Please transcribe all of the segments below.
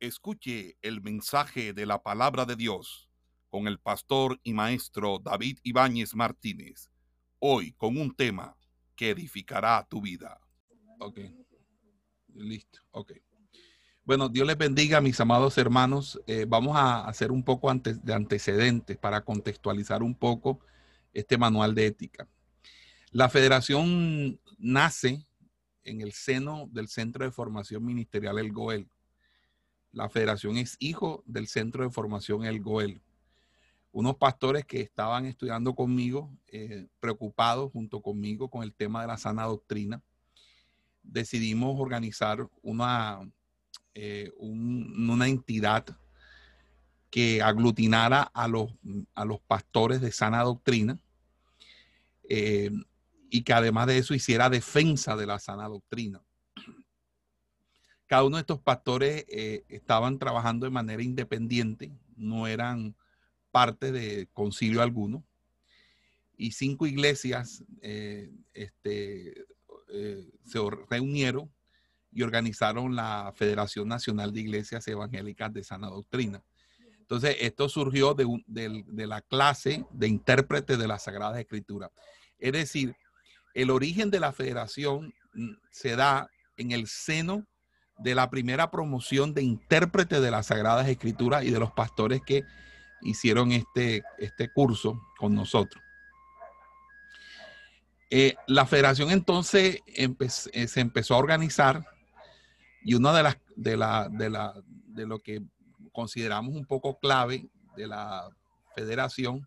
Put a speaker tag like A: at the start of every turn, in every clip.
A: Escuche el mensaje de la palabra de Dios con el pastor y maestro David Ibáñez Martínez. Hoy con un tema que edificará tu vida.
B: Ok. Listo. Ok. Bueno, Dios les bendiga, mis amados hermanos. Eh, vamos a hacer un poco de antecedentes para contextualizar un poco este manual de ética. La federación nace en el seno del Centro de Formación Ministerial El Goel. La federación es hijo del Centro de Formación El Goel. Unos pastores que estaban estudiando conmigo, eh, preocupados junto conmigo con el tema de la sana doctrina, decidimos organizar una eh, una entidad que aglutinara a los, a los pastores de sana doctrina eh, y que además de eso hiciera defensa de la sana doctrina. Cada uno de estos pastores eh, estaban trabajando de manera independiente, no eran parte de concilio alguno. Y cinco iglesias este, se reunieron y organizaron la Federación Nacional de Iglesias Evangélicas de Sana Doctrina. Entonces, esto surgió de, la clase de intérprete de la Sagrada Escritura. Es decir, el origen de la federación mm, se da en el seno de la primera promoción de intérprete de las Sagradas Escrituras y de los pastores que hicieron este, este curso con nosotros. Eh, la federación entonces eh, se empezó a organizar y una de las de la, de la de lo que consideramos un poco clave de la federación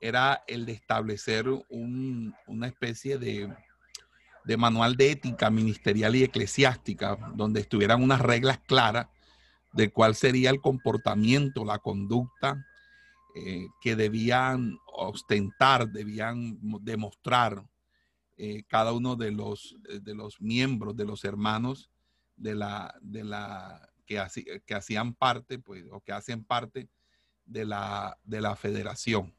B: era el de establecer una especie de, de, manual de ética ministerial y eclesiástica, donde estuvieran unas reglas claras de cuál sería el comportamiento, la conducta eh, que debían ostentar, debían demostrar eh, cada uno de los, de los miembros, de los hermanos de la, de la que, que hacían parte, pues, o que hacen parte de la, de la federación.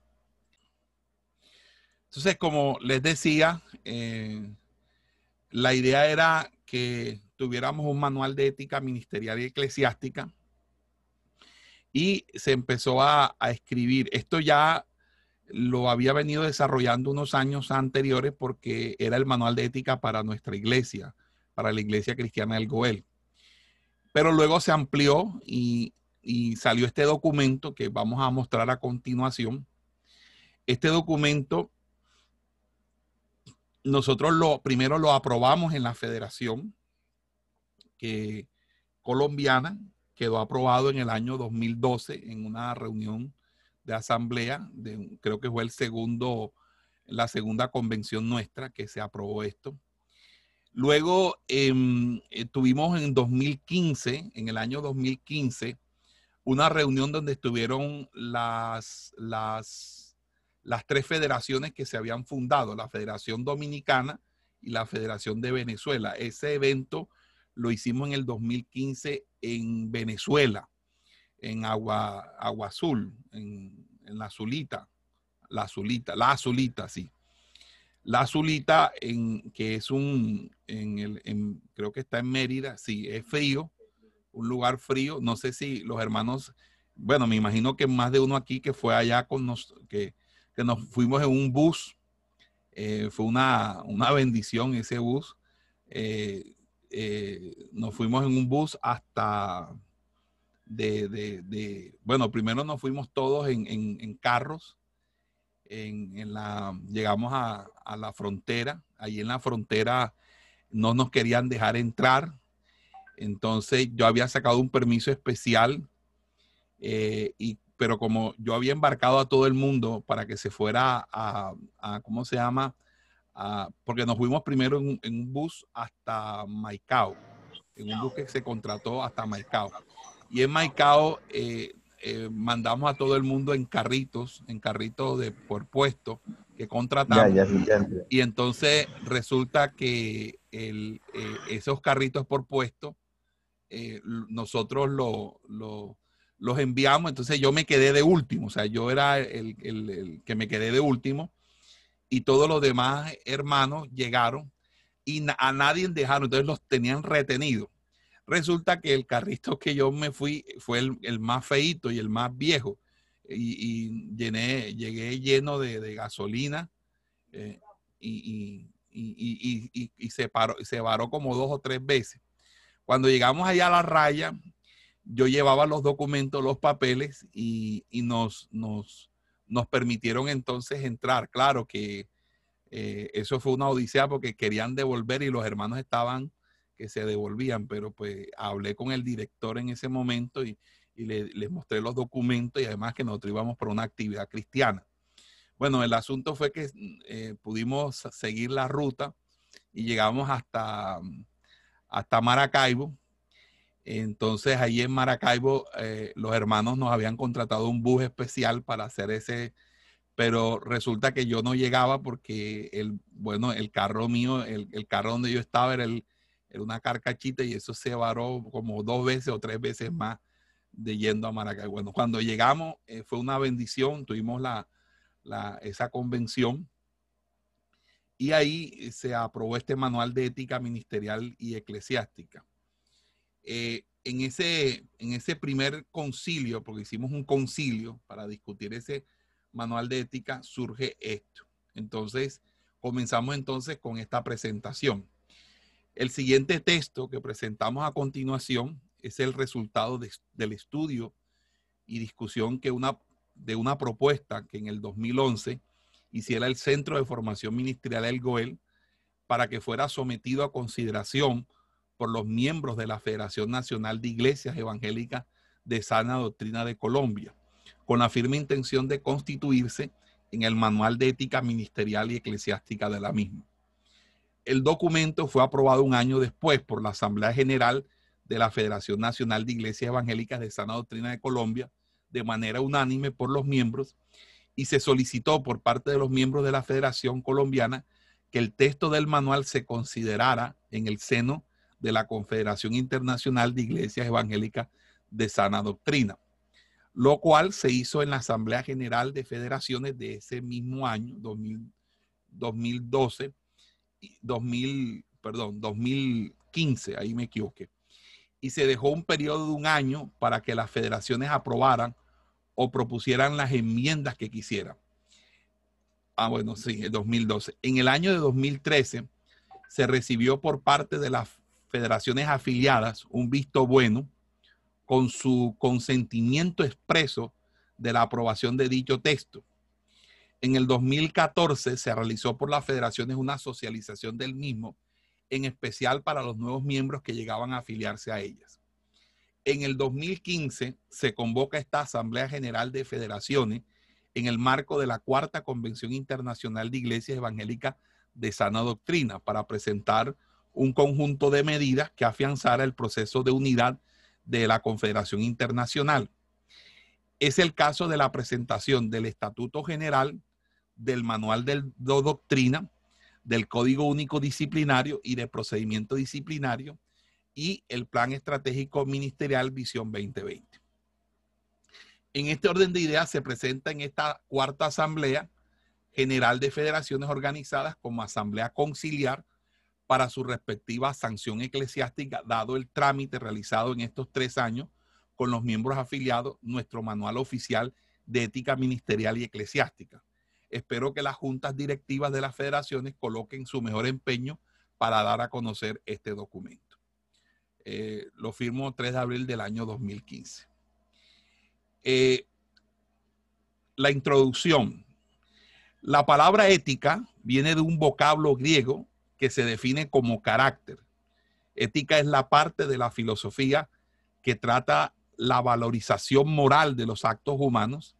B: Entonces, como les decía, eh, la idea era que tuviéramos un manual de ética ministerial y eclesiástica y se empezó a, a escribir. Esto ya lo había venido desarrollando unos años anteriores porque era el manual de ética para nuestra iglesia para la Iglesia Cristiana del Goel. Pero luego se amplió y, salió este documento que vamos a mostrar a continuación. Este documento, nosotros lo primero lo aprobamos en la federación que, colombiana, quedó aprobado en el año 2012 en una reunión de asamblea, de, creo que fue el segundo, la segunda convención nuestra que se aprobó esto. Luego em, eh, tuvimos en 2015, en el año 2015, una reunión donde estuvieron las, las, las tres federaciones que se habían fundado, la Federación Dominicana y la Federación de Venezuela. Ese evento lo hicimos en el 2015 en Venezuela, en Agua, Agua Azul, en, en la Azulita, la Azulita, la Azulita, sí. La azulita, en, que es un, en el, creo que está en Mérida, sí, es frío, un lugar frío. No sé si los hermanos, bueno, me imagino que más de uno aquí que fue allá con nos, que, nos fuimos en un bus. Eh, fue una, bendición ese bus. Eh, eh, nos fuimos en un bus hasta de, bueno, primero nos fuimos todos en, en carros en, la, llegamos a, la frontera, allí en la frontera no nos querían dejar entrar, entonces yo había sacado un permiso especial, y, pero como yo había embarcado a todo el mundo para que se fuera a, ¿cómo se llama? porque nos fuimos primero en, un bus hasta Maicao, en un bus que se contrató hasta Maicao. Y en Maicao eh, eh, mandamos a todo el mundo en carritos, en carritos de por puesto que contratamos. y entonces resulta que el, eh, esos carritos por puesto, nosotros lo, los enviamos, entonces yo me quedé de último, o sea, yo era el, el que me quedé de último y todos los demás hermanos llegaron y a nadie dejaron, entonces los tenían retenidos. Resulta que el carrito que yo me fui fue el, más feito y el más viejo. Y, llené, llegué lleno de, gasolina eh, y, se, paró, se varó como dos o tres veces. Cuando llegamos allá a la raya, yo llevaba los documentos, los papeles y, nos, nos, nos permitieron entonces entrar. Claro que eh, eso fue una odisea porque querían devolver y los hermanos estaban que se devolvían, pero pues hablé con el director en ese momento y, le, les mostré los documentos y además que nosotros íbamos por una actividad cristiana. Bueno, el asunto fue que eh, pudimos seguir la ruta y llegamos hasta, hasta Maracaibo. Entonces, ahí en Maracaibo, eh, los hermanos nos habían contratado un bus especial para hacer ese, pero resulta que yo no llegaba porque el, bueno, el carro mío, el, el carro donde yo estaba era, el, una carcachita y eso se varó como dos veces o tres veces más de yendo a Maracay. Bueno, cuando llegamos eh, fue una bendición, tuvimos la, la, esa convención y ahí se aprobó este manual de ética ministerial y eclesiástica. Eh, en, ese, en ese primer concilio, porque hicimos un concilio para discutir ese manual de ética, surge esto. Entonces, comenzamos entonces con esta presentación. El siguiente texto que presentamos a continuación es el resultado del estudio y discusión que una, de una propuesta que en el 2011 hiciera el Centro de Formación Ministerial del GOEL para que fuera sometido a consideración por los miembros de la Federación Nacional de Iglesias Evangélicas de Sana Doctrina de Colombia con la firme intención de constituirse en el Manual de Ética Ministerial y Eclesiástica de la misma. El documento fue aprobado un año después por la Asamblea General de la Federación Nacional de Iglesias Evangélicas de Sana Doctrina de Colombia de manera unánime por los miembros y se solicitó por parte de los miembros de la Federación Colombiana que el texto del manual se considerara en el seno de la Confederación Internacional de Iglesias Evangélicas de Sana Doctrina lo cual se hizo en la Asamblea General de Federaciones de ese mismo año, 2012, 2000, perdón, 2015, ahí me equivoqué. Y se dejó un periodo de un año para que las federaciones aprobaran o propusieran las enmiendas que quisieran. Ah, bueno, sí, el 2012. En el año de 2013 se recibió por parte de las federaciones afiliadas un visto bueno con su consentimiento expreso de la aprobación de dicho texto. En el 2014 se realizó por las federaciones una socialización del mismo, en especial para los nuevos miembros que llegaban a afiliarse a ellas. En el 2015 se convoca esta Asamblea General de Federaciones en el marco de la Cuarta Convención Internacional de Iglesias Evangélicas de Sana Doctrina para presentar un conjunto de medidas que afianzara el proceso de unidad de la Confederación Internacional. Es el caso de la presentación del Estatuto General, del Manual de Doctrina, del Código Único Disciplinario y de Procedimiento Disciplinario y el Plan Estratégico Ministerial Visión 2020. En este orden de ideas se presenta en esta cuarta Asamblea General de Federaciones Organizadas como Asamblea Conciliar para su respectiva sanción eclesiástica, dado el trámite realizado en estos tres años con los miembros afiliados, nuestro manual oficial de ética ministerial y eclesiástica. Espero que las juntas directivas de las federaciones coloquen su mejor empeño para dar a conocer este documento. Eh, lo firmo 3 de abril del año 2015. Eh, la introducción. La palabra ética viene de un vocablo griego que se define como carácter. Ética es la parte de la filosofía que trata la valorización moral de los actos humanos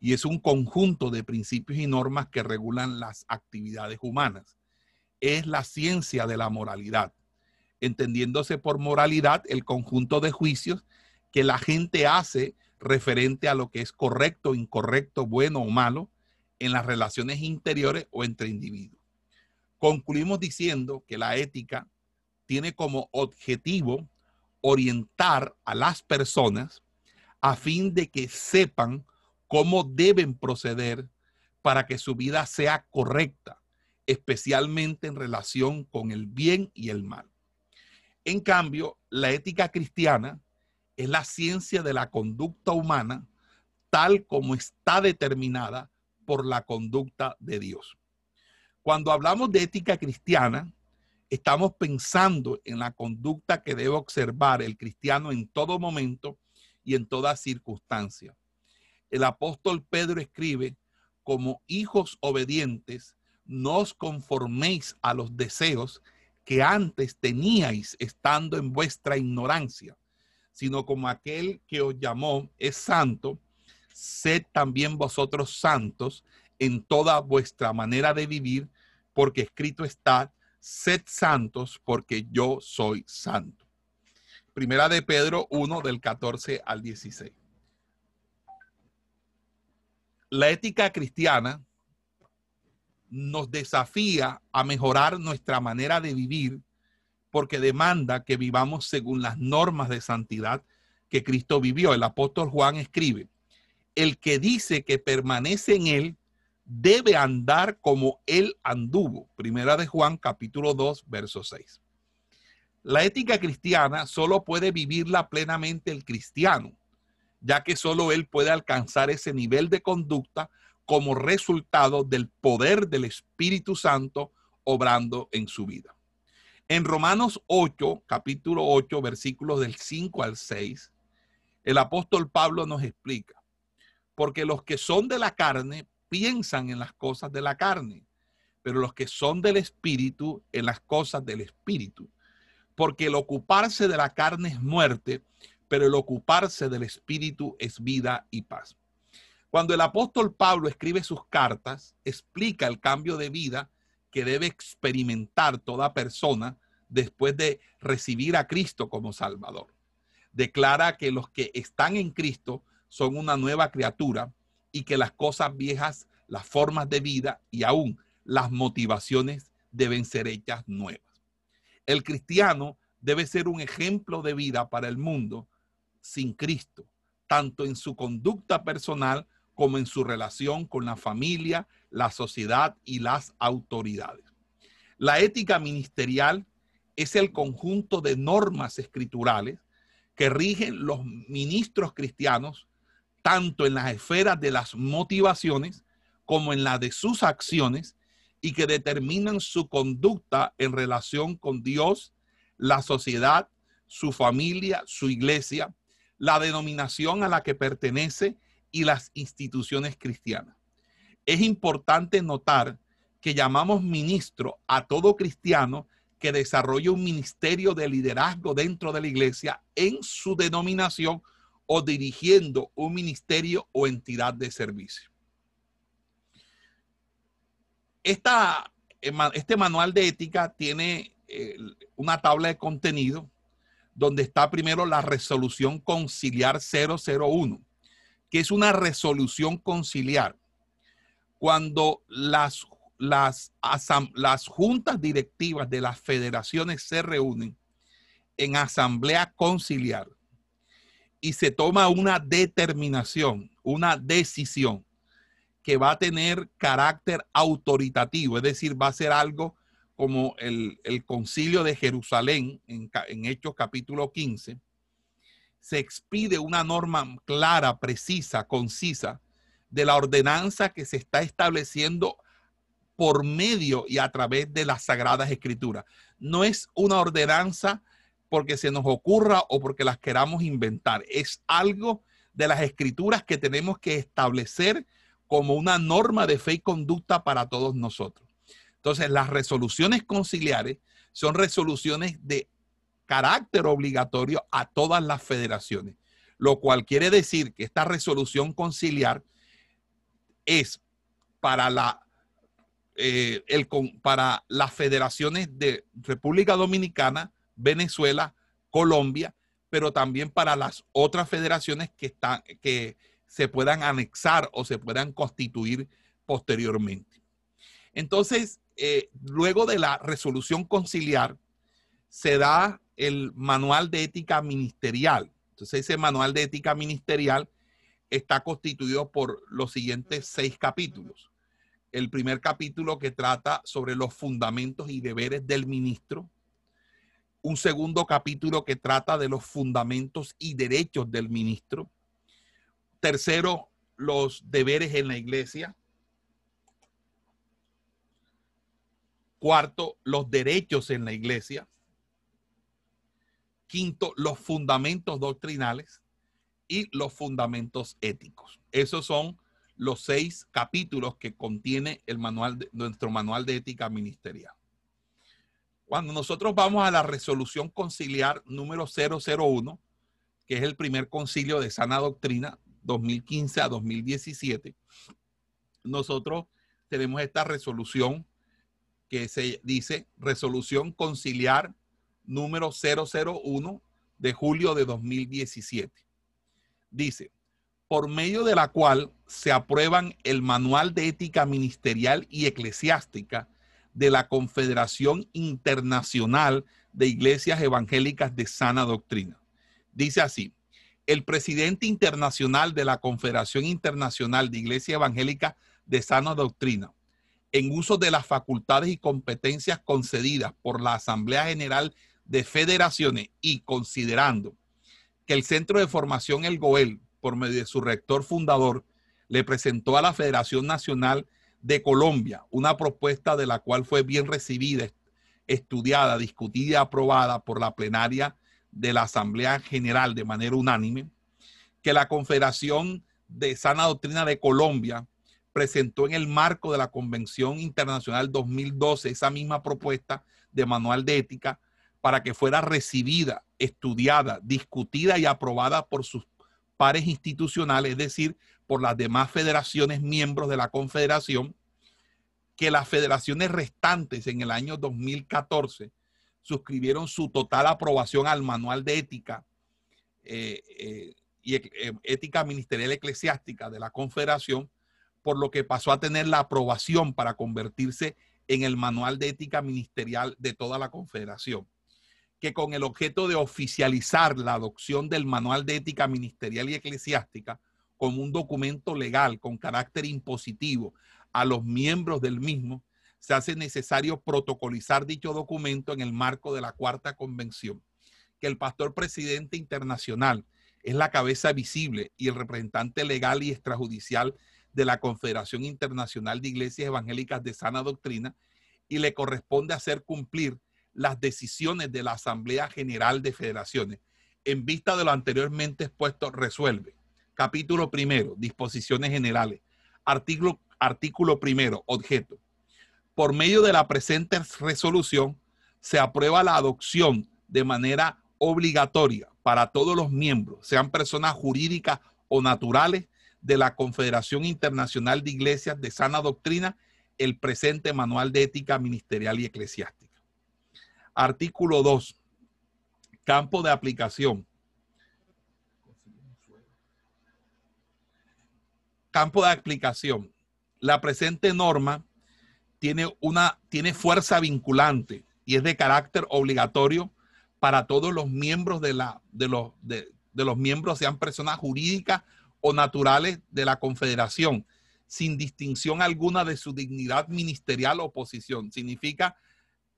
B: y es un conjunto de principios y normas que regulan las actividades humanas. Es la ciencia de la moralidad, entendiéndose por moralidad el conjunto de juicios que la gente hace referente a lo que es correcto, incorrecto, bueno o malo en las relaciones interiores o entre individuos. Concluimos diciendo que la ética tiene como objetivo orientar a las personas a fin de que sepan cómo deben proceder para que su vida sea correcta, especialmente en relación con el bien y el mal. En cambio, la ética cristiana es la ciencia de la conducta humana tal como está determinada por la conducta de Dios. Cuando hablamos de ética cristiana, estamos pensando en la conducta que debe observar el cristiano en todo momento y en toda circunstancia. El apóstol Pedro escribe, como hijos obedientes, no os conforméis a los deseos que antes teníais estando en vuestra ignorancia, sino como aquel que os llamó es santo, sed también vosotros santos en toda vuestra manera de vivir, porque escrito está, sed santos porque yo soy santo. Primera de Pedro 1 del 14 al 16. La ética cristiana nos desafía a mejorar nuestra manera de vivir porque demanda que vivamos según las normas de santidad que Cristo vivió. El apóstol Juan escribe, el que dice que permanece en él debe andar como él anduvo. Primera de Juan capítulo 2, verso 6. La ética cristiana solo puede vivirla plenamente el cristiano, ya que solo él puede alcanzar ese nivel de conducta como resultado del poder del Espíritu Santo obrando en su vida. En Romanos 8, capítulo 8, versículos del 5 al 6, el apóstol Pablo nos explica, porque los que son de la carne piensan en las cosas de la carne, pero los que son del Espíritu en las cosas del Espíritu. Porque el ocuparse de la carne es muerte, pero el ocuparse del Espíritu es vida y paz. Cuando el apóstol Pablo escribe sus cartas, explica el cambio de vida que debe experimentar toda persona después de recibir a Cristo como Salvador. Declara que los que están en Cristo son una nueva criatura y que las cosas viejas, las formas de vida y aún las motivaciones deben ser hechas nuevas. El cristiano debe ser un ejemplo de vida para el mundo sin Cristo, tanto en su conducta personal como en su relación con la familia, la sociedad y las autoridades. La ética ministerial es el conjunto de normas escriturales que rigen los ministros cristianos, tanto en las esferas de las motivaciones como en la de sus acciones, y que determinan su conducta en relación con Dios, la sociedad, su familia, su iglesia, la denominación a la que pertenece y las instituciones cristianas. Es importante notar que llamamos ministro a todo cristiano que desarrolle un ministerio de liderazgo dentro de la iglesia en su denominación o dirigiendo un ministerio o entidad de servicio. Esta, este manual de ética tiene una tabla de contenido donde está primero la resolución conciliar 001 que es una resolución conciliar. Cuando las, las, las juntas directivas de las federaciones se reúnen en asamblea conciliar y se toma una determinación, una decisión que va a tener carácter autoritativo, es decir, va a ser algo como el, concilio de Jerusalén en, en Hechos capítulo 15, se expide una norma clara, precisa, concisa de la ordenanza que se está estableciendo por medio y a través de las sagradas escrituras. No es una ordenanza porque se nos ocurra o porque las queramos inventar. Es algo de las escrituras que tenemos que establecer como una norma de fe y conducta para todos nosotros. Entonces, las resoluciones conciliares son resoluciones de carácter obligatorio a todas las federaciones, lo cual quiere decir que esta resolución conciliar es para la eh, para las federaciones de República Dominicana, Venezuela, Colombia, pero también para las otras federaciones que, están, que se puedan anexar o se puedan constituir posteriormente. Entonces, eh, luego de la resolución conciliar, se da el manual de ética ministerial. Entonces, ese manual de ética ministerial está constituido por los siguientes seis capítulos. El primer capítulo que trata sobre los fundamentos y deberes del ministro. Un segundo capítulo que trata de los fundamentos y derechos del ministro. Tercero, los deberes en la iglesia. Cuarto, los derechos en la iglesia. Quinto, los fundamentos doctrinales y los fundamentos éticos. Esos son los seis capítulos que contiene el manual nuestro manual de ética ministerial. Cuando nosotros vamos a la resolución conciliar número 001, que es el primer concilio de sana doctrina 2015 a 2017, nosotros tenemos esta resolución que se dice resolución conciliar número 001 de julio de 2017. Dice, por medio de la cual se aprueban el Manual de Ética Ministerial y Eclesiástica de la Confederación Internacional de Iglesias Evangélicas de Sana Doctrina. Dice así, el presidente internacional de la Confederación Internacional de Iglesias Evangélicas de Sana Doctrina, en uso de las facultades y competencias concedidas por la Asamblea General de Federaciones y considerando que el Centro de Formación El Goel por medio de su rector fundador, le presentó a la Federación Nacional de Colombia una propuesta de la cual fue bien recibida, estudiada, discutida y aprobada por la plenaria de la Asamblea General de manera unánime, que la Confederación de Sana Doctrina de Colombia presentó en el marco de la Convención Internacional 2012 esa misma propuesta de manual de ética para que fuera recibida, estudiada, discutida y aprobada por sus pares institucionales, es decir, por las demás federaciones miembros de la Confederación, que las federaciones restantes en el año 2014 suscribieron su total aprobación al manual de ética eh, eh, y eh, ética ministerial eclesiástica de la Confederación, por lo que pasó a tener la aprobación para convertirse en el manual de ética ministerial de toda la Confederación que con el objeto de oficializar la adopción del Manual de Ética Ministerial y Eclesiástica como un documento legal con carácter impositivo a los miembros del mismo, se hace necesario protocolizar dicho documento en el marco de la cuarta convención, que el pastor presidente internacional es la cabeza visible y el representante legal y extrajudicial de la Confederación Internacional de Iglesias Evangélicas de Sana Doctrina y le corresponde hacer cumplir las decisiones de la Asamblea General de Federaciones. En vista de lo anteriormente expuesto, resuelve. Capítulo primero, disposiciones generales. Artículo, artículo primero, objeto. Por medio de la presente resolución, se aprueba la adopción de manera obligatoria para todos los miembros, sean personas jurídicas o naturales, de la Confederación Internacional de Iglesias de Sana Doctrina, el presente Manual de Ética Ministerial y Eclesiástica. Artículo 2. Campo de aplicación. Campo de aplicación. La presente norma tiene una tiene fuerza vinculante y es de carácter obligatorio para todos los miembros de la de los de, los miembros sean personas jurídicas o naturales de la Confederación, sin distinción alguna de su dignidad ministerial o posición. Significa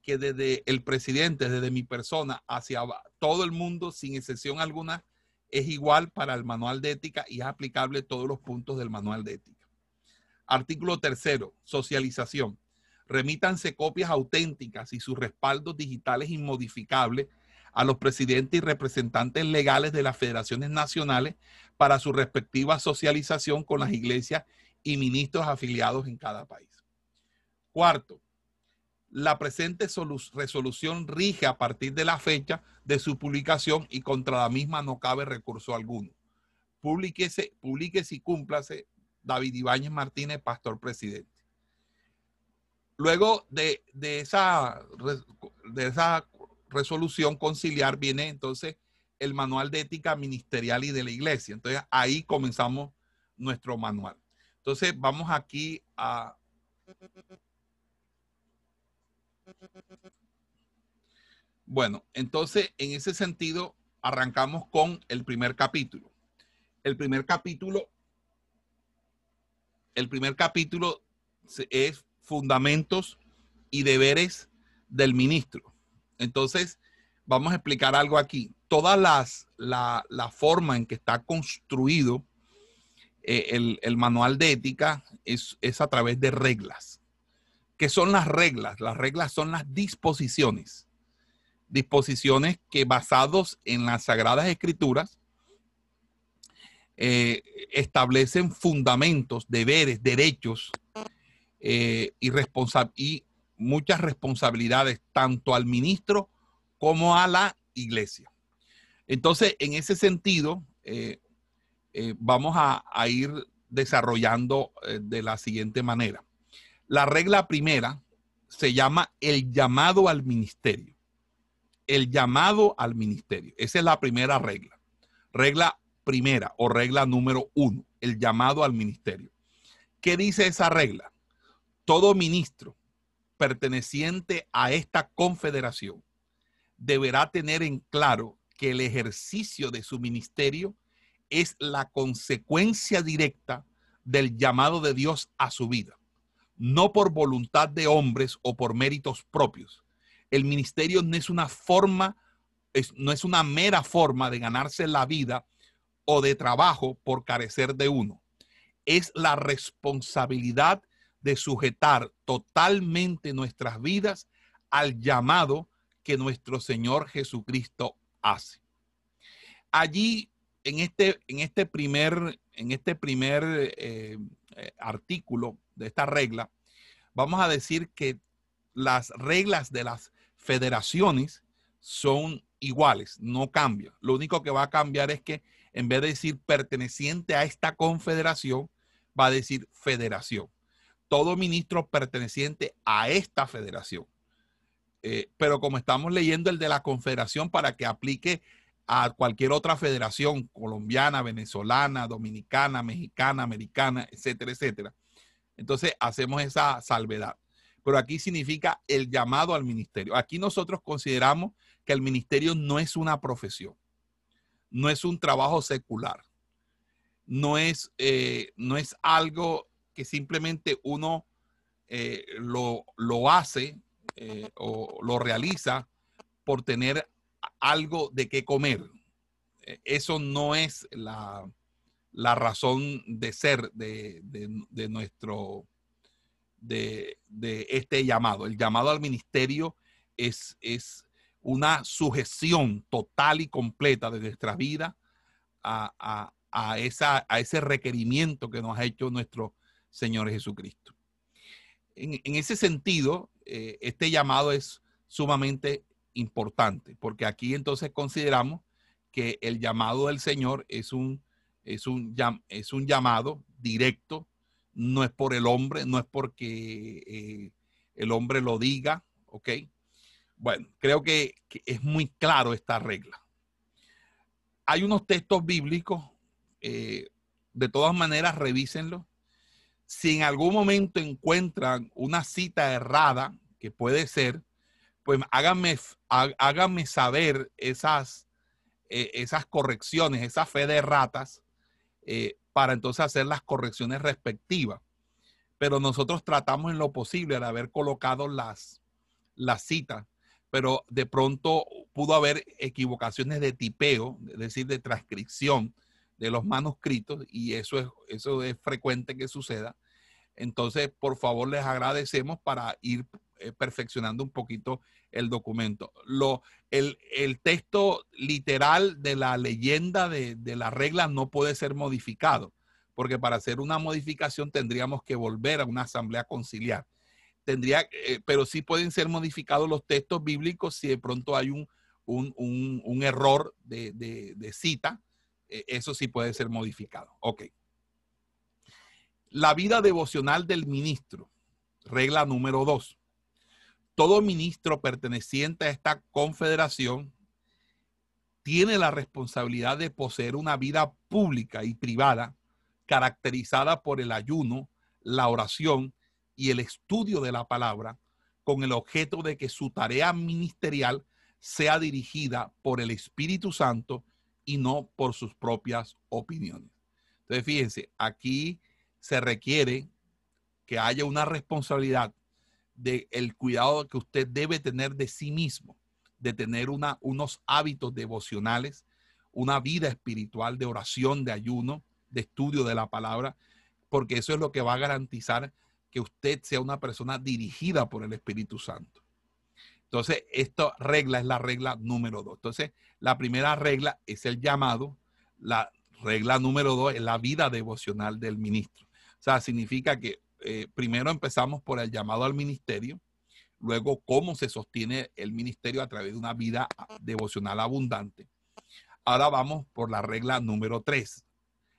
B: que desde el presidente, desde mi persona hacia todo el mundo, sin excepción alguna, es igual para el manual de ética y es aplicable todos los puntos del manual de ética. Artículo tercero, socialización. Remítanse copias auténticas y sus respaldos digitales inmodificables a los presidentes y representantes legales de las federaciones nacionales para su respectiva socialización con las iglesias y ministros afiliados en cada país. Cuarto, la presente resolución rige a partir de la fecha de su publicación y contra la misma no cabe recurso alguno. Publíquese, publíquese y cúmplase David Ibáñez Martínez, pastor presidente. Luego de, esa, de esa resolución conciliar viene entonces el manual de ética ministerial y de la iglesia. Entonces ahí comenzamos nuestro manual. Entonces vamos aquí a bueno, entonces en ese sentido arrancamos con el primer capítulo. El primer capítulo, el primer capítulo es fundamentos y deberes del ministro. Entonces, vamos a explicar algo aquí. Toda las, la, forma en que está construido eh, el, manual de ética es, es a través de reglas. ¿Qué son las reglas? Las reglas son las disposiciones. Disposiciones que basados en las sagradas escrituras eh, establecen fundamentos, deberes, derechos eh, y, y muchas responsabilidades tanto al ministro como a la iglesia. Entonces, en ese sentido, eh, vamos a, ir desarrollando de la siguiente manera. La regla primera se llama el llamado al ministerio. El llamado al ministerio. Esa es la primera regla. Regla primera o regla número uno, el llamado al ministerio. ¿Qué dice esa regla? Todo ministro perteneciente a esta confederación deberá tener en claro que el ejercicio de su ministerio es la consecuencia directa del llamado de Dios a su vida, no por voluntad de hombres o por méritos propios. El ministerio no es una forma, no es una mera forma de ganarse la vida o de trabajo por carecer de uno. Es la responsabilidad de sujetar totalmente nuestras vidas al llamado que nuestro Señor Jesucristo hace. Allí, en este, en este primer, en este primer eh, eh, artículo de esta regla, vamos a decir que las reglas de las federaciones son iguales, no cambian. Lo único que va a cambiar es que en vez de decir perteneciente a esta confederación, va a decir federación. Todo ministro perteneciente a esta federación. Eh, pero como estamos leyendo el de la confederación para que aplique a cualquier otra federación, colombiana, venezolana, dominicana, mexicana, americana, etcétera, etcétera. Entonces hacemos esa salvedad. Pero aquí significa el llamado al ministerio. Aquí nosotros consideramos que el ministerio no es una profesión no es un trabajo secular, no es, eh, no es algo que simplemente uno eh, lo, hace eh, o lo realiza por tener algo de qué comer. Eso no es la, razón de ser de, nuestro, de, de, este llamado. El llamado al ministerio es, es una sujeción total y completa de nuestra vida a, esa, a ese requerimiento que nos ha hecho nuestro Señor Jesucristo. En, ese sentido, eh, este llamado es sumamente importante, porque aquí entonces consideramos que el llamado del Señor es un, es un, es un llamado directo, no es por el hombre, no es porque eh, el hombre lo diga, ¿ok? Bueno, creo que, es muy claro esta regla. Hay unos textos bíblicos, eh, de todas maneras, revísenlo. Si en algún momento encuentran una cita errada, que puede ser, pues háganme, háganme saber esas, eh, esas correcciones, esa fe de ratas, eh, para entonces hacer las correcciones respectivas. Pero nosotros tratamos en lo posible de haber colocado las, las citas pero de pronto pudo haber equivocaciones de tipeo, es decir, de transcripción de los manuscritos, y eso es, eso es frecuente que suceda. Entonces, por favor, les agradecemos para ir perfeccionando un poquito el documento. Lo, el, texto literal de la leyenda de, de la regla no puede ser modificado, porque para hacer una modificación tendríamos que volver a una asamblea conciliar tendría, eh, pero sí pueden ser modificados los textos bíblicos si de pronto hay un, un, error de, cita, eh, eso sí puede ser modificado. Ok. La vida devocional del ministro, regla número dos. Todo ministro perteneciente a esta confederación tiene la responsabilidad de poseer una vida pública y privada caracterizada por el ayuno, la oración y el estudio de la palabra con el objeto de que su tarea ministerial sea dirigida por el Espíritu Santo y no por sus propias opiniones. Entonces, fíjense, aquí se requiere que haya una responsabilidad del el cuidado que usted debe tener de sí mismo, de tener una, unos hábitos devocionales, una vida espiritual de oración, de ayuno, de estudio de la palabra, porque eso es lo que va a garantizar que usted sea una persona dirigida por el Espíritu Santo. Entonces, esta regla es la regla número dos. Entonces, la primera regla es el llamado, la regla número dos es la vida devocional del ministro. O sea, significa que eh, primero empezamos por el llamado al ministerio, luego cómo se sostiene el ministerio a través de una vida devocional abundante. Ahora vamos por la regla número tres,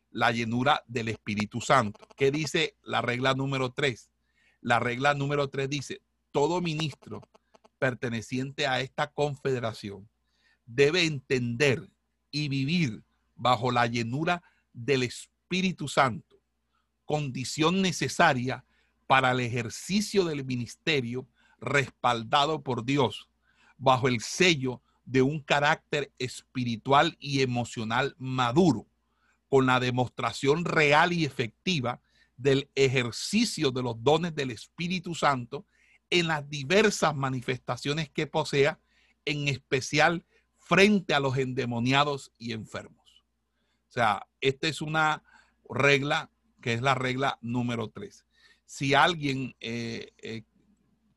B: la llenura del Espíritu Santo. ¿Qué dice la regla número tres? La regla número tres dice, todo ministro perteneciente a esta confederación debe entender y vivir bajo la llenura del Espíritu Santo, condición necesaria para el ejercicio del ministerio respaldado por Dios, bajo el sello de un carácter espiritual y emocional maduro con la demostración real y efectiva del ejercicio de los dones del Espíritu Santo en las diversas manifestaciones que posea, en especial frente a los endemoniados y enfermos. O sea, esta es una regla que es la regla número tres. Si alguien eh, eh,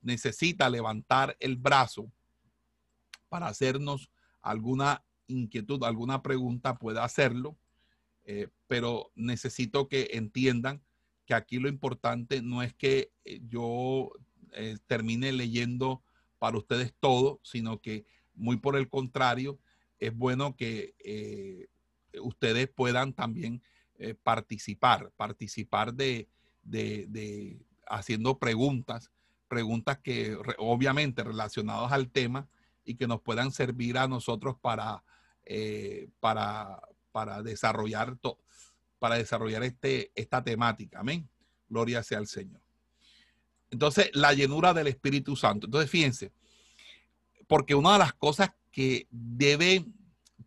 B: necesita levantar el brazo para hacernos alguna inquietud, alguna pregunta, puede hacerlo. Eh, pero necesito que entiendan que aquí lo importante no es que yo termine leyendo para ustedes todo, sino que muy por el contrario, es bueno que ustedes puedan también participar, participar de, de, haciendo preguntas, preguntas que obviamente relacionadas al tema y que nos puedan servir a nosotros para, para, para desarrollar, para desarrollar este, esta temática. Amén. Gloria sea al Señor. Entonces, la llenura del Espíritu Santo. Entonces, fíjense, porque una de las cosas que debe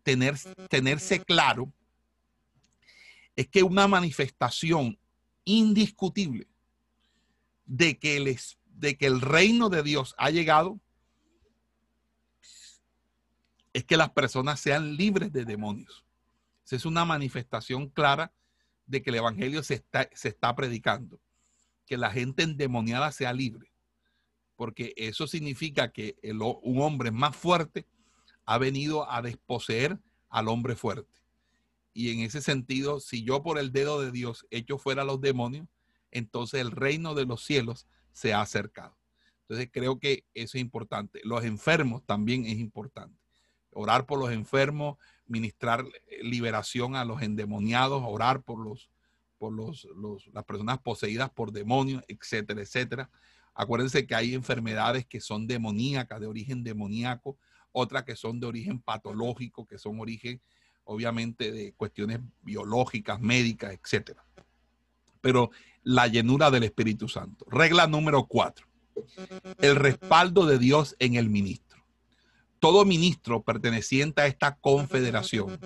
B: tener, tenerse claro es que una manifestación indiscutible de que, el, reino de Dios ha llegado es que las personas sean libres de demonios es una manifestación clara de que el Evangelio se está predicando. Que la gente endemoniada sea libre. Porque eso significa que un hombre más fuerte ha venido a desposeer al hombre fuerte. Y en ese sentido, si yo por el dedo de Dios echo fuera a los demonios, entonces el reino de los cielos se ha acercado. Entonces creo que eso es importante. Los enfermos también es importante. Orar por los enfermos, ministrar liberación a los endemoniados, orar por los por los, las personas poseídas por demonios, etcétera, etcétera. Acuérdense que hay enfermedades que son demoníacas, de origen demoníaco, otras que son de origen patológico, que son origen, obviamente, de cuestiones biológicas, médicas, etcétera. Pero la llenura del Espíritu Santo. Regla número cuatro. El respaldo de Dios en el ministro todo ministro perteneciente a esta confederación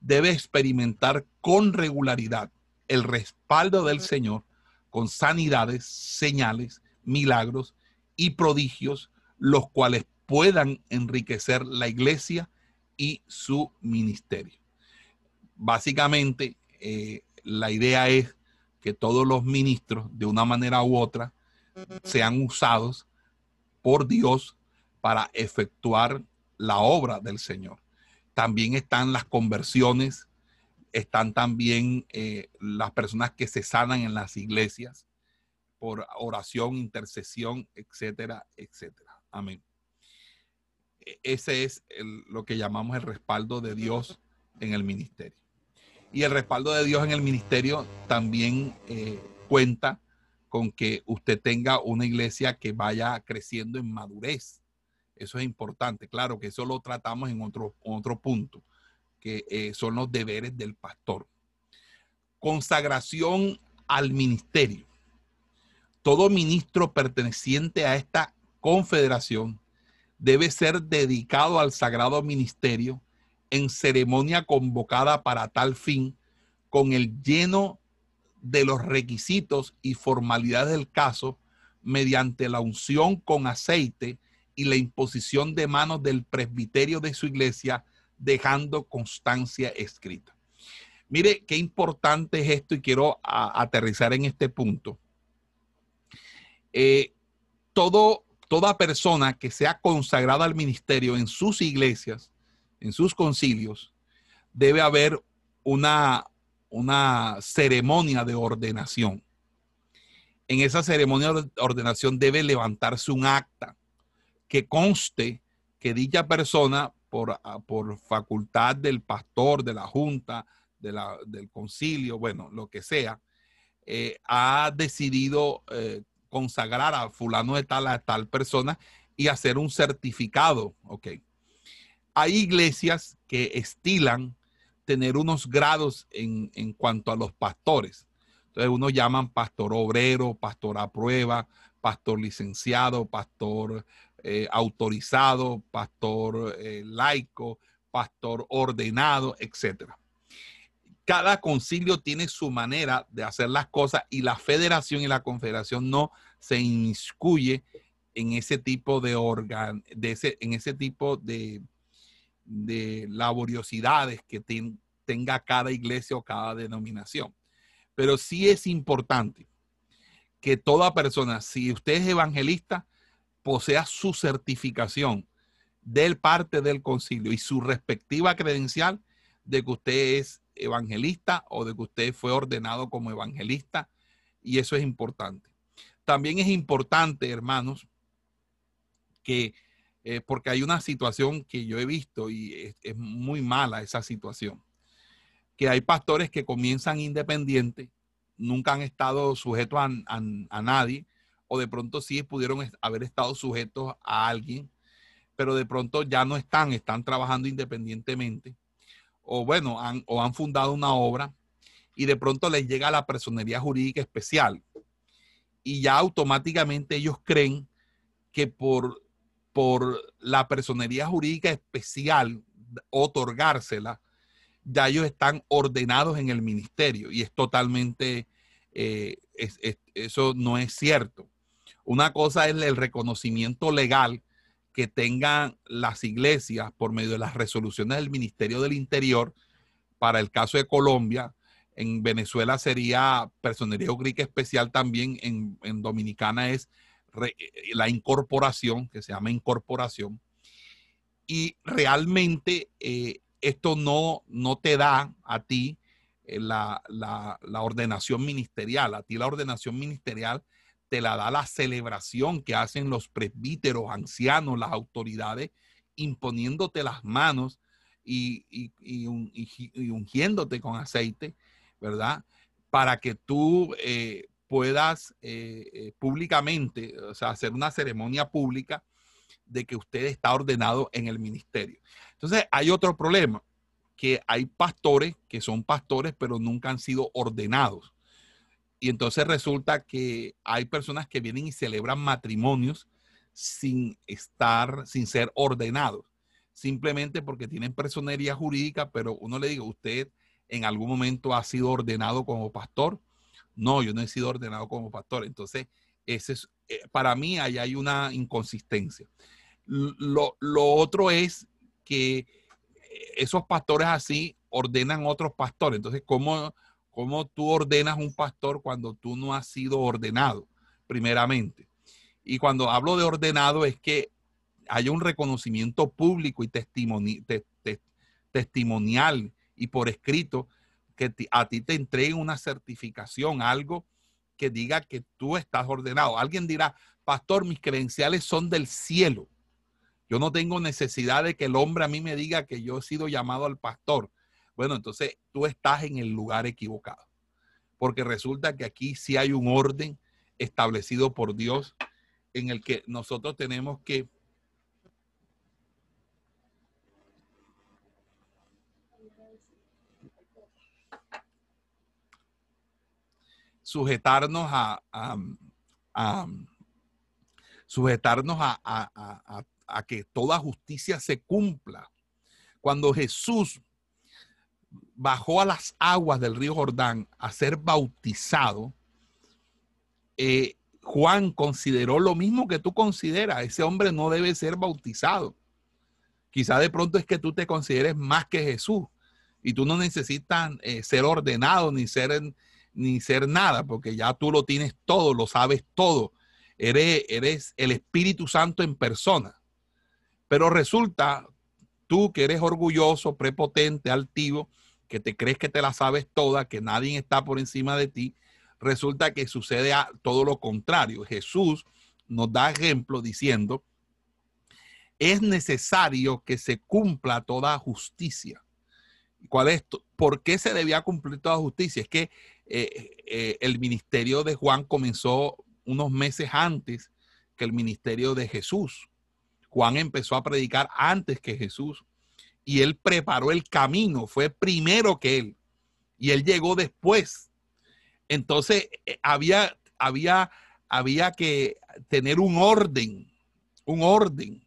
B: debe experimentar con regularidad el respaldo del Señor con sanidades, señales, milagros y prodigios, los cuales puedan enriquecer la iglesia y su ministerio. Básicamente, eh, la idea es que todos los ministros, de una manera u otra, sean usados por Dios para efectuar la obra del Señor. También están las conversiones, están también eh, las personas que se sanan en las iglesias por oración, intercesión, etcétera, etcétera. Amén. E, ese es lo que llamamos el respaldo de Dios en el ministerio. Y el respaldo de Dios en el ministerio también eh, cuenta con que usted tenga una iglesia que vaya creciendo en madurez eso es importante. Claro que eso lo tratamos en otro, otro punto, que eh, son los deberes del pastor. Consagración al ministerio. Todo ministro perteneciente a esta confederación debe ser dedicado al sagrado ministerio en ceremonia convocada para tal fin, con el lleno de los requisitos y formalidades del caso, mediante la unción con aceite y la imposición de manos del presbiterio de su iglesia, dejando constancia escrita. Mire qué importante es esto y quiero aterrizar en este punto. Eh, todo, toda persona que sea consagrada al ministerio en sus iglesias, en sus concilios, debe haber una, una ceremonia de ordenación. En esa ceremonia de ordenación debe levantarse un acta que conste que dicha persona, por, por facultad del pastor, de la junta, del concilio, bueno, lo que sea, eh, ha decidido eh, consagrar a fulano de tal a tal persona y hacer un certificado, ¿ok? Hay iglesias que estilan tener unos grados en, en cuanto a los pastores. Entonces, uno llaman pastor obrero, pastor a prueba, pastor licenciado, pastor eh, autorizado, pastor laico, pastor ordenado, etcétera cada concilio tiene su manera de hacer las cosas y la federación y la confederación no se inmiscuye en ese tipo de órgano, de ese, en ese tipo de laboriosidades que tenga cada iglesia o cada denominación. Pero sí es importante que toda persona, si usted es evangelista, posea su certificación del parte del concilio y su respectiva credencial de que usted es evangelista o de que usted fue ordenado como evangelista y eso es importante. También es importante, hermanos, que eh, porque hay una situación que yo he visto y es, muy mala esa situación, que hay pastores que comienzan independientes, nunca han estado sujetos a, a nadie, o de pronto sí pudieron haber estado sujetos a alguien, pero de pronto ya no están, están trabajando independientemente o bueno, han, o han fundado una obra y de pronto les llega la personería jurídica especial y ya automáticamente ellos creen que por, por la personería jurídica especial otorgársela, ya ellos están ordenados en el ministerio y es totalmente, eh, eso no es cierto. Una cosa es el reconocimiento legal que tengan las iglesias por medio de las resoluciones del Ministerio del Interior, para el caso de Colombia, en Venezuela sería personería jurídica especial también, en, Dominicana es la incorporación, que se llama incorporación. Y realmente eh, esto no, no te da a ti eh, la, la ordenación ministerial. A ti la ordenación ministerial te la da la celebración que hacen los presbíteros, ancianos, las autoridades, imponiéndote las manos y, ungiéndote con aceite, ¿verdad? Para que tú eh, puedas eh, eh, públicamente, o sea, hacer una ceremonia pública de que usted está ordenado en el ministerio. Entonces, hay otro problema, que hay pastores que son pastores, pero nunca han sido ordenados. Y entonces resulta que hay personas que vienen y celebran matrimonios sin estar, sin ser ordenados, simplemente porque tienen personería jurídica, pero uno le dice, ¿usted en algún momento ha sido ordenado como pastor? No, yo no he sido ordenado como pastor. Entonces, ese es, eh, para mí ahí hay una inconsistencia. Lo, lo otro es que eh, esos pastores así ordenan otros pastores. Entonces, ¿cómo, ¿Cómo tú ordenas un pastor cuando tú no has sido ordenado, primeramente? Y cuando hablo de ordenado es que haya un reconocimiento público y testimonial y por escrito que a ti te entreguen una certificación, algo que diga que tú estás ordenado. Alguien dirá, pastor, mis credenciales son del cielo. Yo no tengo necesidad de que el hombre a mí me diga que yo he sido llamado al pastor. Bueno, entonces tú estás en el lugar equivocado. Porque resulta que aquí sí hay un orden establecido por Dios en el que nosotros tenemos que sujetarnos a, sujetarnos a, a, que toda justicia se cumpla. Cuando Jesús bajó a las aguas del río Jordán a ser bautizado, eh, Juan consideró lo mismo que tú consideras. Ese hombre no debe ser bautizado. Quizá de pronto es que tú te consideres más que Jesús y tú no necesitas eh, ser ordenado ni ser, ni ser nada, porque ya tú lo tienes todo, lo sabes todo. Eres, eres el Espíritu Santo en persona. Pero resulta, tú que eres orgulloso, prepotente, altivo, que te crees que te la sabes toda, que nadie está por encima de ti, resulta que sucede todo lo contrario. Jesús nos da ejemplo diciendo, es necesario que se cumpla toda justicia. ¿Cuál es? ¿Por qué se debía cumplir toda justicia? Es que eh, eh, el ministerio de Juan comenzó unos meses antes que el ministerio de Jesús. Juan empezó a predicar antes que Jesús y él preparó el camino, fue primero que él y él llegó después. Entonces eh, había, había, había que tener un orden, un orden.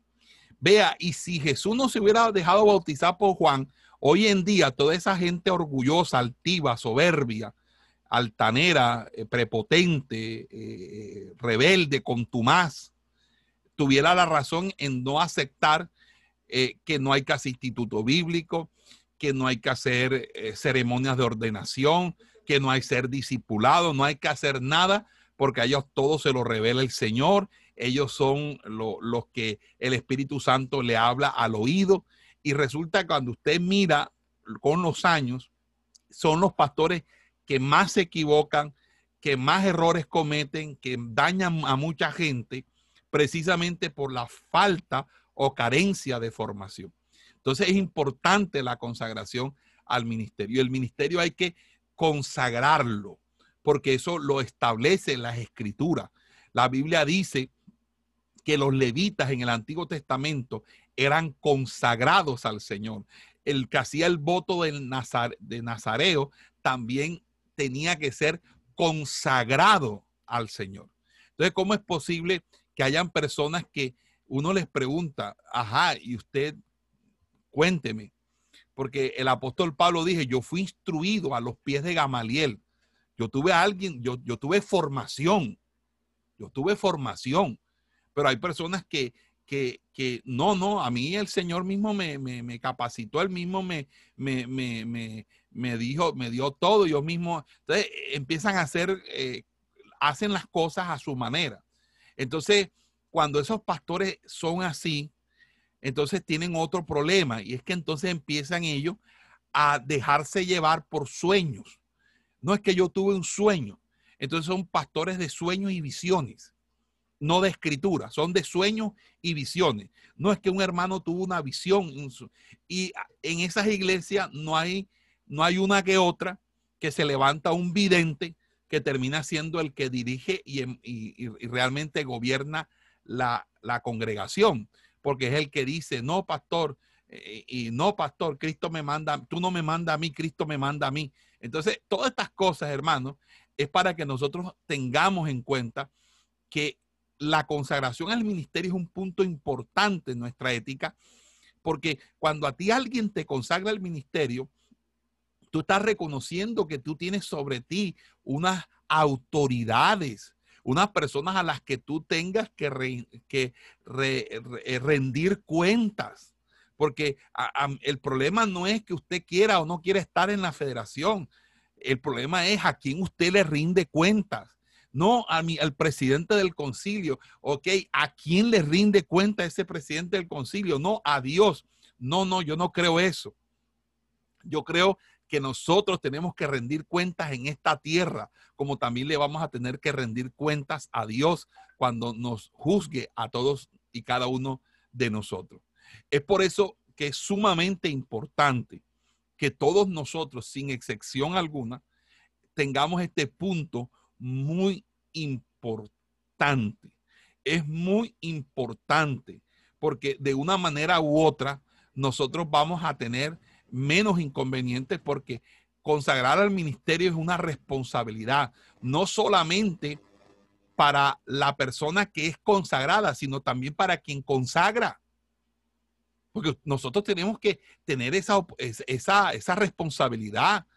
B: Vea, y si Jesús no se hubiera dejado bautizar por Juan, hoy en día toda esa gente orgullosa, altiva, soberbia, altanera, eh, prepotente, eh, rebelde, contumaz, tuviera la razón en no aceptar que no hay casi instituto bíblico, que no hay que hacer ceremonias de ordenación, que no hay ser discipulado, no hay que hacer nada, porque a ellos todo se lo revela el Señor. Ellos son los que el Espíritu Santo le habla al oído. Y resulta que cuando usted mira con los años, son los pastores que más se equivocan, que más errores cometen, que dañan a mucha gente, precisamente por la falta o carencia de formación. Entonces es importante la consagración al ministerio. El ministerio hay que consagrarlo, porque eso lo establece las escrituras. La Biblia dice que los levitas en el Antiguo Testamento eran consagrados al Señor. El que hacía el voto de, de Nazareo también tenía que ser consagrado al Señor. Entonces, ¿cómo es posible que hayan personas que uno les pregunta, ajá, y usted cuénteme, porque el apóstol Pablo dije, yo fui instruido a los pies de Gamaliel. Yo tuve a alguien, yo, yo tuve formación, yo tuve formación, pero hay personas que, que, que no, no, a mí el Señor mismo me, me, capacitó, él mismo me, me, me, dijo, me dio todo, yo mismo, entonces empiezan a hacer, eh, hacen las cosas a su manera. Entonces, cuando esos pastores son así, entonces tienen otro problema y es que entonces empiezan ellos a dejarse llevar por sueños. No es que yo tuve un sueño, entonces son pastores de sueños y visiones, no de escritura, son de sueños y visiones. No es que un hermano tuvo una visión y en esas iglesias no hay, no hay una que otra que se levanta un vidente que termina siendo el que dirige y, y, realmente gobierna la, la congregación porque es el que dice, no, pastor, eh, y no, pastor, Cristo me manda, tú no me manda a mí, Cristo me manda a mí. Entonces, todas estas cosas, hermanos, es para que nosotros tengamos en cuenta que la consagración al ministerio es un punto importante en nuestra ética, porque cuando a ti alguien te consagra al ministerio, tú estás reconociendo que tú tienes sobre ti unas autoridades, unas personas a las que tú tengas que, eh, rendir cuentas. Porque el problema no es que usted quiera o no quiera estar en la federación. El problema es a quién usted le rinde cuentas. No a mi, al presidente del concilio. Ok, ¿a quién le rinde cuenta ese presidente del concilio? No, a Dios. No, no, yo no creo eso. Yo creo que nosotros tenemos que rendir cuentas en esta tierra, como también le vamos a tener que rendir cuentas a Dios cuando nos juzgue a todos y cada uno de nosotros. Es por eso que es sumamente importante que todos nosotros, sin excepción alguna, tengamos este punto muy importante. Es muy importante porque de una manera u otra nosotros vamos a tener menos inconvenientes porque consagrar al ministerio es una responsabilidad, no solamente para la persona que es consagrada, sino también para quien consagra. Porque nosotros tenemos que tener esa, esa, esa responsabilidad.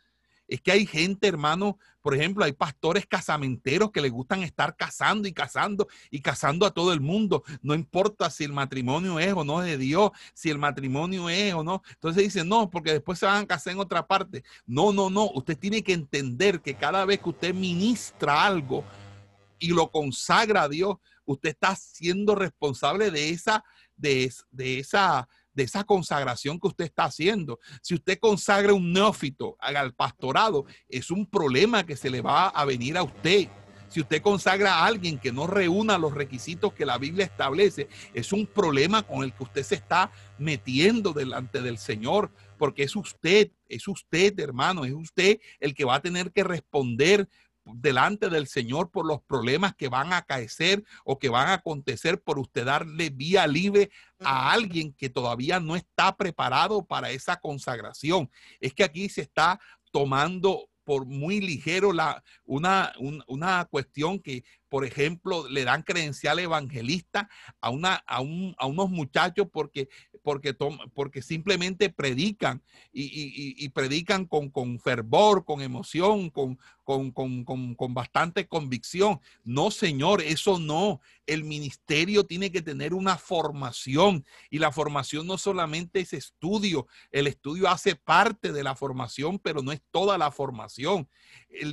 B: Es que hay gente, hermano, por ejemplo, hay pastores casamenteros que les gustan estar casando y casando y casando a todo el mundo. No importa si el matrimonio es o no de Dios, si el matrimonio es o no. Entonces dicen, no, porque después se van a casar en otra parte. No, no, no. Usted tiene que entender que cada vez que usted ministra algo y lo consagra a Dios, usted está siendo responsable de esa, de, de esa de esa consagración que usted está haciendo. Si usted consagra un neófito al pastorado, es un problema que se le va a venir a usted. Si usted consagra a alguien que no reúna los requisitos que la Biblia establece, es un problema con el que usted se está metiendo delante del Señor, porque es usted, es usted, hermano, es usted el que va a tener que responder delante del Señor por los problemas que van a acaecer o que van a acontecer por usted darle vía libre a alguien que todavía no está preparado para esa consagración. Es que aquí se está tomando por muy ligero la, una, una cuestión que, por ejemplo, le dan credencial evangelista a, una, a, un, a unos muchachos porque porque, porque simplemente predican y, predican con, con, fervor, con emoción, con, con, con, bastante convicción. No, Señor, eso no. El ministerio tiene que tener una formación y la formación no solamente es estudio, el estudio hace parte de la formación, pero no es toda la formación. El,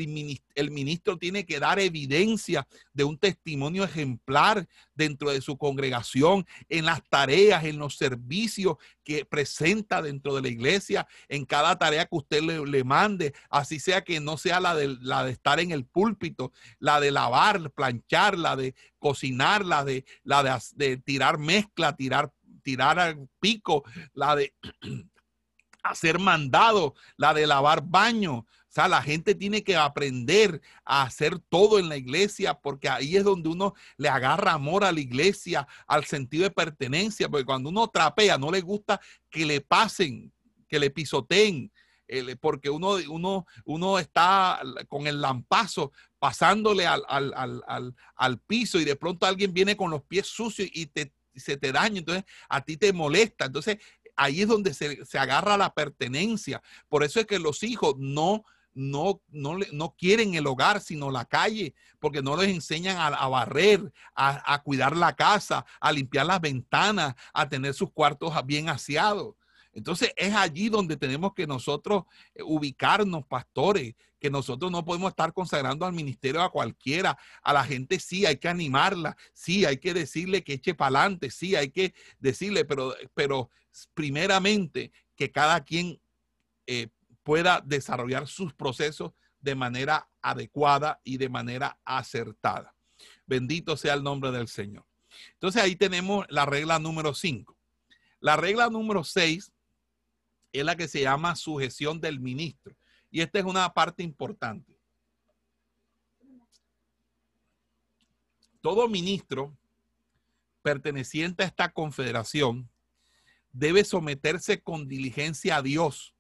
B: el ministro tiene que dar evidencia de un testimonio ejemplar dentro de su congregación, en las tareas, en los servicios que presenta dentro de la iglesia, en cada tarea que usted le, mande, así sea que no sea la de, la de estar en el púlpito, la de lavar, planchar, la de cocinar, la de, la de, tirar mezcla, tirar, tirar al pico, la de hacer mandado, la de lavar baño, sea, la gente tiene que aprender a hacer todo en la iglesia porque ahí es donde uno le agarra amor a la iglesia, al sentido de pertenencia, porque cuando uno trapea no le gusta que le pasen, que le pisoteen, porque uno, uno, uno está con el lampazo pasándole al, al, piso y de pronto alguien viene con los pies sucios y te, se te daña, entonces a ti te molesta. Entonces ahí es donde se, se agarra la pertenencia. Por eso es que los hijos no no, no, no quieren el hogar, sino la calle, porque no les enseñan a, barrer, a, cuidar la casa, a limpiar las ventanas, a tener sus cuartos bien aseados. Entonces es allí donde tenemos que nosotros eh, ubicarnos, pastores, que nosotros no podemos estar consagrando al ministerio a cualquiera. A la gente sí hay que animarla, sí hay que decirle que eche para adelante, sí hay que decirle, pero, pero primeramente que cada quien eh, pueda desarrollar sus procesos de manera adecuada y de manera acertada. Bendito sea el nombre del Señor. Entonces ahí tenemos la regla número 5. La regla número 6 es la que se llama sujeción del ministro. Y esta es una parte importante. Todo ministro perteneciente a esta confederación debe someterse con diligencia a Dios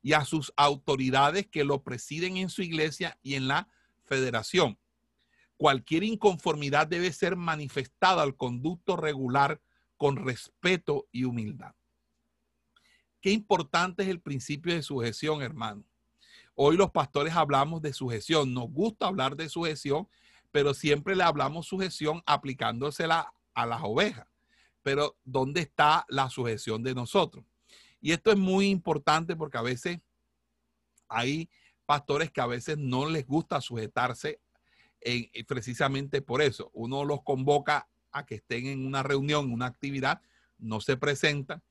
B: y a sus autoridades que lo presiden en su iglesia y en la federación. Cualquier inconformidad debe ser manifestada al conducto regular con respeto y humildad. Qué importante es el principio de sujeción, hermano. Hoy los pastores hablamos de sujeción. Nos gusta hablar de sujeción, pero siempre le hablamos sujeción aplicándosela a las ovejas. Pero ¿dónde está la sujeción de nosotros? Y esto es muy importante porque a veces hay pastores que a veces no les gusta sujetarse eh, precisamente por eso. Uno los convoca a que estén en una reunión, una actividad, no se presentan,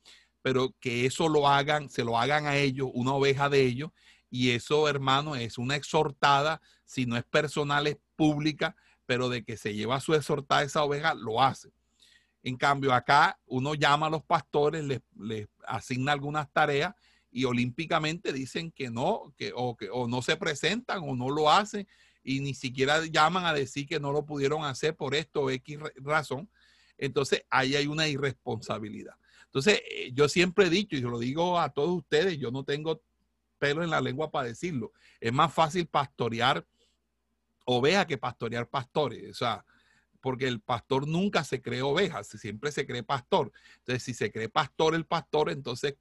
B: pero que eso lo hagan, se lo hagan a ellos, una oveja de ellos, y eso, hermano, es una exhortada, si no es personal, es pública, pero de que se lleva su exhortada esa oveja, lo hace. En cambio, acá uno llama a los pastores, les, asigna algunas tareas y olímpicamente dicen que no, que o, que o no se presentan o no lo hacen y ni siquiera llaman a decir que no lo pudieron hacer por esto o X razón. Entonces, ahí hay una irresponsabilidad. Entonces, eh, yo siempre he dicho, y lo digo a todos ustedes, yo no tengo pelo en la lengua para decirlo. Es más fácil pastorear ovejas que pastorear pastores. O sea, porque el pastor nunca se cree oveja, siempre se cree pastor. Entonces, si se cree pastor el pastor, entonces,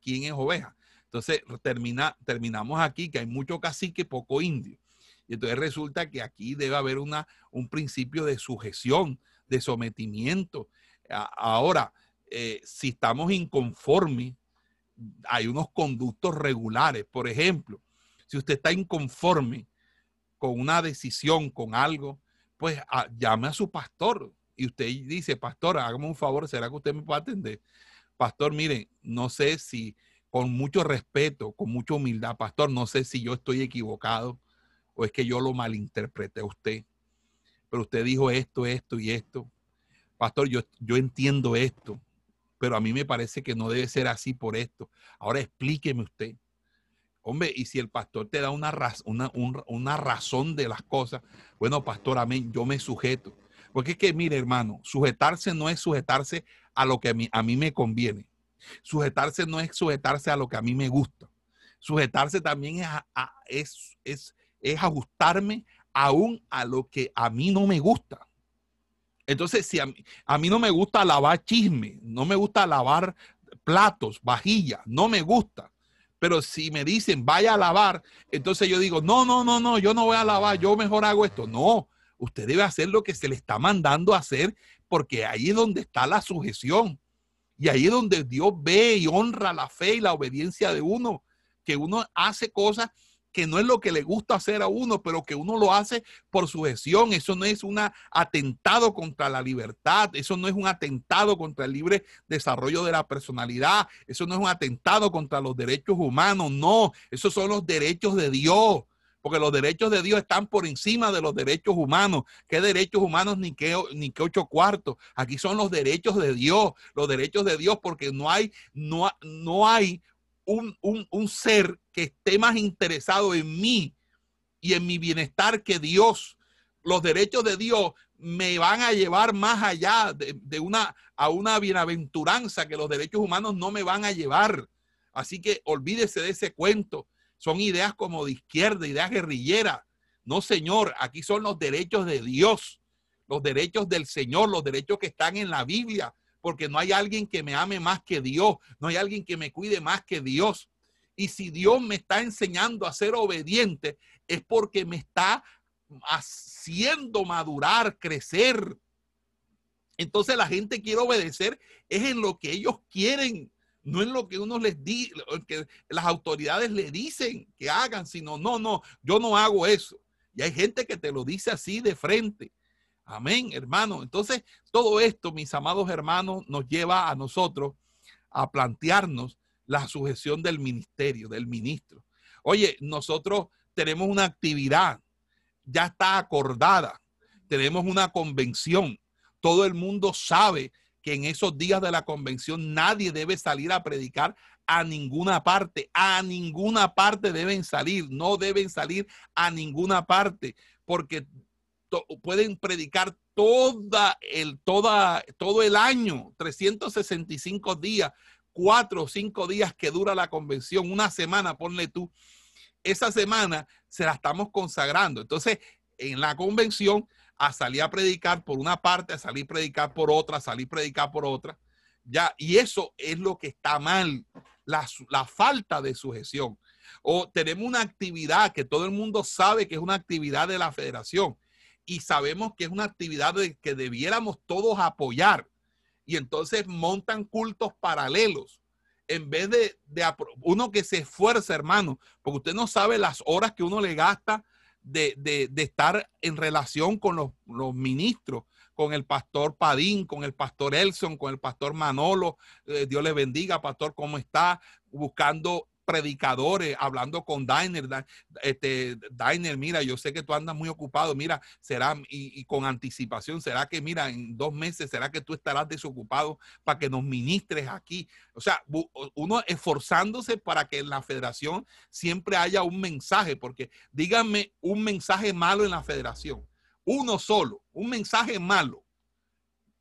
B: ¿quién es oveja? Entonces termina, terminamos aquí que hay mucho cacique, poco indio. Y entonces resulta que aquí debe haber una, un principio de sujeción, de sometimiento. Ahora, eh, si estamos inconformes, hay unos conductos regulares. Por ejemplo, si usted está inconforme con una decisión, con algo, pues ah, llame a su pastor y usted dice, pastor, hágame un favor, ¿será que usted me puede atender? Pastor, mire, no sé si con mucho respeto, con mucha humildad, pastor, no sé si yo estoy equivocado o es que yo lo malinterpreté a usted, pero usted dijo esto, esto y esto. Pastor, yo, yo entiendo esto, pero a mí me parece que no debe ser así por esto. Ahora explíqueme usted. Hombre, y si el pastor te da una, una, una razón de las cosas, bueno, pastor, amén, yo me sujeto. Porque es que, mire, hermano, sujetarse no es sujetarse a lo que a mí, a mí me conviene. Sujetarse no es sujetarse a lo que a mí me gusta. Sujetarse también es, es, es, es ajustarme aún a lo que a mí no me gusta. Entonces, si a mí, a mí no me gusta lavar chisme, no me gusta lavar platos, vajilla, no me gusta. Pero si me dicen vaya a lavar, entonces yo digo, no, no, no, no, yo no voy a lavar, yo mejor hago esto. No, usted debe hacer lo que se le está mandando a hacer porque ahí es donde está la sujeción. Y ahí es donde Dios ve y honra la fe y la obediencia de uno, que uno hace cosas que no es lo que le gusta hacer a uno, pero que uno lo hace por sujeción. Eso no es un atentado contra la libertad, eso no es un atentado contra el libre desarrollo de la personalidad, eso no es un atentado contra los derechos humanos, no, esos son los derechos de Dios. Porque los derechos de Dios están por encima de los derechos humanos. ¿Qué derechos humanos ni qué, ni qué ocho cuartos? Aquí son los derechos de Dios, los derechos de Dios, porque no hay, no, no hay un, ser que esté más interesado en mí y en mi bienestar que Dios. Los derechos de Dios me van a llevar más allá de, una, a una bienaventuranza que los derechos humanos no me van a llevar. Así que olvídese de ese cuento. Son ideas como de izquierda, ideas guerrilleras. No, señor, aquí son los derechos de Dios, los derechos del Señor, los derechos que están en la Biblia, porque no hay alguien que me ame más que Dios, no hay alguien que me cuide más que Dios. Y si Dios me está enseñando a ser obediente, es porque me está haciendo madurar, crecer. Entonces la gente quiere obedecer es en lo que ellos quieren, no en lo que uno les dice, que las autoridades le dicen que hagan, sino no, no, yo no hago eso. Y hay gente que te lo dice así de frente. Amén, hermano. Entonces, todo esto, mis amados hermanos, nos lleva a nosotros a plantearnos la sujeción del ministerio, del ministro. Oye, nosotros tenemos una actividad, ya está acordada, tenemos una convención. Todo el mundo sabe que en esos días de la convención nadie debe salir a predicar a ninguna parte, a ninguna parte deben salir, no deben salir a ninguna parte, porque pueden predicar toda el, toda, todo el año, 365 días, cuatro o cinco días que dura la convención, una semana, ponle tú. Esa semana se la estamos consagrando. Entonces, en la convención, a salir a predicar por una parte, a salir a predicar por otra, a salir a predicar por otra. Ya, y eso es lo que está mal, la, la falta de sujeción. O tenemos una actividad que todo el mundo sabe que es una actividad de la federación y sabemos que es una actividad que debiéramos todos apoyar. Y entonces montan cultos paralelos. En vez de, uno que se esfuerza, hermano, porque usted no sabe las horas que uno le gasta de, estar en relación con los, ministros, con el pastor Padín, con el pastor Elson, con el pastor Manolo. Eh, Dios le bendiga, pastor, ¿cómo está? Buscando predicadores hablando con Diner, este, Diner, mira, yo sé que tú andas muy ocupado, mira, será, y, con anticipación, será que, mira, en dos meses, será que tú estarás desocupado para que nos ministres aquí. O sea, uno esforzándose para que en la federación siempre haya un mensaje, porque díganme un mensaje malo en la federación, uno solo, un mensaje malo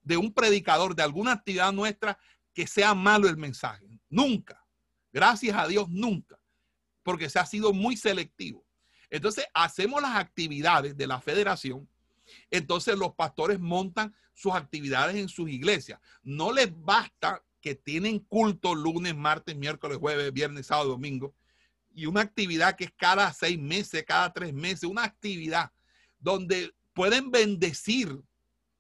B: de un predicador de alguna actividad nuestra que sea malo el mensaje. Nunca. Gracias a Dios nunca, porque se ha sido muy selectivo. Entonces, hacemos las actividades de la federación. Entonces, los pastores montan sus actividades en sus iglesias. No les basta que tienen culto lunes, martes, miércoles, jueves, viernes, sábado, domingo, y una actividad que es cada seis meses, cada tres meses, una actividad donde pueden bendecir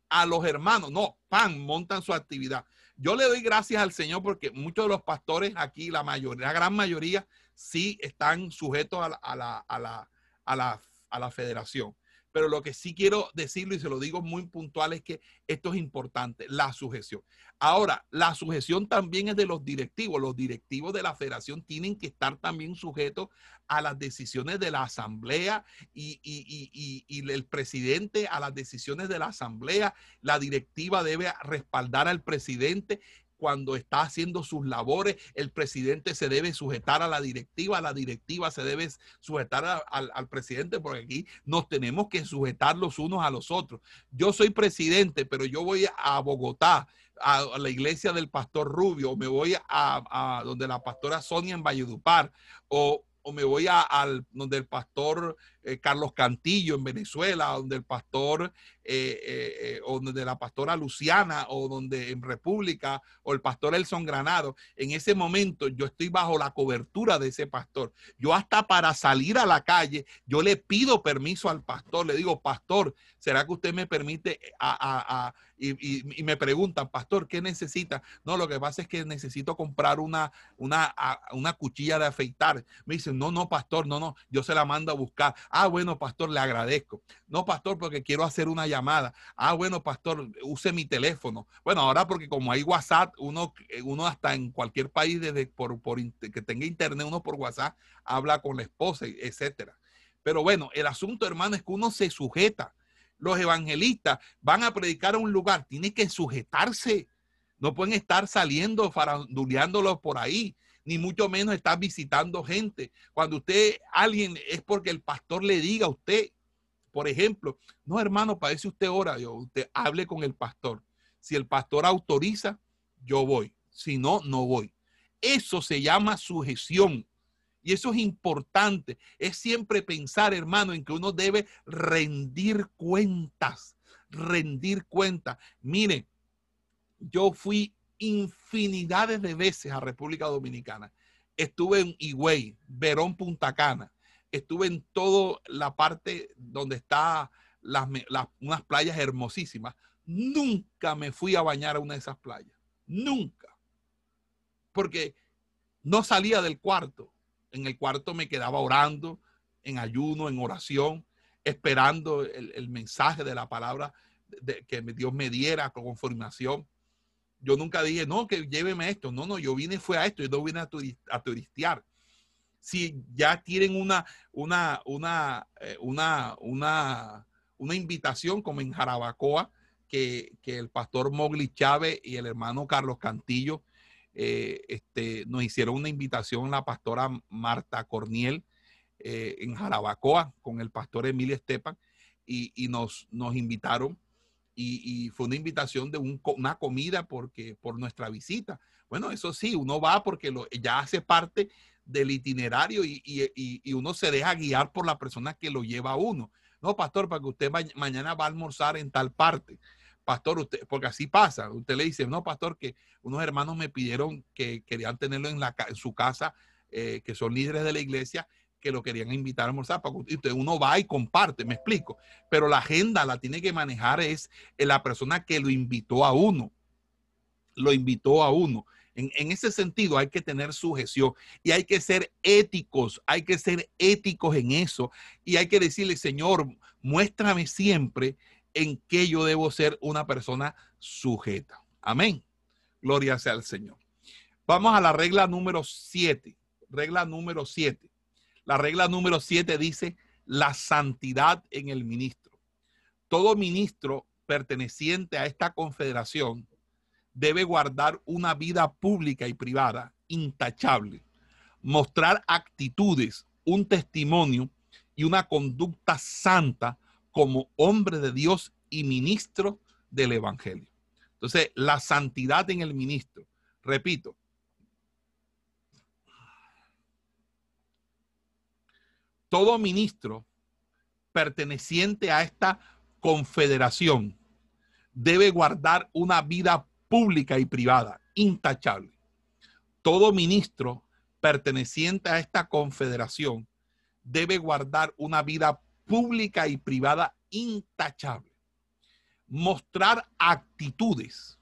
B: a los hermanos. No, pan, montan su actividad. Yo le doy gracias al Señor porque muchos de los pastores aquí, la mayoría, la gran mayoría, sí están sujetos a la, a la, a la, a la, a la federación. Pero lo que sí quiero decirlo y se lo digo muy puntual es que esto es importante, la sujeción. Ahora, la sujeción también es de los directivos. Los directivos de la federación tienen que estar también sujetos a las decisiones de la asamblea y, el presidente a las decisiones de la asamblea. La directiva debe respaldar al presidente cuando está haciendo sus labores, el presidente se debe sujetar a la directiva, la directiva se debe sujetar al presidente, porque aquí nos tenemos que sujetar los unos a los otros. Yo soy presidente, pero yo voy a Bogotá, a, la iglesia del pastor Rubio, o me voy a, donde la pastora Sonia en Valledupar, o o me voy al donde el pastor eh, Carlos Cantillo en Venezuela, donde el pastor eh, eh, o donde la pastora Luciana o donde en República o el pastor Elson Granado, en ese momento yo estoy bajo la cobertura de ese pastor. Yo hasta para salir a la calle, yo le pido permiso al pastor, le digo, pastor, ¿será que usted me permite a, y, me preguntan, pastor, ¿qué necesita? No, lo que pasa es que necesito comprar una, una, una cuchilla de afeitar. Me dicen, no, no, pastor, no, no, yo se la mando a buscar. Ah, bueno, pastor, le agradezco. No, pastor, porque quiero hacer una llamada. Ah, bueno, pastor, use mi teléfono. Bueno, ahora porque como hay WhatsApp, uno, uno hasta en cualquier país desde por, por que tenga internet, uno por WhatsApp habla con la esposa, etcétera. Pero bueno, el asunto, hermano, es que uno se sujeta. Los evangelistas van a predicar a un lugar, tiene que sujetarse. No pueden estar saliendo faranduleándolos por ahí ni mucho menos estar visitando gente. Cuando usted, alguien, es porque el pastor le diga a usted, por ejemplo, no hermano, para eso usted ora, yo, usted hable con el pastor. Si el pastor autoriza, yo voy. Si no, no voy. Eso se llama sujeción. Y eso es importante. Es siempre pensar, hermano, en que uno debe rendir cuentas. Rendir cuentas. Mire, yo fui infinidades de veces a República Dominicana. Estuve en Higüey, Verón, Punta Cana. Estuve en toda la parte donde está las, unas playas hermosísimas. Nunca me fui a bañar a una de esas playas. Nunca. Porque no salía del cuarto. En el cuarto me quedaba orando, en ayuno, en oración, esperando el, mensaje de la palabra de, que Dios me diera con confirmación. Yo nunca dije, no, que lléveme esto. No, no, yo vine fue a esto, yo no vine a, turistear. Si ya tienen una, una, una, eh, una, una, una invitación como en Jarabacoa, que, el pastor Mogli Chávez y el hermano Carlos Cantillo eh, este, nos hicieron una invitación, la pastora Marta Corniel eh, en Jarabacoa con el pastor Emilio Estepan y, y nos, nos invitaron y, fue una invitación de una comida porque, por nuestra visita. Bueno, eso sí, uno va porque lo, ya hace parte del itinerario y, y, uno se deja guiar por la persona que lo lleva a uno. No, pastor, para que usted mañana va a almorzar en tal parte. Pastor, usted, porque así pasa. Usted le dice, no, pastor, que unos hermanos me pidieron que querían tenerlo en, la, en su casa, eh, que son líderes de la iglesia, que lo querían invitar a almorzar. Entonces uno va y comparte, me explico. Pero la agenda la tiene que manejar es la persona que lo invitó a uno. Lo invitó a uno. En, en, ese sentido hay que tener sujeción y hay que ser éticos, hay que ser éticos en eso y hay que decirle, Señor, muéstrame siempre en qué yo debo ser una persona sujeta. Amén. Gloria sea al Señor. Vamos a la regla número siete. Regla número siete. La regla número siete dice la santidad en el ministro. Todo ministro perteneciente a esta confederación debe guardar una vida pública y privada intachable, mostrar actitudes, un testimonio y una conducta santa como hombre de Dios y ministro del Evangelio. Entonces, la santidad en el ministro, repito, todo ministro perteneciente a esta confederación debe guardar una vida pública y privada intachable. Todo ministro perteneciente a esta confederación debe guardar una vida pública y privada intachable. Mostrar actitudes,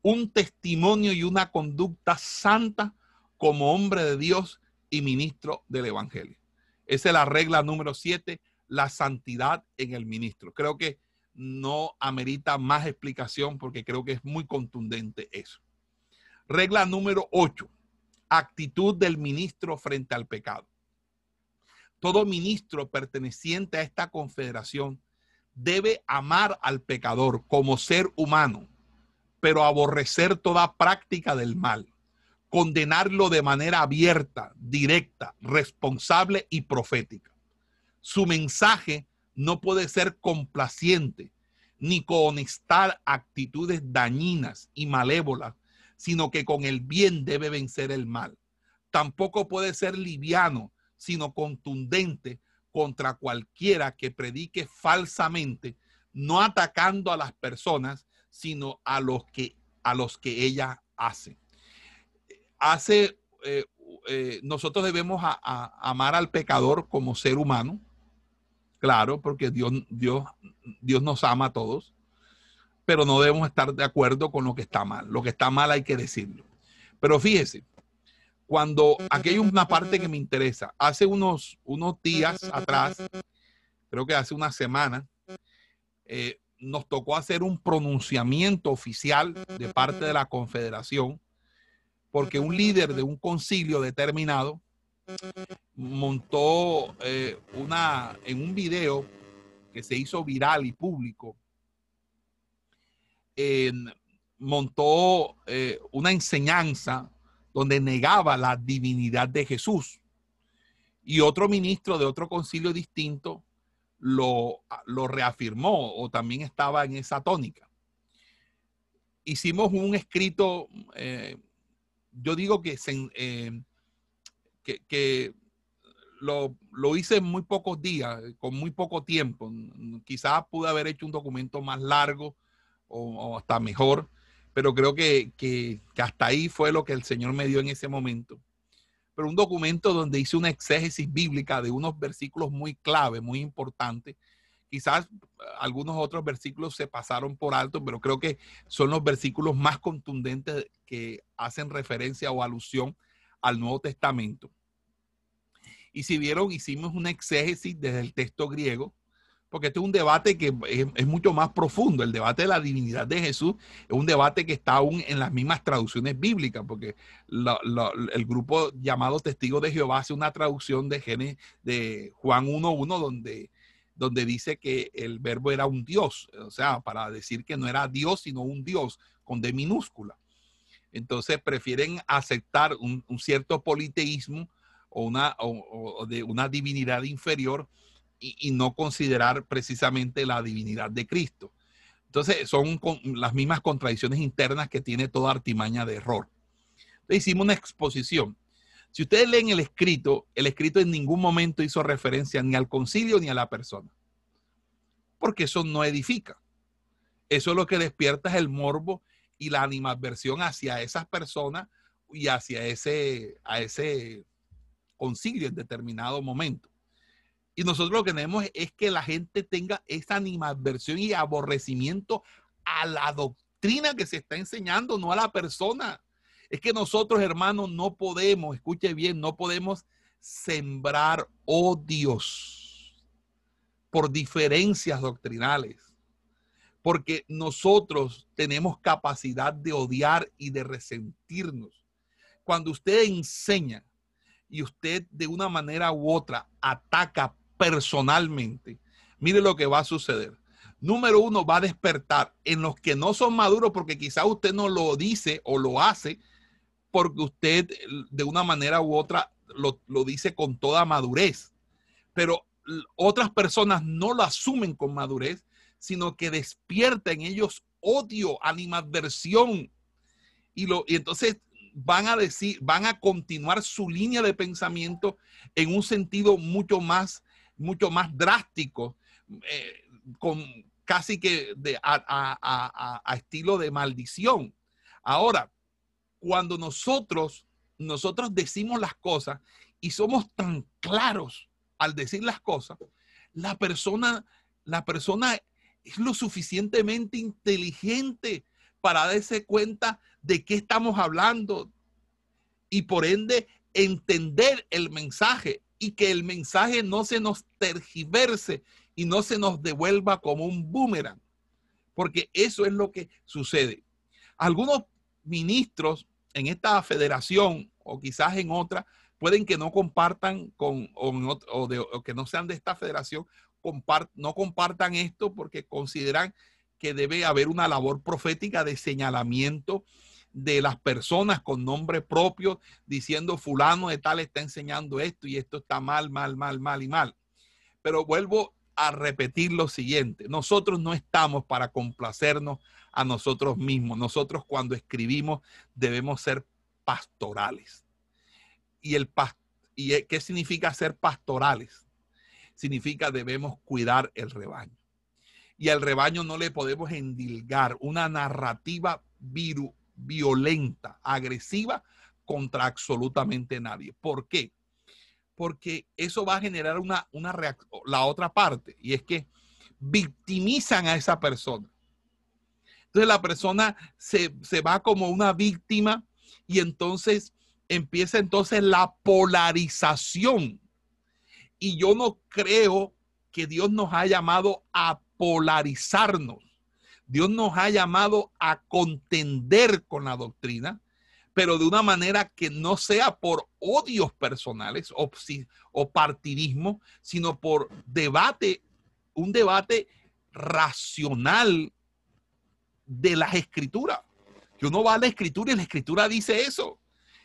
B: un testimonio y una conducta santa como hombre de Dios y ministro del Evangelio. Esa es la regla número siete, la santidad en el ministro. Creo que no amerita más explicación porque creo que es muy contundente eso. Regla número ocho, actitud del ministro frente al pecado. Todo ministro perteneciente a esta confederación debe amar al pecador como ser humano, pero aborrecer toda práctica del mal, condenarlo de manera abierta, directa, responsable y profética. Su mensaje no puede ser complaciente ni conectar actitudes dañinas y malévolas, sino que con el bien debe vencer el mal. Tampoco puede ser liviano, sino contundente contra cualquiera que predique falsamente, no atacando a las personas, sino a los que a los que ella hace. Hace eh, eh, nosotros debemos amar al pecador como ser humano, claro, porque Dios, Dios, Dios nos ama a todos, pero no debemos estar de acuerdo con lo que está mal. Lo que está mal hay que decirlo. Pero fíjese, cuando aquí hay una parte que me interesa, hace unos, unos días atrás, creo que hace una semana, eh, nos tocó hacer un pronunciamiento oficial de parte de la Confederación, porque un líder de un concilio determinado montó eh, una, en un video que se hizo viral y público, montó eh, una enseñanza donde negaba la divinidad de Jesús. Y otro ministro de otro concilio distinto lo, lo reafirmó o también estaba en esa tónica. Hicimos un escrito, eh, yo digo que se, que, lo, hice en muy pocos días, con muy poco tiempo. Quizás pude haber hecho un documento más largo o, hasta mejor, pero creo que, que, hasta ahí fue lo que el Señor me dio en ese momento. Pero un documento donde hice una exégesis bíblica de unos versículos muy clave, muy importantes. Quizás algunos otros versículos se pasaron por alto, pero creo que son los versículos más contundentes que hacen referencia o alusión al Nuevo Testamento. Y si vieron, hicimos una exégesis desde el texto griego, porque este es un debate que es, mucho más profundo. El debate de la divinidad de Jesús es un debate que está aún en las mismas traducciones bíblicas, porque el grupo llamado Testigos de Jehová hace una traducción de, Genes, de Juan 1.1 donde, donde dice que el verbo era un Dios, o sea, para decir que no era Dios, sino un Dios con D minúscula. Entonces prefieren aceptar un, cierto politeísmo o una, de una divinidad inferior y, no considerar precisamente la divinidad de Cristo. Entonces son las mismas contradicciones internas que tiene toda artimaña de error. Le hicimos una exposición. Si ustedes leen el escrito, el escrito en ningún momento hizo referencia ni al concilio ni a la persona. Porque eso no edifica. Eso es lo que despierta es el morbo y la animadversión hacia esas personas y hacia ese, a ese concilio en determinado momento. Y nosotros lo que tenemos es que la gente tenga esa animadversión y aborrecimiento a la doctrina que se está enseñando, no a la persona. Es que nosotros, hermanos, no podemos, escuche bien, no podemos sembrar odios por diferencias doctrinales porque nosotros tenemos capacidad de odiar y de resentirnos. Cuando usted enseña y usted de una manera u otra ataca personalmente, mire lo que va a suceder. Número uno, va a despertar en los que no son maduros, porque quizá usted no lo dice o lo hace, porque usted de una manera u otra lo, lo dice con toda madurez. Pero otras personas no lo asumen con madurez sino que despierta en ellos odio, animadversión. Y, lo, y entonces van a decir, van a continuar su línea de pensamiento en un sentido mucho más, mucho más drástico, eh, con casi que de, a, a, estilo de maldición. Ahora, cuando nosotros, nosotros decimos las cosas y somos tan claros al decir las cosas, la persona, la persona es lo suficientemente inteligente para darse cuenta de qué estamos hablando y por ende entender el mensaje y que el mensaje no se nos tergiverse y no se nos devuelva como un boomerang, porque eso es lo que sucede. Algunos ministros en esta federación o quizás en otra pueden que no compartan con o, que no sean de esta federación, no compartan esto porque consideran que debe haber una labor profética de señalamiento de las personas con nombre propio, diciendo fulano de tal está enseñando esto y esto está mal, mal, mal, mal y mal. Pero vuelvo a repetir lo siguiente, nosotros no estamos para complacernos a nosotros mismos. Nosotros cuando escribimos debemos ser pastorales. ¿Y, el ¿Y qué significa ser pastorales? Significa debemos cuidar el rebaño. Y al rebaño no le podemos endilgar una narrativa viru violenta, agresiva contra absolutamente nadie. ¿Por qué? Porque eso va a generar una, una reacción, la otra parte, y es que victimizan a esa persona. Entonces la persona se, se va como una víctima y entonces empieza entonces la polarización. Y yo no creo que Dios nos ha llamado a polarizarnos. Dios nos ha llamado a contender con la doctrina, pero de una manera que no sea por odios personales o, partidismo, sino por debate, un debate racional de las escrituras. Que uno va a la escritura y la escritura dice eso.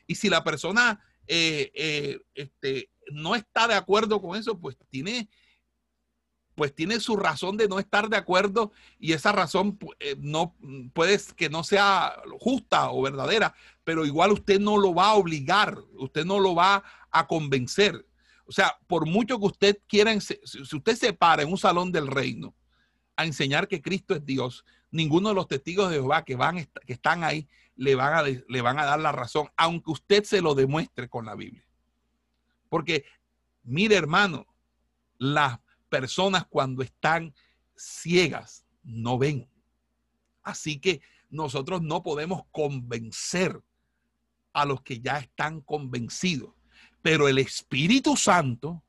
B: Y si la persona eh, eh, este, no está de acuerdo con eso, pues tiene pues tiene su razón de no estar de acuerdo y esa razón eh, no puede que no sea justa o verdadera, pero igual usted no lo va a obligar, usted no lo va a convencer. O sea, por mucho que usted quiera, si usted se para en un salón del reino a enseñar que Cristo es Dios, ninguno de los testigos de Jehová que, van, que están ahí le van, a, le van a dar la razón, aunque usted se lo demuestre con la Biblia. Porque, mire hermano, las personas cuando están ciegas no ven. Así que nosotros no podemos convencer a los que ya están convencidos, pero el Espíritu Santo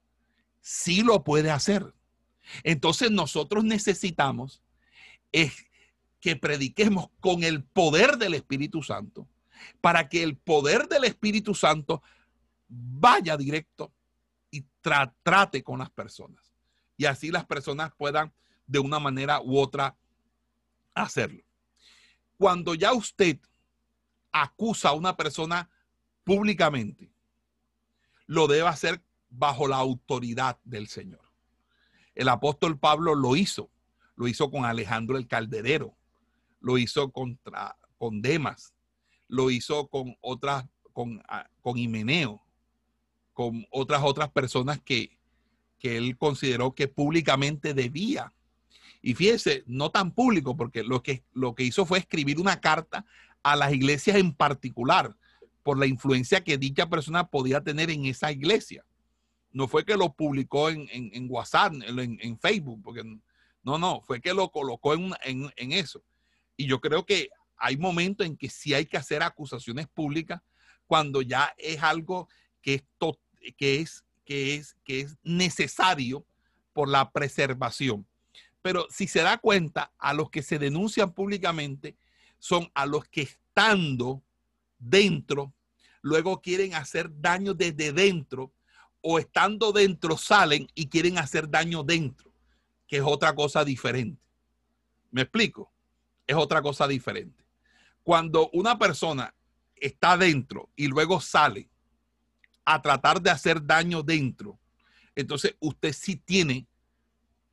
B: sí lo puede hacer. Entonces nosotros necesitamos que prediquemos con el poder del Espíritu Santo, para que el poder del Espíritu Santo vaya directo y trate con las personas y así las personas puedan de una manera u otra hacerlo. Cuando ya usted acusa a una persona públicamente, lo debe hacer bajo la autoridad del Señor. El apóstol Pablo lo hizo, lo hizo con Alejandro el Calderero, lo hizo contra, con Demas, lo hizo con otras, con, ah, con Himeneo, con otras otras personas que, que él consideró que públicamente debía. Y fíjese, no tan público, porque lo que, lo que hizo fue escribir una carta a las iglesias en particular, por la influencia que dicha persona podía tener en esa iglesia. No fue que lo publicó en, WhatsApp, en, Facebook, porque no, no, fue que lo colocó en, en, eso. Y yo creo que hay momentos en que sí hay que hacer acusaciones públicas cuando ya es algo que es, que es que es, que es necesario por la preservación. Pero si se da cuenta, a los que se denuncian públicamente son a los que estando dentro, luego quieren hacer daño desde dentro o estando dentro salen y quieren hacer daño dentro, que es otra cosa diferente. ¿Me explico? Es otra cosa diferente. Cuando una persona está dentro y luego sale a tratar de hacer daño dentro, entonces usted sí tiene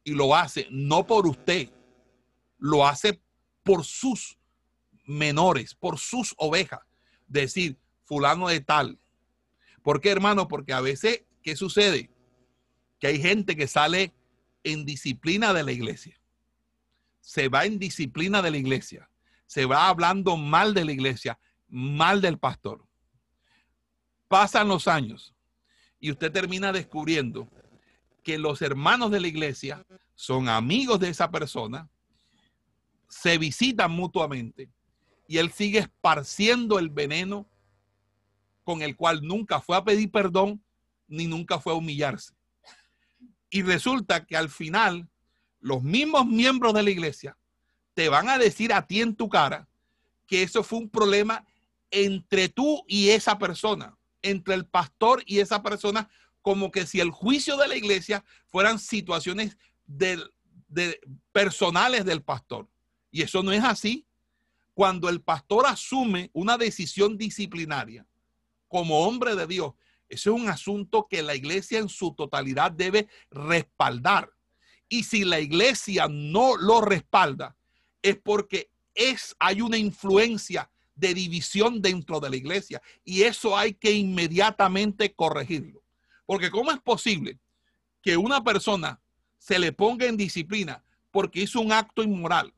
B: y lo hace, no por usted, lo hace por sus menores, por sus ovejas. Decir, fulano de tal. ¿Por qué, hermano? Porque a veces, ¿qué sucede? Que hay gente que sale en disciplina de la iglesia. Se va en disciplina de la iglesia. Se va hablando mal de la iglesia mal del pastor. Pasan los años y usted termina descubriendo que los hermanos de la iglesia son amigos de esa persona, se visitan mutuamente y él sigue esparciendo el veneno con el cual nunca fue a pedir perdón ni nunca fue a humillarse. Y resulta que al final los mismos miembros de la iglesia te van a decir a ti en tu cara que eso fue un problema entre tú y esa persona, entre el pastor y esa persona, como que si el juicio de la iglesia fueran situaciones de, personales del pastor. Y eso no es así. Cuando el pastor asume una decisión disciplinaria como hombre de Dios, eso es un asunto que la iglesia en su totalidad debe respaldar. Y si la iglesia no lo respalda, es porque es, hay una influencia de división dentro de la iglesia y eso hay que inmediatamente corregirlo. Porque ¿cómo es posible que una persona se le ponga en disciplina porque hizo un acto inmoral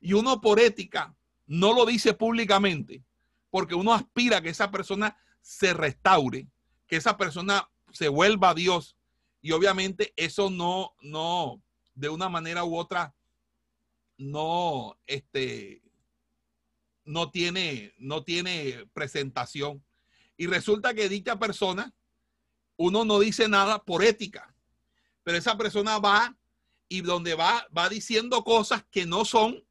B: y uno por ética no lo dice públicamente porque uno aspira a que esa persona se restaure, que esa persona se vuelva a Dios y obviamente eso no, no, de una manera u otra, no, este, no tiene, no tiene presentación. Y resulta que dicha persona, uno no dice nada por ética, pero esa persona va y donde va, va diciendo cosas que no son,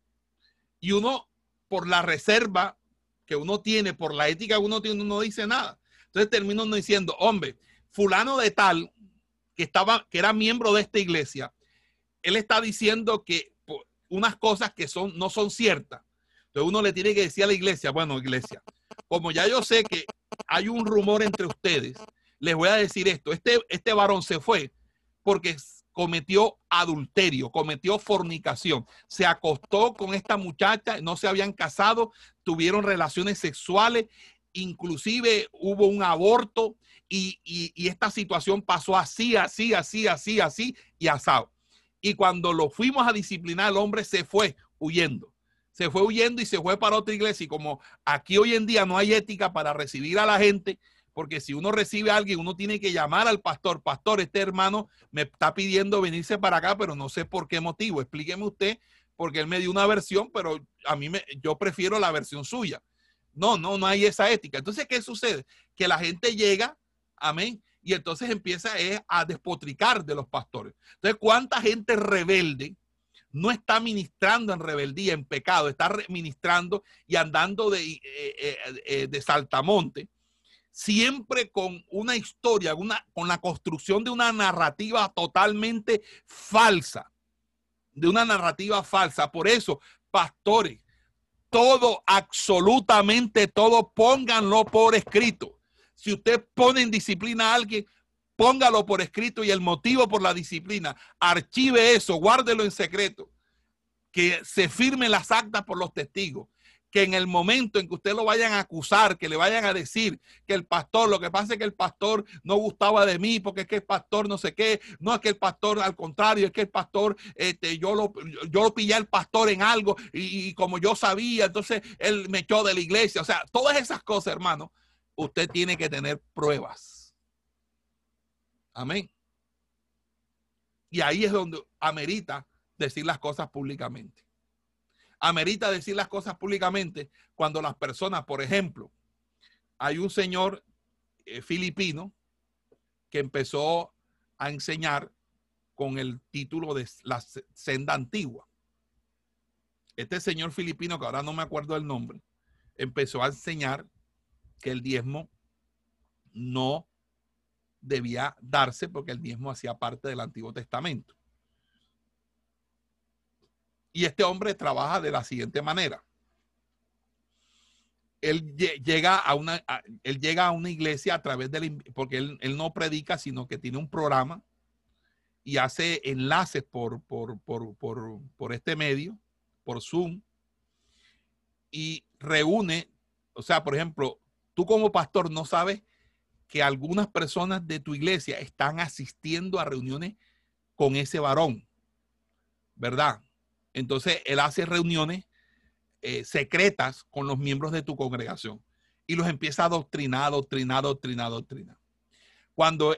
B: y uno, por la reserva que uno tiene, por la ética que uno tiene, no dice nada. Entonces termino diciendo, hombre, fulano de tal, que estaba, que era miembro de esta iglesia, él está diciendo que unas cosas que son, no son ciertas. Entonces uno le tiene que decir a la iglesia, bueno, iglesia, como ya yo sé que hay un rumor entre ustedes, les voy a decir esto, este, este varón se fue porque cometió adulterio, cometió fornicación, se acostó con esta muchacha, no se habían casado, tuvieron relaciones sexuales, inclusive hubo un aborto y, y esta situación pasó así, así, así, así, así y asado. Y cuando lo fuimos a disciplinar, el hombre se fue huyendo. Se fue huyendo y se fue para otra iglesia. Y como aquí hoy en día no hay ética para recibir a la gente, porque si uno recibe a alguien, uno tiene que llamar al pastor. Pastor, este hermano me está pidiendo venirse para acá, pero no sé por qué motivo. Explíqueme usted, porque él me dio una versión, pero a mí me, yo prefiero la versión suya. No, no, no hay esa ética. Entonces, ¿qué sucede? Que la gente llega, amén, y entonces empieza a despotricar de los pastores. Entonces, ¿cuánta gente rebelde no está ministrando en rebeldía, en pecado, está ministrando y andando de, eh, eh, eh, de saltamonte? Siempre con una historia, con la construcción de una narrativa totalmente falsa, de una narrativa falsa. Por eso, pastores, todo, absolutamente todo, pónganlo por escrito. Si usted pone en disciplina a alguien, póngalo por escrito y el motivo por la disciplina. Archive eso, guárdelo en secreto. Que se firmen las actas por los testigos. Que en el momento en que usted lo vayan a acusar, que le vayan a decir que el pastor, lo que pasa es que el pastor no gustaba de mí porque es que el pastor no sé qué, no es que el pastor, al contrario, es que el pastor, este, yo lo, yo pillé al pastor en algo y como yo sabía, entonces él me echó de la iglesia. O sea, todas esas cosas, hermano, usted tiene que tener pruebas. Amén. Y ahí es donde amerita decir las cosas públicamente. Amerita decir las cosas públicamente cuando las personas, por ejemplo, hay un señor eh, filipino que empezó a enseñar con el título de la senda antigua. Este señor filipino, que ahora no me acuerdo el nombre, empezó a enseñar que el diezmo no debía darse porque el diezmo hacía parte del Antiguo Testamento. Y este hombre trabaja de la siguiente manera. Él llega a una, él llega a una iglesia a través de porque él, no predica, sino que tiene un programa y hace enlaces por, por, por este medio, por Zoom, y reúne, o sea, por ejemplo, tú como pastor no sabes que algunas personas de tu iglesia están asistiendo a reuniones con ese varón, ¿verdad? Entonces, él hace reuniones eh, secretas con los miembros de tu congregación. y los empieza a adoctrinar, adoctrinar, adoctrinar, adoctrinar. Cuando,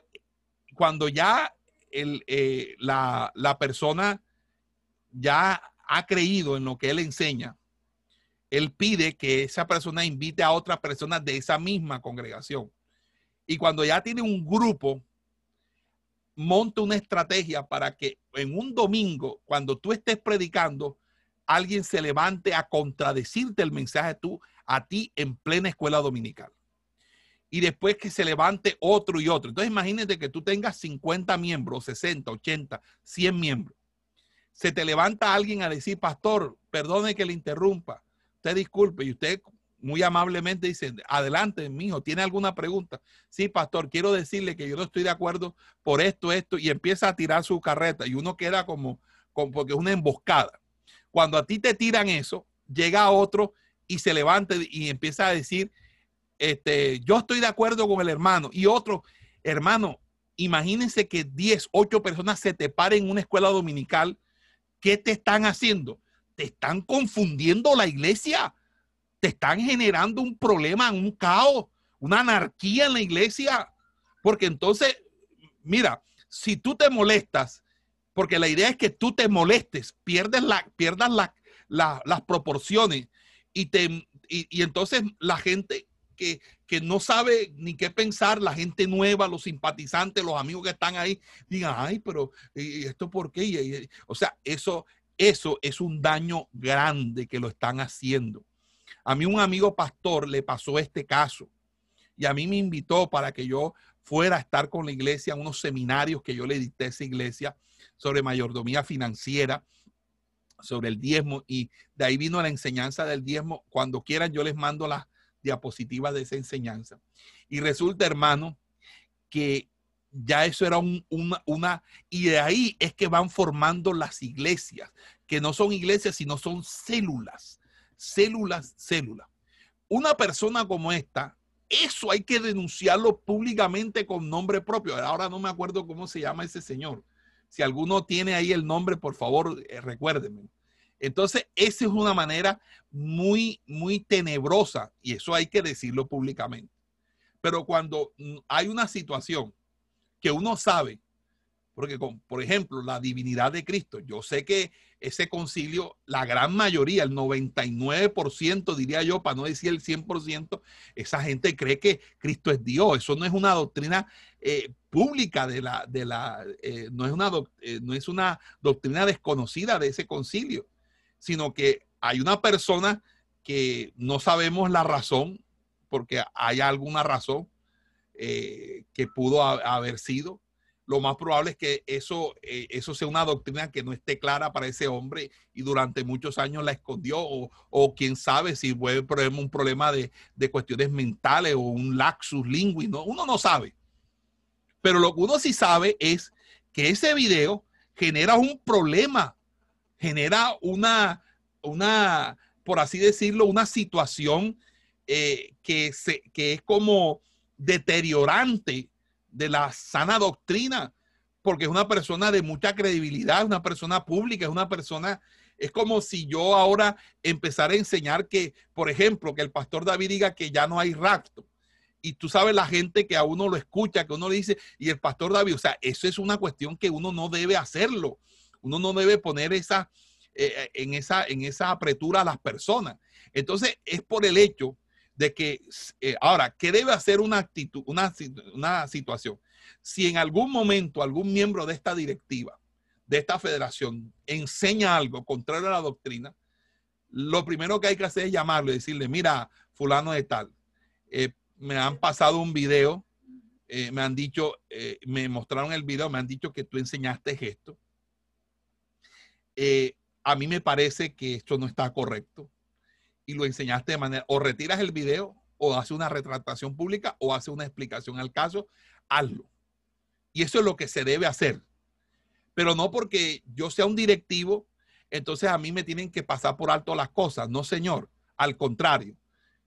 B: cuando ya el, eh, la, la persona ya ha creído en lo que él enseña, él pide que esa persona invite a otras personas de esa misma congregación. Y cuando ya tiene un grupo, monta una estrategia para que en un domingo, cuando tú estés predicando, alguien se levante a contradecirte el mensaje tú a ti en plena escuela dominical. Y después que se levante otro y otro. Entonces imagínate que tú tengas 50 miembros, 60, 80, 100 miembros. Se te levanta alguien a decir, pastor, perdone que le interrumpa. Usted disculpe y usted muy amablemente dice, adelante, mi hijo, ¿tiene alguna pregunta? Sí, pastor, quiero decirle que yo no estoy de acuerdo por esto, esto, y empieza a tirar su carreta y uno queda como, como porque es una emboscada. Cuando a ti te tiran eso, llega otro y se levanta y empieza a decir, este, yo estoy de acuerdo con el hermano. Y otro, hermano, imagínense que 10, 8 personas se te paren en una escuela dominical. ¿Qué te están haciendo? Te están confundiendo la iglesia. Te están generando un problema, un caos, una anarquía en la iglesia. Porque entonces, mira, si tú te molestas, porque la idea es que tú te molestes, pierdes la, pierdas las proporciones y, te, y, entonces la gente que, que, no sabe ni qué pensar, la gente nueva, los simpatizantes, los amigos que están ahí, digan, ay, pero ¿y esto por qué? o sea, eso, eso es un daño grande que lo están haciendo. A mí un amigo pastor le pasó este caso y a mí me invitó para que yo fuera a estar con la iglesia, unos seminarios que yo le dicté a esa iglesia sobre mayordomía financiera sobre el diezmo y de ahí vino la enseñanza del diezmo. Cuando quieran yo les mando las diapositivas de esa enseñanza. Y resulta, hermano, que ya eso era una, una, y de ahí es que van formando las iglesias, que no son iglesias, sino son células, células, células. Una persona como esta, eso hay que denunciarlo públicamente con nombre propio. Ahora no me acuerdo cómo se llama ese señor, si alguno tiene ahí el nombre, por favor, eh. Entonces, esa es una manera muy, muy tenebrosa y eso hay que decirlo públicamente. Pero cuando mm, hay una situación que uno sabe, porque por ejemplo, la divinidad de Cristo, yo sé que ese concilio, la gran mayoría, el 99%, diría yo, para no decir el 100%, esa gente cree que Cristo es Dios. Eso no es una doctrina eh, pública de la, de la eh, no, es una eh, no es una doctrina desconocida de ese concilio, sino que hay una persona que no sabemos la razón, porque hay alguna razón que pudo haber sido, lo más probable es que eso, eh, eso sea una doctrina que no esté clara para ese hombre y durante muchos años la escondió o, quién sabe si fue un problema de, cuestiones mentales o un laxus lingui, ¿no? uno no sabe. Pero lo que uno sí sabe es que ese video genera un problema, genera una, una por así decirlo, una situación eh, que, se, que es como deteriorante de la sana doctrina, porque es una persona de mucha credibilidad, una persona pública, es una persona, es como si yo ahora empezara a enseñar que, por ejemplo, que el pastor David diga que ya no hay rapto. Y tú sabes la gente que a uno lo escucha, que uno le dice, y el pastor David, o sea, eso es una cuestión que uno no debe hacerlo. Uno no debe poner esa, eh, en, esa, en esa apretura a las personas. Entonces, es por el hecho de que, eh, ahora, ¿qué debe hacer una actitud, una, una situación? Si en algún momento algún miembro de esta directiva, de esta federación, enseña algo contrario a la doctrina, lo primero que hay que hacer es llamarlo y decirle, mira, fulano de tal, eh, me han pasado un video, eh, me han dicho, me mostraron el video, me han dicho que tú enseñaste esto. a mí me parece que esto no está correcto y lo enseñaste de manera, o retiras el video, o hace una retractación pública, o hace una explicación al caso, hazlo. Y eso es lo que se debe hacer. Pero no porque yo sea un directivo, entonces a mí me tienen que pasar por alto las cosas. No, señor. Al contrario.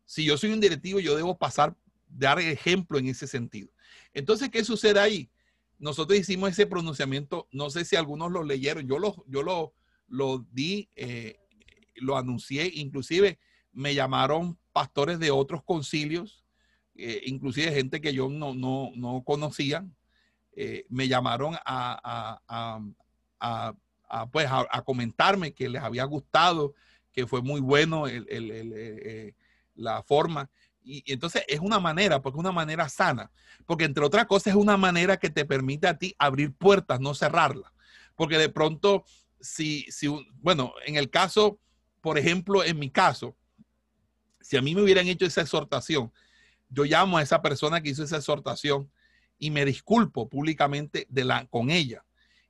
B: Si yo soy un directivo, yo debo pasar, dar ejemplo en ese sentido. Entonces, ¿qué sucede ahí? Nosotros hicimos ese pronunciamiento, no sé si algunos lo leyeron, yo lo, yo lo, lo di, eh, lo anuncié, inclusive me llamaron pastores de otros concilios, eh, inclusive gente que yo no, no, no conocía, eh, me llamaron a, a, a, pues, a, comentarme que les había gustado, que fue muy bueno el, el, el, la forma. Y, entonces es una manera, porque es una manera sana, porque entre otras cosas es una manera que te permite a ti abrir puertas, no cerrarlas. Porque de pronto, si, si, bueno, en el caso, por ejemplo, en mi caso, si a mí me hubieran hecho esa exhortación, yo llamo a esa persona que hizo esa exhortación y me disculpo públicamente de la, con ella.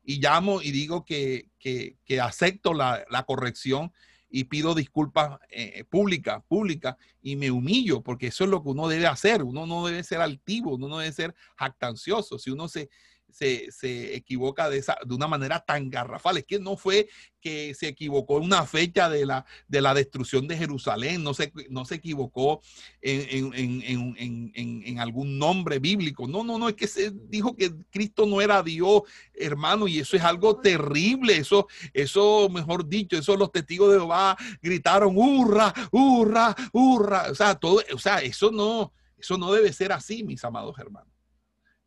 B: Y llamo y digo que, que, acepto la, la corrección y pido disculpas eh, públicas, públicas, y me humillo, porque eso es lo que uno debe hacer. Uno no debe ser altivo, uno no debe ser jactancioso. Si uno se, se, equivoca de, esa, de una manera tan garrafal. Es que no fue que se equivocó en una fecha de la, de la destrucción de Jerusalén, no se, no se equivocó en, en, algún nombre bíblico. No, no, no, es que se dijo que Cristo no era Dios, hermano, y eso es algo terrible. Eso, eso mejor dicho, eso los testigos de Jehová gritaron, hurra, hurra, hurra. O sea, todo, o sea, eso no, eso no debe ser así, mis amados hermanos.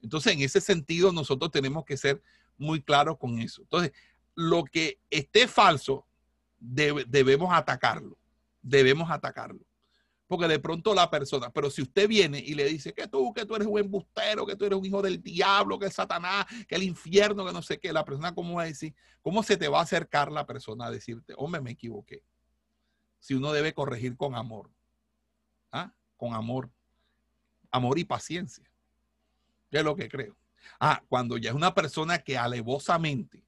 B: Entonces, en ese sentido, nosotros tenemos que ser muy claros con eso. Entonces, lo que esté falso, debemos atacarlo. Debemos atacarlo. Porque de pronto la persona, pero si usted viene y le dice que tú, que tú eres un embustero, que tú eres un hijo del diablo, que es Satanás, que el infierno, que no sé qué, la persona, ¿cómo va a decir? ¿Cómo se te va a acercar la persona a decirte, hombre, me equivoqué? Si uno debe corregir con amor. ¿Ah? Con amor. Amor y paciencia es lo que creo. Ah, cuando ya es una persona que alevosamente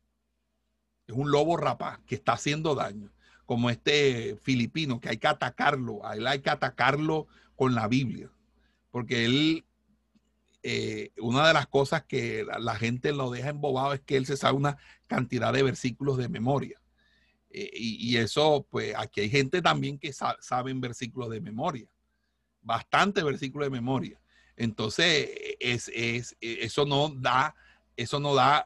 B: es un lobo rapaz que está haciendo daño, como este filipino, que hay que atacarlo, a él hay que atacarlo con la Biblia, porque él, eh, una de las cosas que la, gente lo deja embobado es que él se sabe una cantidad de versículos de memoria. Eh, y, eso, pues aquí hay gente también que sabe, saben versículos de memoria, bastante versículos de memoria. Entonces, es, es, eso no da, eso no da,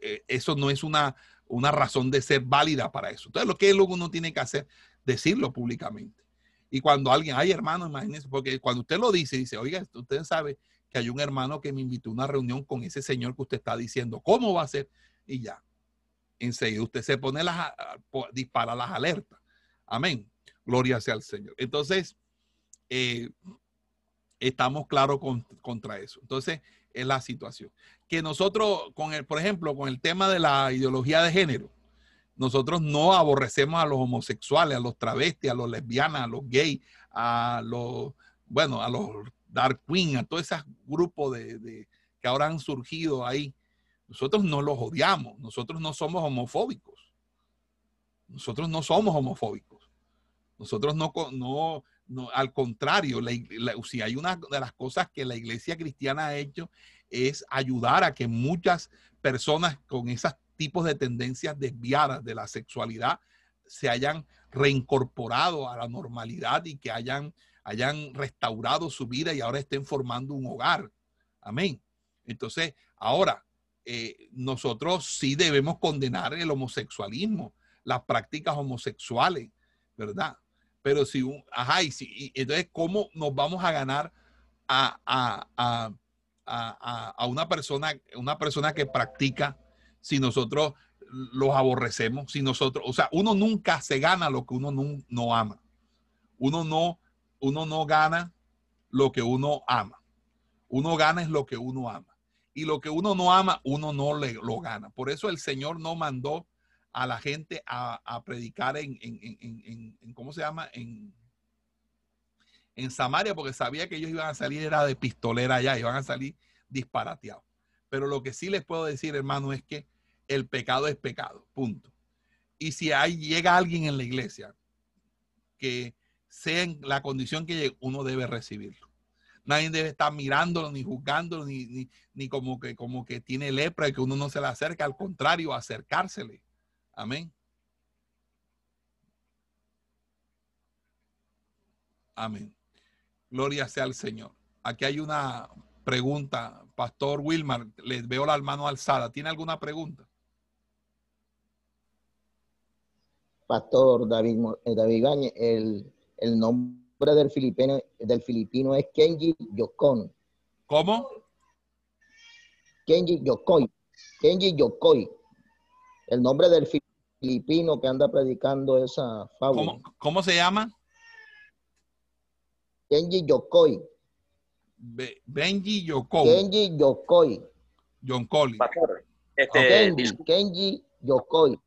B: eh, eso no es una, una razón de ser válida para eso. Entonces, lo que luego uno tiene que hacer, decirlo públicamente. Y cuando alguien, ay hermano, imagínense, porque cuando usted lo dice, dice, oiga, usted sabe que hay un hermano que me invitó a una reunión con ese señor que usted está diciendo, ¿cómo va a ser? Y ya, enseguida usted se pone las, dispara las alertas. Amén. Gloria sea al Señor. Entonces, eh, estamos claros contra eso. Entonces, es la situación. Que nosotros, con el, por ejemplo, con el tema de la ideología de género, nosotros no aborrecemos a los homosexuales, a los travestis, a los lesbianas, a los gays, a los, bueno, a los dark queen, a todos esos grupos de, que ahora han surgido ahí. Nosotros no los odiamos, nosotros no somos homofóbicos. Nosotros no somos homofóbicos. Nosotros no, no, no, al contrario, si hay una de las cosas que la iglesia cristiana ha hecho es ayudar a que muchas personas con esos tipos de tendencias desviadas de la sexualidad se hayan reincorporado a la normalidad y que hayan, hayan restaurado su vida y ahora estén formando un hogar. Amén. Entonces, ahora, eh, nosotros sí debemos condenar el homosexualismo, las prácticas homosexuales, ¿verdad? Pero si, un, ajá, y si, entonces, ¿cómo nos vamos a ganar a, a, a, a, una, persona, una persona que practica si nosotros los aborrecemos? Si nosotros, o sea, uno nunca se gana lo que uno no, no ama. Uno no, uno no gana lo que uno ama. Uno gana es lo que uno ama. Y lo que uno no ama, uno no le, lo gana. Por eso el Señor no mandó a la gente a, predicar en, ¿cómo se llama? En, en Samaria, porque sabía que ellos iban a salir, era de pistolera allá, iban a salir disparateados. Pero lo que sí les puedo decir, hermano, es que el pecado es pecado, punto. Y si hay, llega alguien en la iglesia que sea en la condición que llegue, uno debe recibirlo. Nadie debe estar mirándolo, ni juzgándolo, ni, ni, ni, como, que, como que tiene lepra y que uno no se le acerca. Al contrario, acercársele Amén. Amén. Gloria sea al Señor. Aquí hay una pregunta, Pastor Wilmar. Les veo la mano alzada. ¿Tiene alguna pregunta?
C: Pastor David, eh, David Gañe, el, nombre del filipino, del filipino es Kenji Yokon.
B: ¿Cómo?
C: Kenji Yokoi. Kenji Yokoi. El nombre del filipino que anda predicando esa fábula.
B: ¿Cómo, cómo se llama?
C: Kenji Yokoi.
B: Be- Benji Yoko.
C: Kenji Yokoi.
B: John Collins.
D: Pastor, este,
C: Kenji, Yokoi.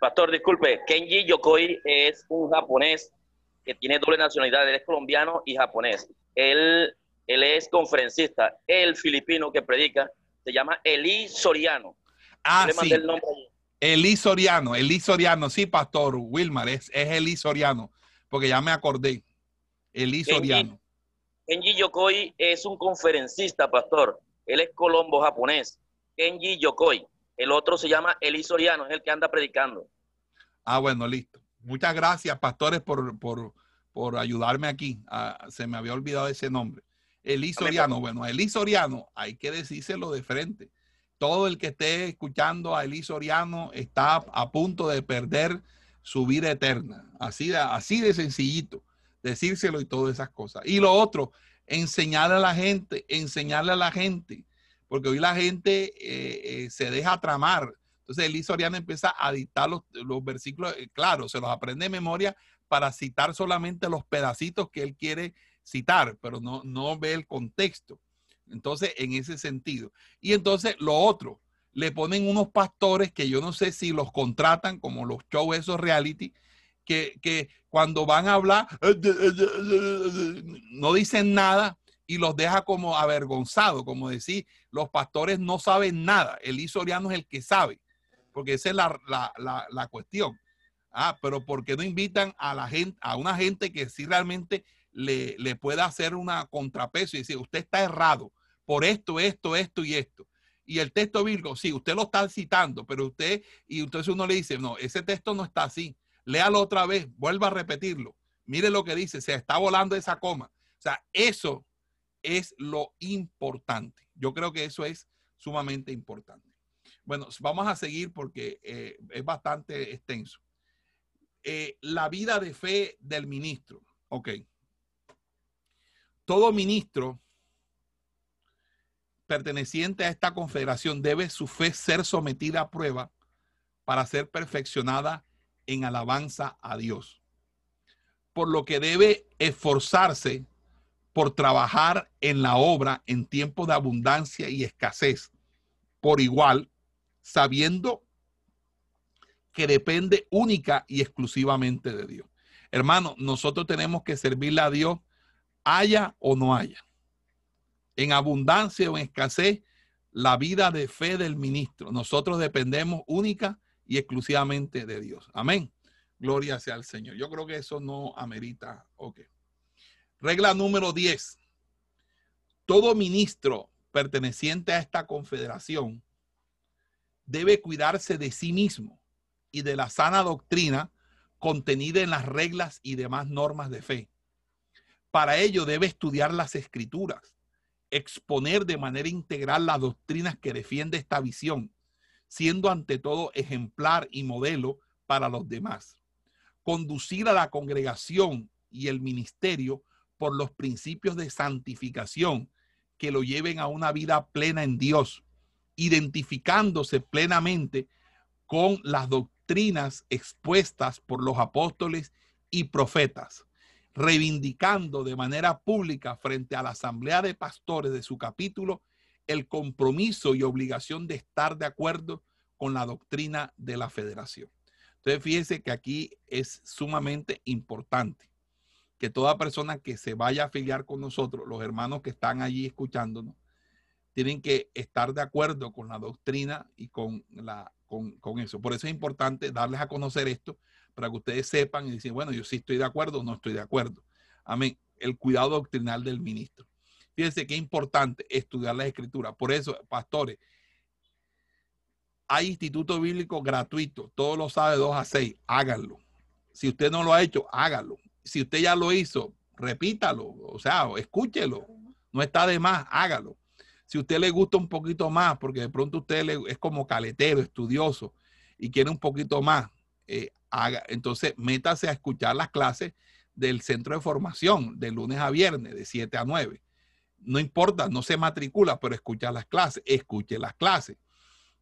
D: pastor, disculpe, Kenji Yokoi es un japonés que tiene doble nacionalidad, él es colombiano y japonés. Él, él es conferencista, el filipino que predica, se llama Eli Soriano.
B: Ah,
D: Le
B: sí.
D: el nombre.
B: Eli Soriano, Eli Soriano, sí, pastor Wilmar, es, es Eli Soriano, porque ya me acordé.
D: Kenji.
B: Soriano.
D: Kenji Yokoi es un conferencista, pastor. Él es colombo japonés. Kenji Yokoi. El otro se llama Eli Soriano, es el que anda predicando.
B: Ah, bueno, listo. Muchas gracias, pastores, por, por, por ayudarme aquí. Ah, se me había olvidado ese nombre. Eli Soriano, bueno, Eli Soriano, hay que decírselo de frente. Todo el que esté escuchando a Eli Soriano está a punto de perder su vida eterna. Así de, así de sencillito. Decírselo y todas esas cosas. Y lo otro, enseñarle a la gente, enseñarle a la gente. Porque hoy la gente eh, eh, se deja tramar. Entonces Eli Soriano empieza a dictar los, los versículos, eh, claro, se los aprende de memoria para citar solamente los pedacitos que él quiere citar, pero no, no ve el contexto. Entonces, en ese sentido. Y entonces, lo otro, le ponen unos pastores que yo no sé si los contratan como los shows esos reality, que, cuando van a hablar, no dicen nada y los deja como avergonzados, como decir, los pastores no saben nada. El Soriano es el que sabe, porque esa es la, la, la, la cuestión. Ah, pero ¿por qué no invitan a la gente, a una gente que sí realmente le, le pueda hacer una contrapeso y decir, usted está errado por esto, esto, esto y esto? Y el texto bíblico, sí, usted lo está citando, pero usted, y entonces uno le dice, no, ese texto no está así. Léalo otra vez, vuelva a repetirlo. Mire lo que dice, se está volando esa coma. O sea, eso es lo importante. Yo creo que eso es sumamente importante. Bueno, vamos a seguir porque eh, es bastante extenso. Eh, la vida de fe del ministro. Ok. Todo ministro perteneciente a esta confederación debe su fe ser sometida a prueba para ser perfeccionada en alabanza a Dios. Por lo que debe esforzarse por trabajar en la obra en tiempos de abundancia y escasez, por igual, sabiendo que depende única y exclusivamente de Dios. Hermano, nosotros tenemos que servirle a Dios, haya o no haya. En abundancia o en escasez, la vida de fe del ministro. Nosotros dependemos única y exclusivamente de Dios. Amén. Gloria sea al Señor. Yo creo que eso no amerita. Ok. Regla número 10. Todo ministro perteneciente a esta confederación debe cuidarse de sí mismo y de la sana doctrina contenida en las reglas y demás normas de fe. Para ello debe estudiar las escrituras, exponer de manera integral las doctrinas que defiende esta visión, siendo ante todo ejemplar y modelo para los demás. Conducir a la congregación y el ministerio por los principios de santificación que lo lleven a una vida plena en Dios, identificándose plenamente con las doctrinas expuestas por los apóstoles y profetas, reivindicando de manera pública frente a la asamblea de pastores de su capítulo el compromiso y obligación de estar de acuerdo con la doctrina de la federación. Entonces, fíjense que aquí es sumamente importante que toda persona que se vaya a afiliar con nosotros, los hermanos que están allí escuchándonos, tienen que estar de acuerdo con la doctrina y con, la, con, con, eso. Por eso es importante darles a conocer esto para que ustedes sepan y dicen, bueno, yo sí estoy de acuerdo o no estoy de acuerdo. Amén. El cuidado doctrinal del ministro. Fíjense qué importante estudiar la escritura. Por eso, pastores, hay instituto bíblico gratuito. Todo lo sabe 2 a 6. Háganlo. Si usted no lo ha hecho, hágalo. Si usted ya lo hizo, repítalo. O sea, escúchelo. No está de más, hágalo. Si usted le gusta un poquito más, porque de pronto usted es como caletero, estudioso, y quiere un poquito más, eh, haga, entonces métase a escuchar las clases del centro de formación de lunes a viernes, de 7 a 9. No importa, no se matricula, pero escucha las clases, escuche las clases.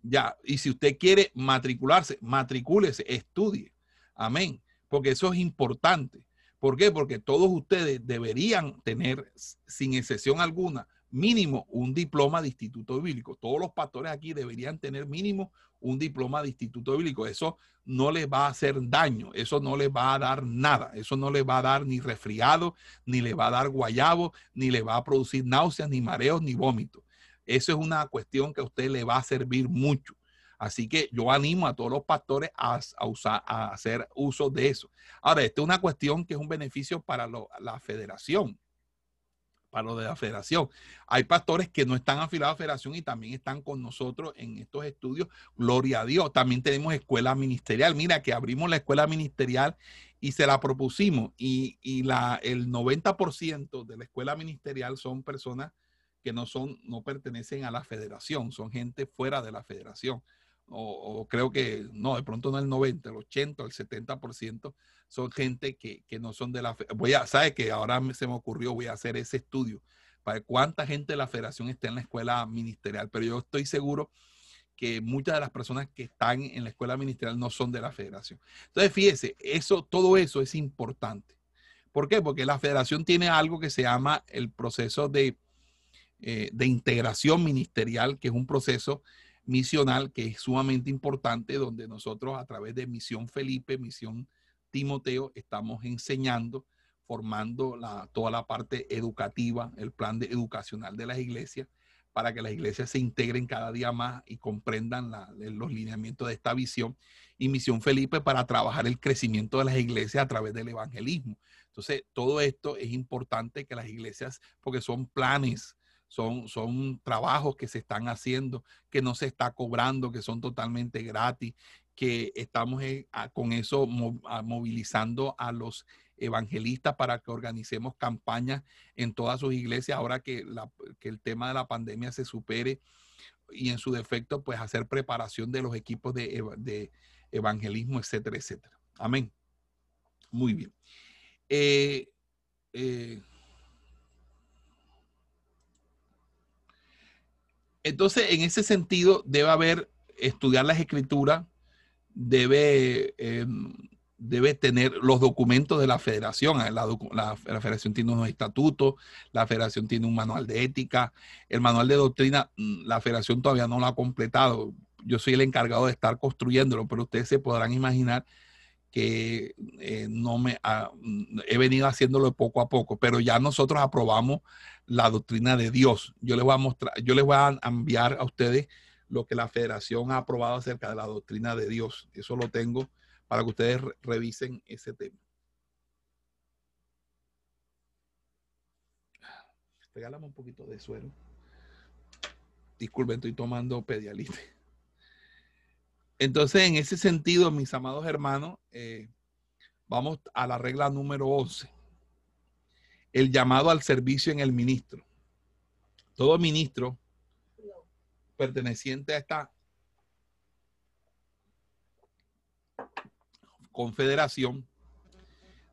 B: Ya, y si usted quiere matricularse, matricúlese, estudie. Amén. Porque eso es importante. ¿Por qué? Porque todos ustedes deberían tener, sin excepción alguna, mínimo un diploma de instituto bíblico. Todos los pastores aquí deberían tener mínimo un diploma de instituto bíblico. Eso no les va a hacer daño, eso no les va a dar nada, eso no les va a dar ni resfriado, ni le va a dar guayabo, ni le va a producir náuseas, ni mareos, ni vómitos. Eso es una cuestión que a usted le va a servir mucho. Así que yo animo a todos los pastores a, usar, a hacer uso de eso. Ahora, esta es una cuestión que es un beneficio para la federación para lo de la federación. Hay pastores que no están afiliados a la federación y también están con nosotros en estos estudios. Gloria a Dios. También tenemos escuela ministerial. Mira que abrimos la escuela ministerial y se la propusimos y, la, el 90% de la escuela ministerial son personas que no son, no pertenecen a la federación, son gente fuera de la federación o, creo que no, de pronto no el 90, el 80, el 70% son gente que, no son de la voy a, sabe que ahora se me ocurrió, voy a hacer ese estudio para cuánta gente de la federación está en la escuela ministerial, pero yo estoy seguro que muchas de las personas que están en la escuela ministerial no son de la federación. Entonces, fíjese, eso, todo eso es importante. ¿Por qué? Porque la federación tiene algo que se llama el proceso de, eh, de integración ministerial, que es un proceso misional que es sumamente importante, donde nosotros a través de Misión Felipe, Misión Timoteo, estamos enseñando, formando la, toda la parte educativa, el plan de, educacional de las iglesias, para que las iglesias se integren cada día más y comprendan los lineamientos de esta visión. Y Misión Felipe para trabajar el crecimiento de las iglesias a través del evangelismo. Entonces, todo esto es importante que las iglesias, porque son planes, son, son trabajos que se están haciendo, que no se está cobrando, que son totalmente gratis, que estamos eh, con eso movilizando a los evangelistas para que organicemos campañas en todas sus iglesias, ahora que, que el tema de la pandemia se supere y en su defecto, pues hacer preparación de los equipos de, de evangelismo, etcétera, etcétera. Amén. Muy bien. Eh, eh, Entonces, en ese sentido, debe haber, estudiar las escrituras, debe, em, debe tener los documentos de la federación. La, la, federación tiene unos estatutos, la federación tiene un manual de ética, el manual de doctrina, mm, la federación todavía no lo ha completado. Yo soy el encargado de estar construyéndolo, pero ustedes se podrán imaginar que eh, no me he venido haciéndolo poco a poco, pero ya nosotros aprobamos la doctrina de Dios. Yo les voy a mostrar, yo les voy a enviar a ustedes lo que la federación ha aprobado acerca de la doctrina de Dios. Eso lo tengo para que ustedes revisen ese tema. Regálame un poquito de suero. Disculpen, estoy tomando pedialite. Entonces, en ese sentido, mis amados hermanos, eh, vamos a la regla número 11. El llamado al servicio en el ministro. Todo ministro perteneciente a esta confederación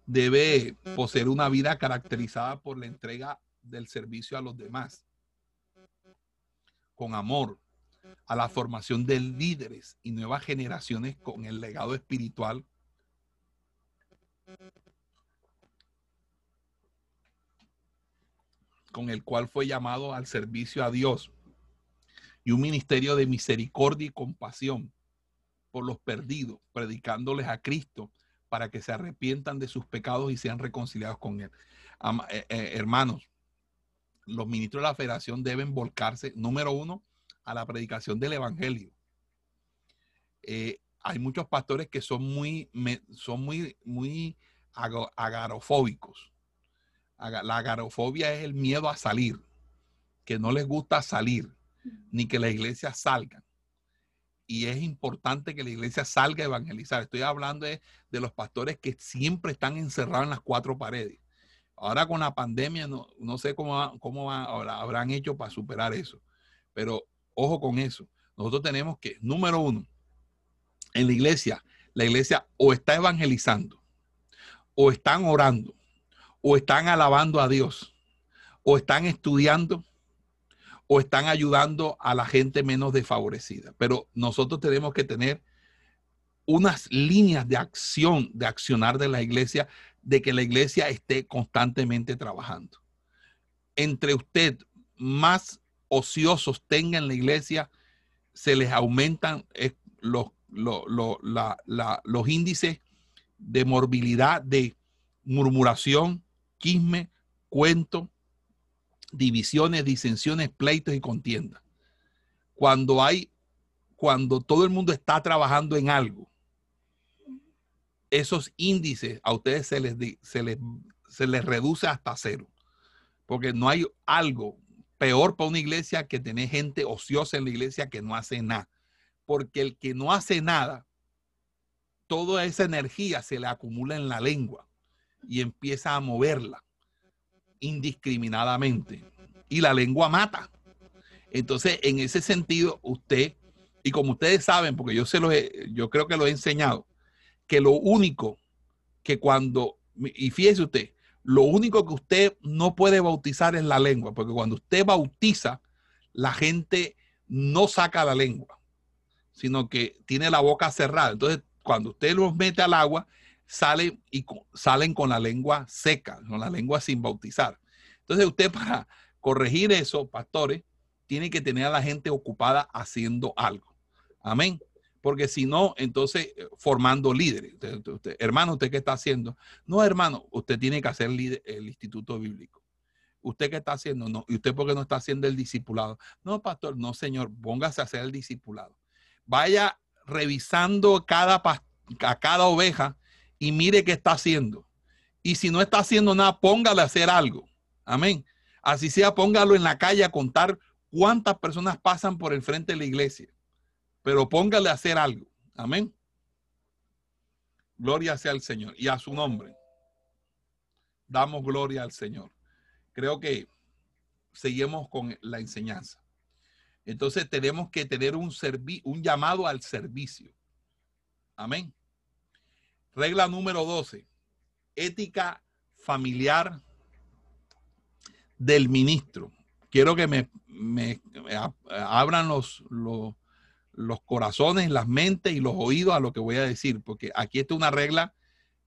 B: debe poseer una vida caracterizada por la entrega del servicio a los demás, con amor, a la formación de líderes y nuevas generaciones con el legado espiritual con el cual fue llamado al servicio a Dios y un ministerio de misericordia y compasión por los perdidos, predicándoles a Cristo para que se arrepientan de sus pecados y sean reconciliados con Él. Eh, eh, hermanos, los ministros de la federación deben volcarse, número uno, a la predicación del Evangelio. Eh, hay muchos pastores que son muy, son muy, muy agarofóbicos. La agarofobia es el miedo a salir, que no les gusta salir, ni que la iglesia salga. Y es importante que la iglesia salga a evangelizar. Estoy hablando de, los pastores que siempre están encerrados en las cuatro paredes. Ahora con la pandemia, no, no sé cómo, cómo habrán hecho para superar eso. Pero Ojo con eso. Nosotros tenemos que, número uno, en la iglesia, la iglesia o está evangelizando, o están orando, o están alabando a Dios, o están estudiando, o están ayudando a la gente menos desfavorecida. Pero nosotros tenemos que tener unas líneas de acción, de accionar de la iglesia, de que la iglesia esté constantemente trabajando. Entre usted más ociosos tenga en la iglesia, se les aumentan eh, los, los índices de morbilidad, de murmuración, quisme, cuento, divisiones, disensiones, pleitos y contiendas. Cuando hay, cuando todo el mundo está trabajando en algo, esos índices a ustedes se les, se les, se les reduce hasta cero. Porque no hay algo peor para una iglesia que tener gente ociosa en la iglesia que no hace nada. Porque el que no hace nada, toda esa energía se le acumula en la lengua y empieza a moverla indiscriminadamente. Y la lengua mata. Entonces, en ese sentido, usted, y como ustedes saben, porque yo se lo yo creo que lo he enseñado, que lo único que cuando, y fíjese usted, lo único que usted no puede bautizar es la lengua, porque cuando usted bautiza, la gente no saca la lengua, sino que tiene la boca cerrada. Entonces, cuando usted los mete al agua, salen y salen con la lengua seca, con la lengua sin bautizar. Entonces, usted para corregir eso, pastores, tiene que tener a la gente ocupada haciendo algo. Amén porque si no, entonces eh, formando líderes. hermano, ¿usted qué está haciendo? No, hermano, usted tiene que hacer el instituto bíblico. ¿Usted qué está haciendo? No. ¿Y usted por qué no está haciendo el discipulado? No, pastor, no, señor, póngase a hacer el discipulado. Vaya revisando cada, a cada oveja y mire qué está haciendo. Y si no está haciendo nada, póngale a hacer algo. Amén. Así sea, póngalo en la calle a contar cuántas personas pasan por el frente de la iglesia pero póngale a hacer algo. Amén. Gloria sea al Señor y a su nombre. Damos gloria al Señor. Creo que seguimos con la enseñanza. Entonces tenemos que tener un, llamado al servicio. Amén. Regla número 12. Ética familiar del ministro. Quiero que me, abran los, los corazones, las mentes y los oídos a lo que voy a decir, porque aquí está una regla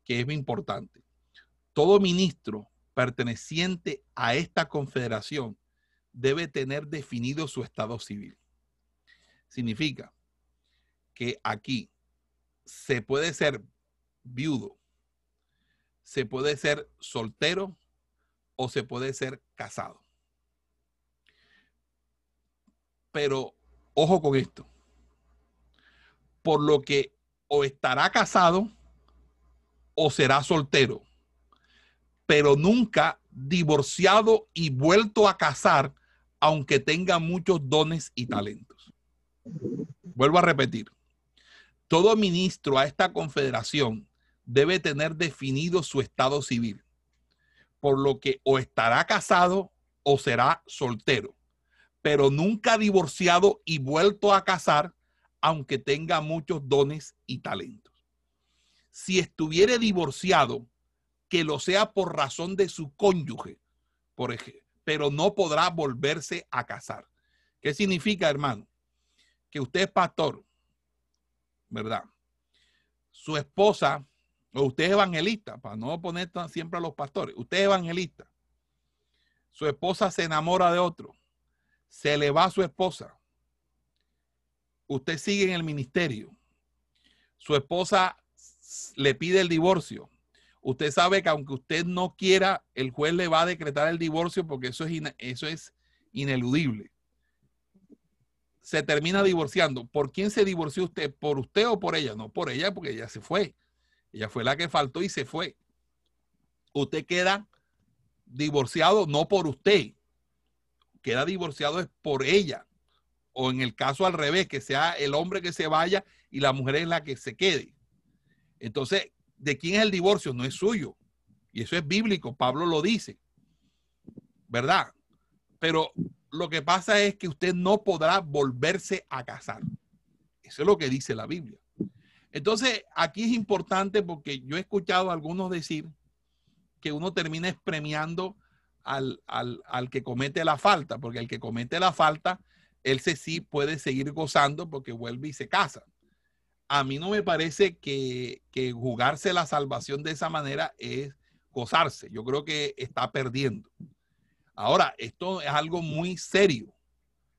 B: que es muy importante. Todo ministro perteneciente a esta confederación debe tener definido su estado civil. Significa que aquí se puede ser viudo, se puede ser soltero o se puede ser casado. Pero ojo con esto por lo que o estará casado o será soltero, pero nunca divorciado y vuelto a casar, aunque tenga muchos dones y talentos. Vuelvo a repetir, todo ministro a esta confederación debe tener definido su estado civil, por lo que o estará casado o será soltero, pero nunca divorciado y vuelto a casar, aunque tenga muchos dones y talentos. Si estuviere divorciado, que lo sea por razón de su cónyuge, por ejemplo, pero no podrá volverse a casar. ¿Qué significa, hermano? Que usted es pastor, ¿verdad? Su esposa, o usted es evangelista, para no poner siempre a los pastores, usted es evangelista. Su esposa se enamora de otro, se le va a su esposa, usted sigue en el ministerio, su esposa le pide el divorcio, usted sabe que aunque usted no quiera, el juez le va a decretar el divorcio porque eso es, eso es ineludible. Se termina divorciando. ¿Por quién se divorció usted? ¿Por usted o por ella? No, por ella porque ella se fue. Ella fue la que faltó y se fue. Usted queda divorciado no por usted, queda divorciado es por ella o en el caso al revés, que sea el hombre que se vaya y la mujer es la que se quede. Entonces, ¿de quién es el divorcio? No es suyo. Y eso es bíblico, Pablo lo dice. ¿Verdad? Pero lo que pasa es que usted no podrá volverse a casar. Eso es lo que dice la Biblia. Entonces, aquí es importante porque yo he escuchado a algunos decir que uno termine premiando al, al, que comete la falta, porque el que comete la falta, él se sí puede seguir gozando porque vuelve y se casa. A mí no me parece que, que jugarse la salvación de esa manera es gozarse. Yo creo que está perdiendo. Ahora, esto es algo muy serio,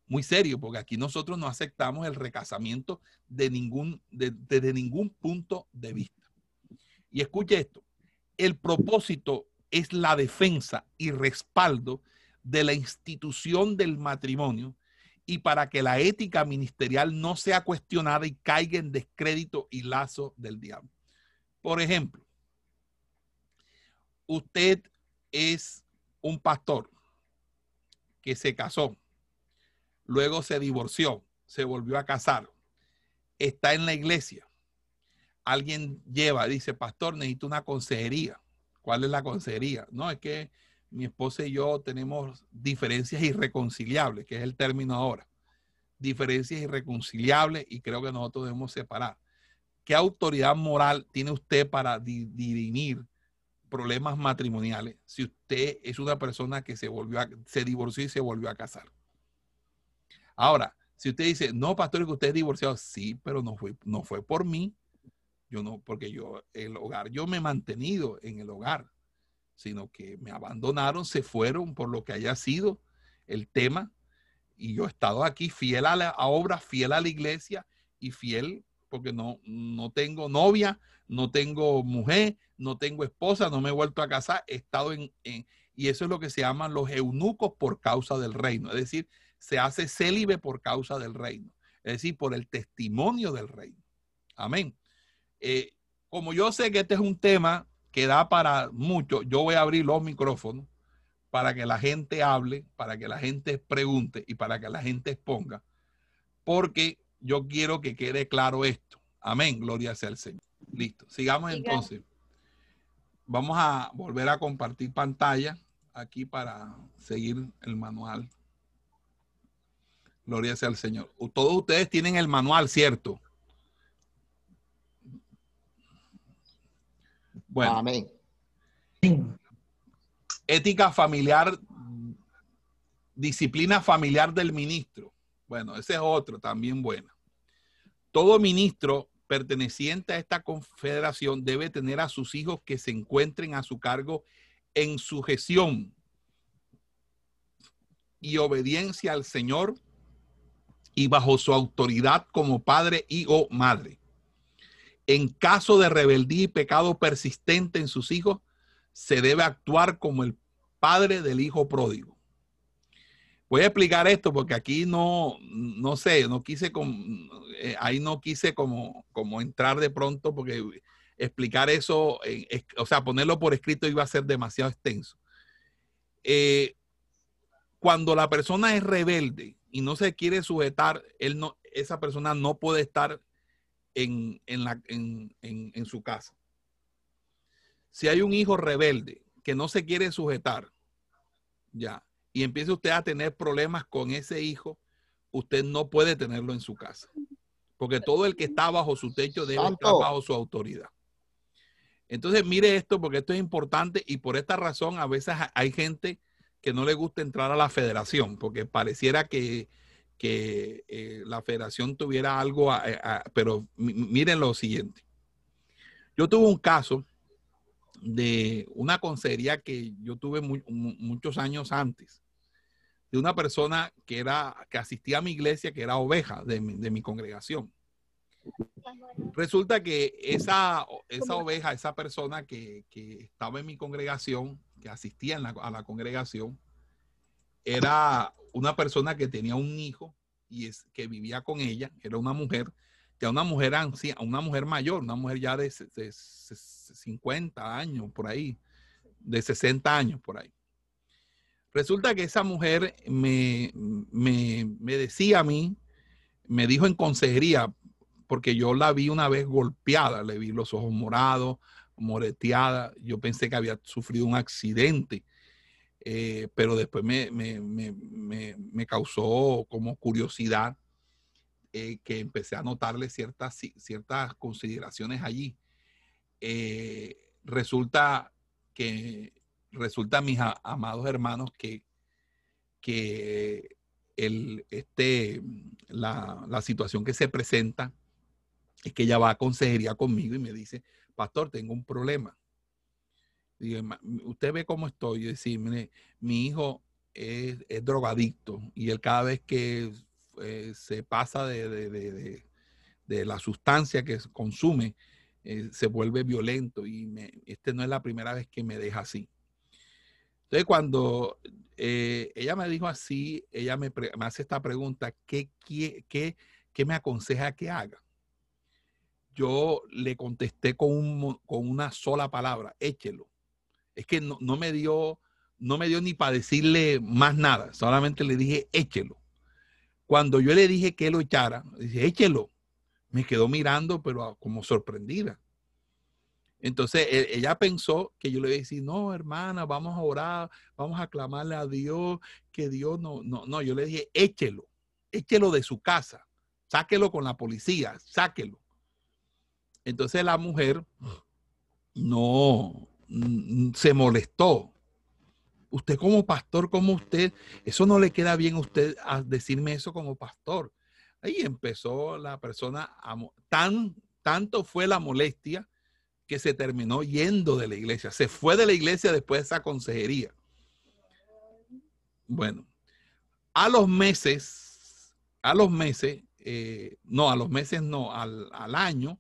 B: muy serio, porque aquí nosotros no aceptamos el recasamiento de ningún, desde ningún punto de vista. Y escuche esto, el propósito es la defensa y respaldo de la institución del matrimonio y para que la ética ministerial no sea cuestionada y caiga en descrédito y lazo del diablo. Por ejemplo, usted es un pastor que se casó, luego se divorció, se volvió a casar, está en la iglesia, alguien lleva, dice, pastor, necesito una consejería. ¿Cuál es la consejería? No, es que mi esposa y yo tenemos diferencias irreconciliables, que es el término ahora. Diferencias irreconciliables y creo que nosotros debemos separar. ¿Qué autoridad moral tiene usted para dirimir problemas matrimoniales si usted es una persona que se volvió se divorció y se volvió a casar? Ahora, si usted dice, no, pastor, que usted es divorciado, sí, pero no fue, no fue por mí, yo no, porque yo, el hogar, yo me he mantenido en el hogar, sino que me abandonaron, se fueron por lo que haya sido el tema. Y yo he estado aquí fiel a la obra, fiel a la iglesia y fiel porque no, no tengo novia, no tengo mujer, no tengo esposa, no me he vuelto a casar, he estado en, en, y eso es lo que se llaman los eunucos por causa del reino, es decir, se hace célibe por causa del reino, es decir, por el testimonio del reino. Amén. Eh, como yo sé que este es un tema que da para mucho, yo voy a abrir los micrófonos para que la gente hable, para que la gente pregunte y para que la gente exponga, porque yo quiero que quede claro esto. Amén, gloria sea al Señor. Listo, sigamos entonces. Vamos a volver a compartir pantalla aquí para seguir el manual. Gloria sea al Señor. Todos ustedes tienen el manual, ¿cierto? Bueno. Amén. Ética familiar, disciplina familiar del ministro. Bueno, ese es otro también bueno. Todo ministro perteneciente a esta confederación debe tener a sus hijos que se encuentren a su cargo en sujeción y obediencia al Señor y bajo su autoridad como padre y o madre en caso de rebeldía y pecado persistente en sus hijos, se debe actuar como el padre del hijo pródigo. Voy a explicar esto porque aquí no, no sé, no quise, eh, ahí no quise como, como entrar de pronto porque explicar eso, o sea, ponerlo por escrito iba a ser demasiado extenso. Eh, cuando la persona es rebelde y no se quiere sujetar, él no, esa persona no puede estar en, la, en, su casa. Si hay un hijo rebelde que no se quiere sujetar, ya, y empieza usted a tener problemas con ese hijo, usted no puede tenerlo en su casa. Porque todo el que está bajo su techo debe estar bajo su autoridad. Entonces, mire esto, porque esto es importante y por esta razón a veces hay gente que no le gusta entrar a la federación, porque pareciera que que eh, la federación tuviera algo, pero miren lo siguiente. Yo tuve un caso de una consejería que yo tuve muchos años antes, de una persona que era, que asistía a mi iglesia, que era oveja de mi, congregación. Resulta que esa, esa oveja, esa persona que, estaba en mi congregación, que asistía a la congregación, era una persona que tenía un hijo y es que vivía con ella, era una mujer, que una mujer anciana, una mujer mayor, una mujer ya de, 50 años por ahí, de 60 años por ahí. Resulta que esa mujer me, me decía a mí, me dijo en consejería, porque yo la vi una vez golpeada, le vi los ojos morados, moreteada, yo pensé que había sufrido un accidente eh, pero después me, me, causó como curiosidad eh, que empecé a notarle ciertas, ciertas consideraciones allí. Eh, resulta que resulta, mis amados hermanos, que, que el, este, la, la situación que se presenta es que ella va a consejería conmigo y me dice, pastor, tengo un problema. Usted ve cómo estoy. Y decir, mi hijo es, drogadicto y él cada vez que eh, se pasa de, la sustancia que consume, eh, se vuelve violento y me, este no es la primera vez que me deja así. Entonces, cuando eh, ella me dijo así, ella me, hace esta pregunta, ¿qué, qué, qué, me aconseja que haga? Yo le contesté con, con una sola palabra, échelo. Es que no, no, me dio, no me dio ni para decirle más nada, solamente le dije, échelo. Cuando yo le dije que lo echara, dije, échelo. Me quedó mirando, pero como sorprendida. Entonces e, ella pensó que yo le iba a decir, no, hermana, vamos a orar, vamos a clamarle a Dios, que Dios no, no, no, yo le dije, échelo, échelo de su casa, sáquelo con la policía, sáquelo. Entonces la mujer no se molestó. Usted como pastor, como usted, eso no le queda bien a usted a decirme eso como pastor. Ahí empezó la persona, tan, tanto fue la molestia que se terminó yendo de la iglesia. Se fue de la iglesia después de esa consejería. Bueno, a los meses, a los meses, eh, no, a los meses no, al, año,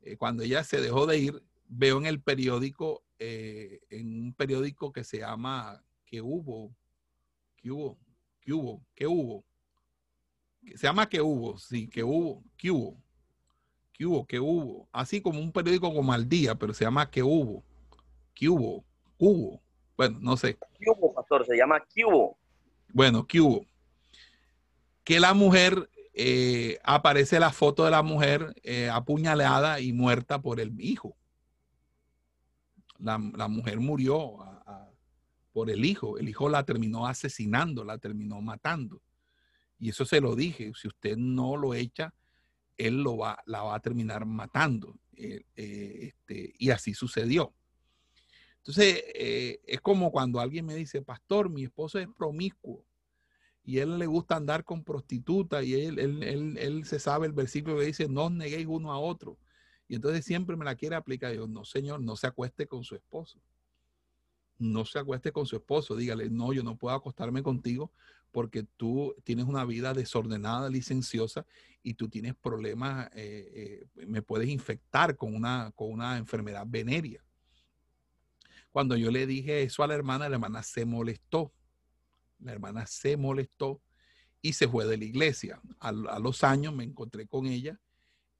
B: eh, cuando ella se dejó de ir, veo en el periódico, eh, en un periódico que se llama ¿Qué hubo? ¿Qué hubo? ¿Qué hubo? ¿Qué hubo? Se llama ¿Qué hubo? Sí, ¿Qué hubo? ¿Qué hubo? ¿Qué hubo? ¿Qué hubo? Así como un periódico como Al Día, pero se llama ¿Qué hubo? ¿Qué hubo? ¿Hubo? Bueno, no sé.
D: ¿Qué hubo, pastor? Se llama ¿Qué hubo?
B: Bueno, ¿qué hubo? Que la mujer, eh, aparece la foto de la mujer eh, apuñalada y muerta por el hijo. La, mujer murió por el hijo. El hijo la terminó asesinando, la terminó matando. Y eso se lo dije. Si usted no lo echa, él lo va, la va a terminar matando. Eh, eh, este, y así sucedió. Entonces, eh, es como cuando alguien me dice, pastor, mi esposo es promiscuo y él le gusta andar con prostitutas y él, él, se sabe el versículo que dice, no os neguéis uno a otro. Y entonces siempre me la quiere aplicar. Yo, no, señor, no se acueste con su esposo. No se acueste con su esposo. Dígale, no, yo no puedo acostarme contigo porque tú tienes una vida desordenada, licenciosa, y tú tienes problemas, eh, eh, me puedes infectar con una, con una enfermedad venérea. Cuando yo le dije eso a la hermana, la hermana se molestó. La hermana se molestó y se fue de la iglesia. A, los años me encontré con ella.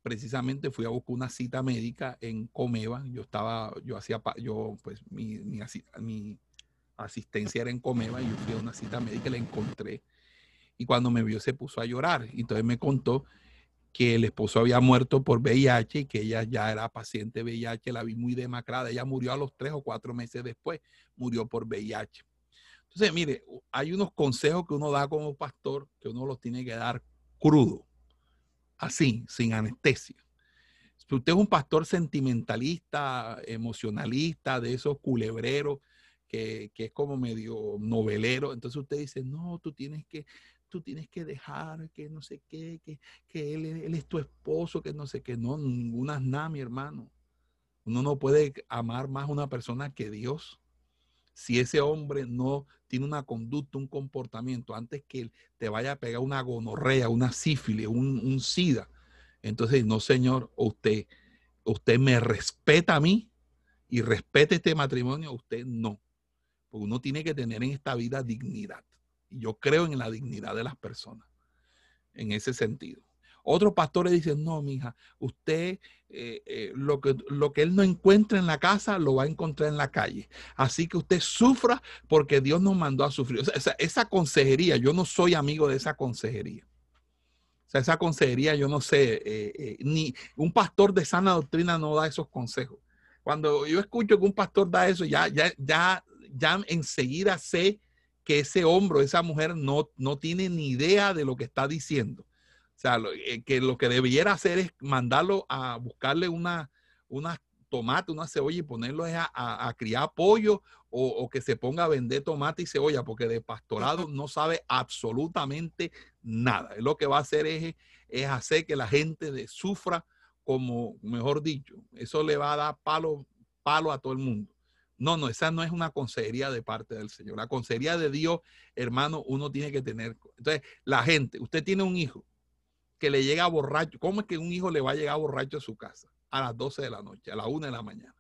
B: Precisamente fui a buscar una cita médica en Comeva. Yo estaba, yo hacía, yo, pues mi, mi, asistencia era en Comeva y yo fui a una cita médica y la encontré. Y cuando me vio se puso a llorar. Y entonces me contó que el esposo había muerto por VIH y que ella ya era paciente VIH, la vi muy demacrada. Ella murió a los tres o cuatro meses después, murió por VIH. Entonces, mire, hay unos consejos que uno da como pastor que uno los tiene que dar crudo, así, sin anestesia. Si usted es un pastor sentimentalista, emocionalista, de esos culebreros, que, es como medio novelero. Entonces usted dice, no, tú tienes que, tú tienes que dejar que no sé qué, que, que él, él, es tu esposo, que no sé qué. No, ninguna nada, mi hermano. Uno no puede amar más a una persona que Dios. Si ese hombre no tiene una conducta, un comportamiento, antes que te vaya a pegar una gonorrea, una sífilis, un, un sida, entonces, no, señor, usted, usted me respeta a mí y respete este matrimonio, usted no uno tiene que tener en esta vida dignidad. Y yo creo en la dignidad de las personas, en ese sentido. Otros pastores dicen, no, mija, usted eh, eh, lo, que, lo que él no encuentra en la casa lo va a encontrar en la calle. Así que usted sufra porque Dios nos mandó a sufrir. Esa, consejería, yo no soy amigo de esa consejería. O sea, esa consejería, yo no sé, eh, ni un pastor de sana doctrina no da esos consejos. Cuando yo escucho que un pastor da eso, ya, ya, ya ya enseguida sé que ese hombre, esa mujer no, no tiene ni idea de lo que está diciendo. O sea, eh, que lo que debiera hacer es mandarlo a buscarle una, unas tomates, una cebolla y ponerlo a, a, a criar pollo o, o, que se ponga a vender tomate y cebolla, porque de pastorado no sabe absolutamente nada. Lo que va a hacer es, es hacer que la gente de, sufra como, mejor dicho, eso le va a dar palo, palo a todo el mundo. No, no, esa no es una consejería de parte del Señor. La consejería de Dios, hermano, uno tiene que tener. Entonces, la gente, usted tiene un hijo que le llega borracho. ¿Cómo es que un hijo le va a llegar borracho a su casa? A las 12 de la noche, a las 1 de la mañana.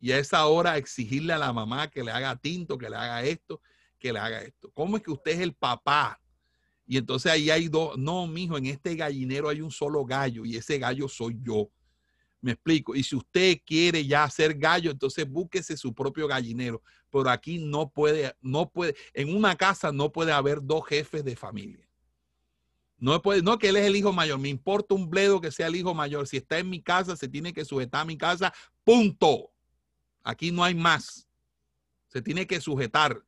B: Y a esa hora exigirle a la mamá que le haga tinto, que le haga esto, que le haga esto. ¿Cómo es que usted es el papá? Y entonces ahí hay dos, no, mijo, en este gallinero hay un solo gallo y ese gallo soy yo. Me explico. Y si usted quiere ya hacer gallo, entonces búsquese su propio gallinero. Pero aquí no puede, no puede, en una casa no puede haber dos jefes de familia. No puede, no que él es el hijo mayor. Me importa un bledo que sea el hijo mayor. Si está en mi casa, se tiene que sujetar a mi casa. Punto. Aquí no hay más. Se tiene que sujetar.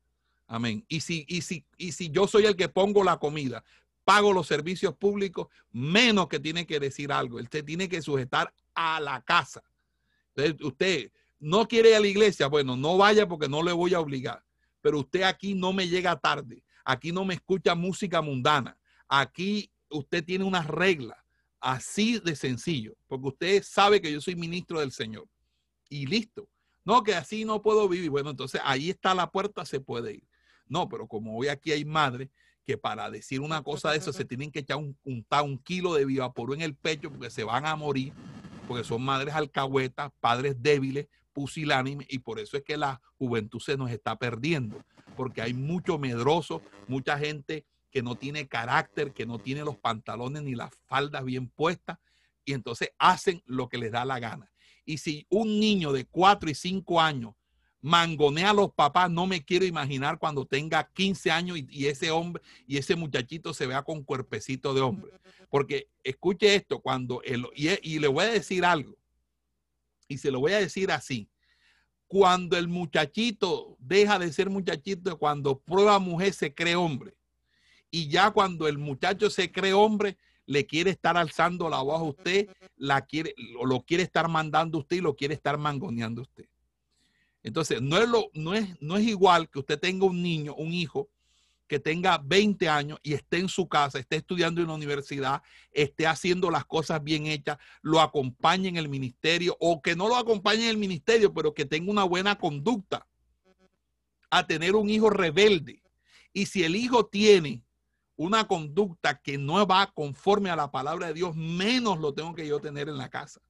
B: Amén. Y si, y si, y si yo soy el que pongo la comida, pago los servicios públicos, menos que tiene que decir algo. Él se tiene que sujetar a la casa. Usted no quiere ir a la iglesia, bueno, no vaya porque no le voy a obligar. Pero usted aquí no me llega tarde. Aquí no me escucha música mundana. Aquí usted tiene unas reglas así de sencillo, porque usted sabe que yo soy ministro del Señor. Y listo. No, que así no puedo vivir. Bueno, entonces ahí está la puerta, se puede ir. No, pero como hoy aquí hay madres que para decir una cosa de eso se tienen que echar un, un, un kilo de vivaporo en el pecho porque se van a morir, porque son madres alcahuetas, padres débiles, pusilánimes, y por eso es que la juventud se nos está perdiendo, porque hay mucho medroso, mucha gente que no tiene carácter, que no tiene los pantalones ni las faldas bien puestas, y entonces hacen lo que les da la gana. Y si un niño de 4 y 5 años mangonea a los papás, no me quiero imaginar cuando tenga 15 años y, ese hombre y ese muchachito se vea con cuerpecito de hombre. Porque escuche esto, cuando el, y, y le voy a decir algo, y se lo voy a decir así, cuando el muchachito deja de ser muchachito, cuando prueba mujer se cree hombre. Y ya cuando el muchacho se cree hombre, le quiere estar alzando la voz a usted, la quiere, lo quiere estar mandando usted y lo quiere estar mangoneando usted. Entonces, no es, lo, no, es, no es igual que usted tenga un niño, un hijo, que tenga 20 años y esté en su casa, esté estudiando en la universidad, esté haciendo las cosas bien hechas, lo acompañe en el ministerio o que no lo acompañe en el ministerio, pero que tenga una buena conducta a tener un hijo rebelde. Y si el hijo tiene una conducta que no va conforme a la palabra de Dios, menos lo tengo que yo tener en la casa.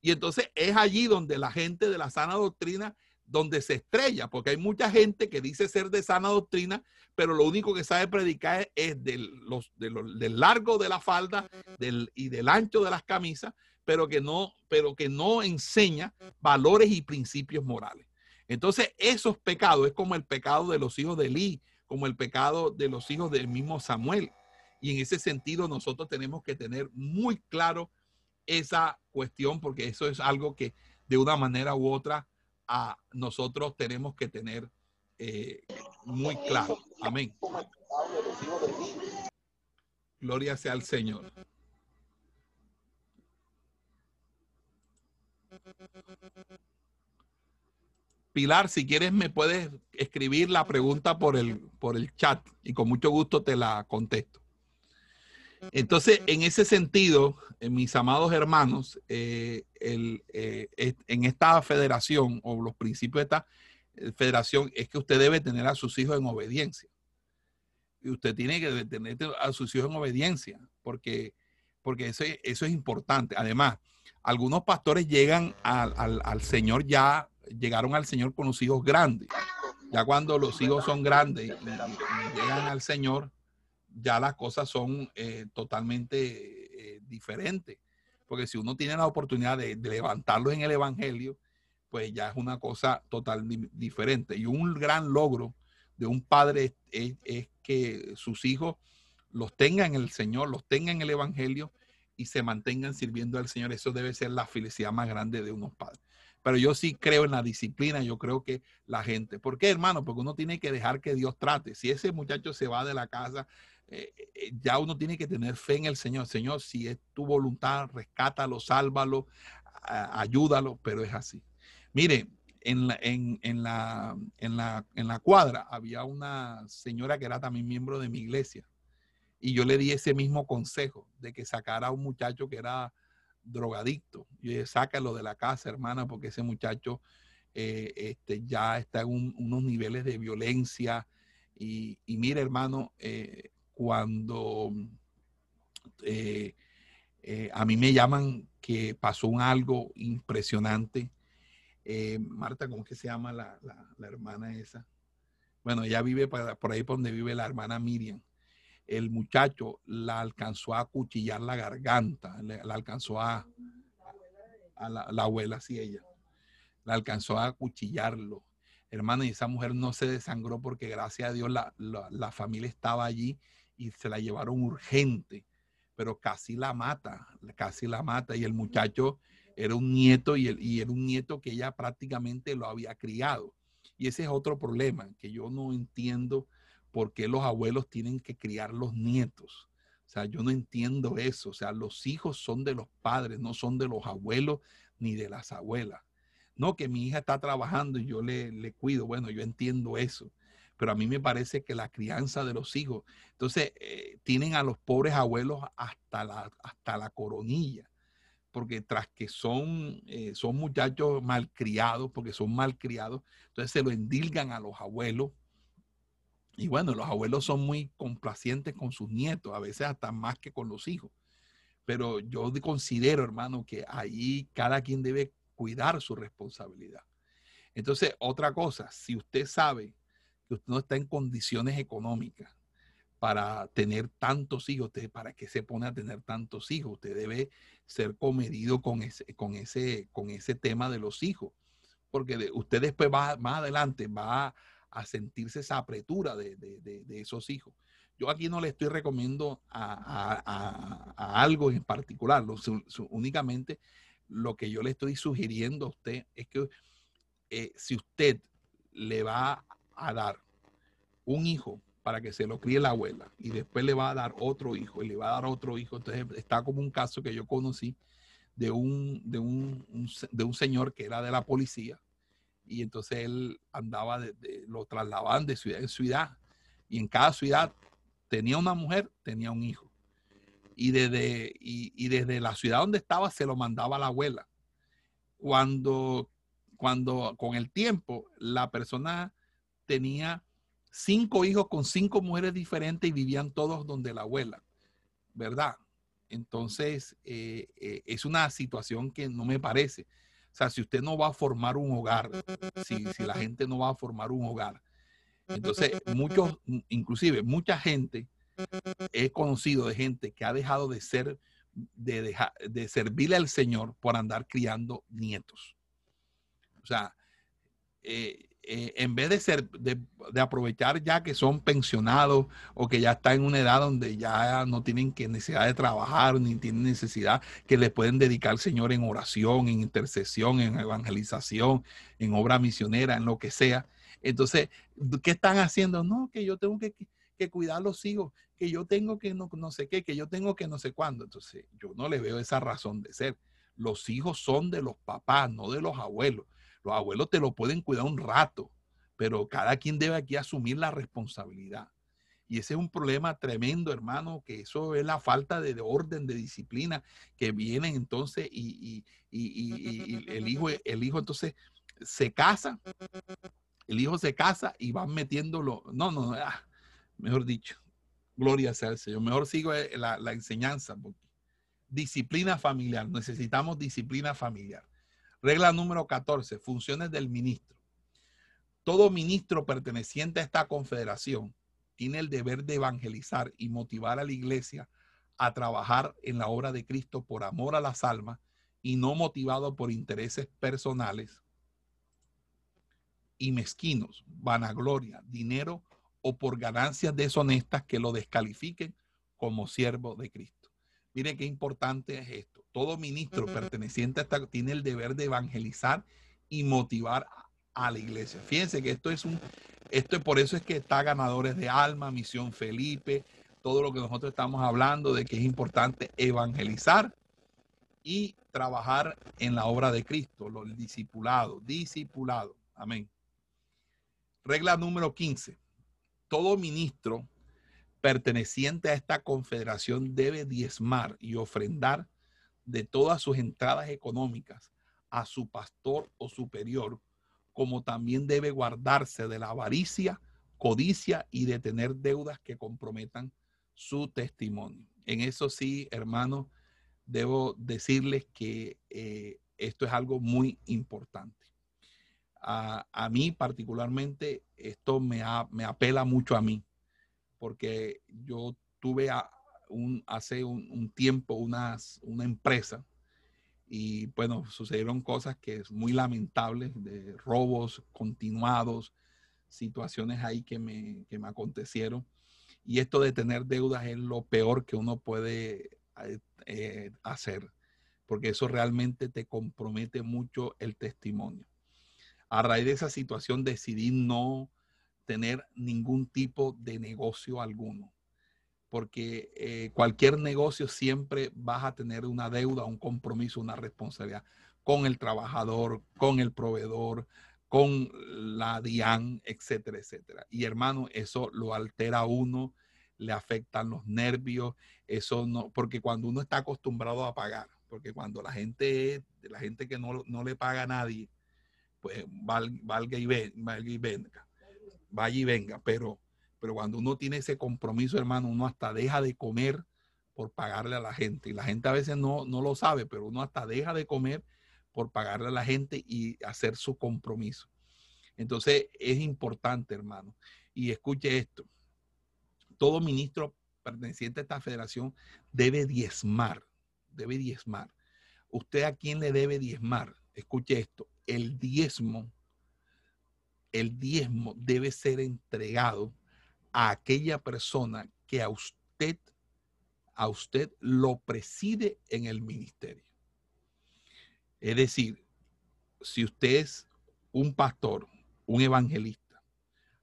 B: Y entonces es allí donde la gente de la sana doctrina donde se estrella, porque hay mucha gente que dice ser de sana doctrina, pero lo único que sabe predicar es, es de los, de los, del largo de la falda del, y del ancho de las camisas, pero que, no, pero que no enseña valores y principios morales. Entonces, esos pecados es como el pecado de los hijos de Eli, como el pecado de los hijos del mismo Samuel. Y en ese sentido, nosotros tenemos que tener muy claro esa cuestión, porque eso es algo que de una manera u otra a nosotros tenemos que tener eh, muy claro. Amén. Gloria sea al Señor. Pilar, si quieres me puedes escribir la pregunta por el, por el chat y con mucho gusto te la contesto. Entonces, en ese sentido, eh, mis amados hermanos, eh, el, eh, en esta federación o los principios de esta federación es que usted debe tener a sus hijos en obediencia. Y usted tiene que tener a sus hijos en obediencia, porque, porque eso, eso es importante. Además, algunos pastores llegan al, al, al Señor ya, llegaron al Señor con los hijos grandes. Ya cuando los hijos son grandes y, llegan al Señor, ya las cosas son eh, totalmente eh, diferentes. Porque si uno tiene la oportunidad de, levantarlos en el Evangelio, pues ya es una cosa totalmente diferente. Y un gran logro de un padre es, es, que sus hijos los tengan en el Señor, los tengan en el Evangelio y se mantengan sirviendo al Señor. Eso debe ser la felicidad más grande de unos padres. Pero yo sí creo en la disciplina, yo creo que la gente, ¿por qué hermano? Porque uno tiene que dejar que Dios trate. Si ese muchacho se va de la casa, eh, eh, ya uno tiene que tener fe en el Señor. Señor, si es tu voluntad, rescátalo, sálvalo, ayúdalo, pero es así. Mire, en la, en, en, la, en, la, en la cuadra había una señora que era también miembro de mi iglesia y yo le di ese mismo consejo de que sacara a un muchacho que era drogadicto. Y dije, sácalo de la casa, hermana, porque ese muchacho eh, este, ya está en unos niveles de violencia. Y, y mire, hermano, eh, cuando eh, a mí me llaman que pasó un algo impresionante, Marta, ¿cómo es que se llama la, la, hermana esa? Bueno, ella vive por ahí por donde vive la hermana Miriam el muchacho la alcanzó a cuchillar la garganta, la alcanzó a, a la, abuela, así ella, la alcanzó a cuchillarlo. Hermano, y esa mujer no se desangró porque gracias a Dios la, la, familia estaba allí y se la llevaron urgente, pero casi la mata, casi la mata. Y el muchacho era un nieto y, el, y era un nieto que ella prácticamente lo había criado. Y ese es otro problema que yo no entiendo por qué los abuelos tienen que criar los nietos. O sea, yo no entiendo eso. O sea, los hijos son de los padres, no son de los abuelos ni de las abuelas. No, que mi hija está trabajando y yo le, le cuido. Bueno, yo entiendo eso. Pero a mí me parece que la crianza de los hijos, entonces, eh, tienen a los pobres abuelos hasta la, hasta la coronilla porque tras que son, eh, son muchachos malcriados, porque son malcriados, entonces se lo endilgan a los abuelos y bueno, los abuelos son muy complacientes con sus nietos, a veces hasta más que con los hijos. Pero yo considero, hermano, que ahí cada quien debe cuidar su responsabilidad. Entonces, otra cosa, si usted sabe que usted no está en condiciones económicas para tener tantos hijos, usted, ¿para qué se pone a tener tantos hijos? Usted debe ser comedido con ese, con ese, con ese tema de los hijos, porque usted después va, más adelante va a a sentirse esa apretura de, esos hijos. Yo aquí no le estoy recomendando a, algo en particular, únicamente lo que yo le estoy sugiriendo a usted es que eh, si usted le va a dar un hijo para que se lo críe la abuela y después le va a dar otro hijo y le va a dar otro hijo, entonces está como un caso que yo conocí de un, de un señor que era de la policía y entonces él andaba, de, lo trasladaban de ciudad en ciudad y en cada ciudad tenía una mujer, tenía un hijo. Y desde, y, desde la ciudad donde estaba se lo mandaba a la abuela. Cuando, cuando con el tiempo la persona tenía cinco hijos con cinco mujeres diferentes y vivían todos donde la abuela, ¿verdad? Entonces, eh, eh, es una situación que no me parece. Sea, si usted no va a formar un hogar, si, la gente no va a formar un hogar, entonces muchos, inclusive mucha gente, he conocido de gente que ha dejado de ser, de, dejar, de servirle al Señor por andar criando nietos. O sea, eh, eh, en vez de ser, de, aprovechar ya que son pensionados o que ya están en una edad donde ya no tienen que necesidad de trabajar ni tienen necesidad que les pueden dedicar al Señor en oración, en intercesión, en evangelización, en obra misionera, en lo que sea. Entonces, ¿qué están haciendo? No, que yo tengo que, que cuidar los hijos, que yo tengo que no, no sé qué, que yo tengo que no sé cuándo. Entonces, yo no le veo esa razón de ser. Los hijos son de los papás, no de los abuelos. Los abuelos te lo pueden cuidar un rato, pero cada quien debe aquí asumir la responsabilidad. Y ese es un problema tremendo, hermano, que eso es la falta de, orden, de disciplina que viene entonces y, el, hijo, el hijo entonces se casa, el hijo se casa y van metiéndolo, no, no, ah, mejor dicho, gloria sea al Señor, mejor sigo eh, la, la enseñanza, disciplina familiar, necesitamos disciplina familiar. Regla número 14, funciones del ministro. Todo ministro perteneciente a esta confederación tiene el deber de evangelizar y motivar a la iglesia a trabajar en la obra de Cristo por amor a las almas y no motivado por intereses personales y mezquinos, vanagloria, dinero o por ganancias deshonestas que lo descalifiquen como siervo de Cristo. Mire qué importante es esto todo ministro perteneciente a esta tiene el deber de evangelizar y motivar a la iglesia. Fíjense que esto es un, esto es por eso es que está ganadores de alma, misión Felipe, todo lo que nosotros estamos hablando de que es importante evangelizar y trabajar en la obra de Cristo, los discipulados, discipulado. Amén. Regla número 15. Todo ministro perteneciente a esta confederación debe diezmar y ofrendar de todas sus entradas económicas a su pastor o superior, como también debe guardarse de la avaricia, codicia y de tener deudas que comprometan su testimonio. En eso sí, hermanos, debo decirles que eh, esto es algo muy importante. A, mí particularmente, esto me, me apela mucho a mí, porque yo tuve un, hace un, tiempo una empresa y bueno, sucedieron cosas que es muy lamentables, de robos continuados, situaciones ahí que me, que me acontecieron. Y esto de tener deudas es lo peor que uno puede eh, eh, hacer, porque eso realmente te compromete mucho el testimonio. A raíz de esa situación decidí no tener ningún tipo de negocio alguno, porque eh, cualquier negocio siempre vas a tener una deuda, un compromiso, una responsabilidad con el trabajador, con el proveedor, con la DIAN, etcétera, etcétera. Y hermano, eso lo altera a uno, le afectan los nervios, eso no, porque cuando uno está acostumbrado a pagar, porque cuando la gente, la gente que no, no le paga a nadie, pues valga, y, valga y venga, vaya y venga, pero, pero cuando uno tiene ese compromiso, hermano, uno hasta deja de comer por pagarle a la gente. Y la gente a veces no, no lo sabe, pero uno hasta deja de comer por pagarle a la gente y hacer su compromiso. Entonces es importante, hermano. Y escuche esto todo ministro perteneciente a esta federación debe diezmar, debe diezmar. ¿Usted a quién le debe diezmar? Escuche esto, el diezmo, el diezmo debe ser entregado a aquella persona que a usted, a usted lo preside en el ministerio. Es decir, si usted es un pastor, un evangelista,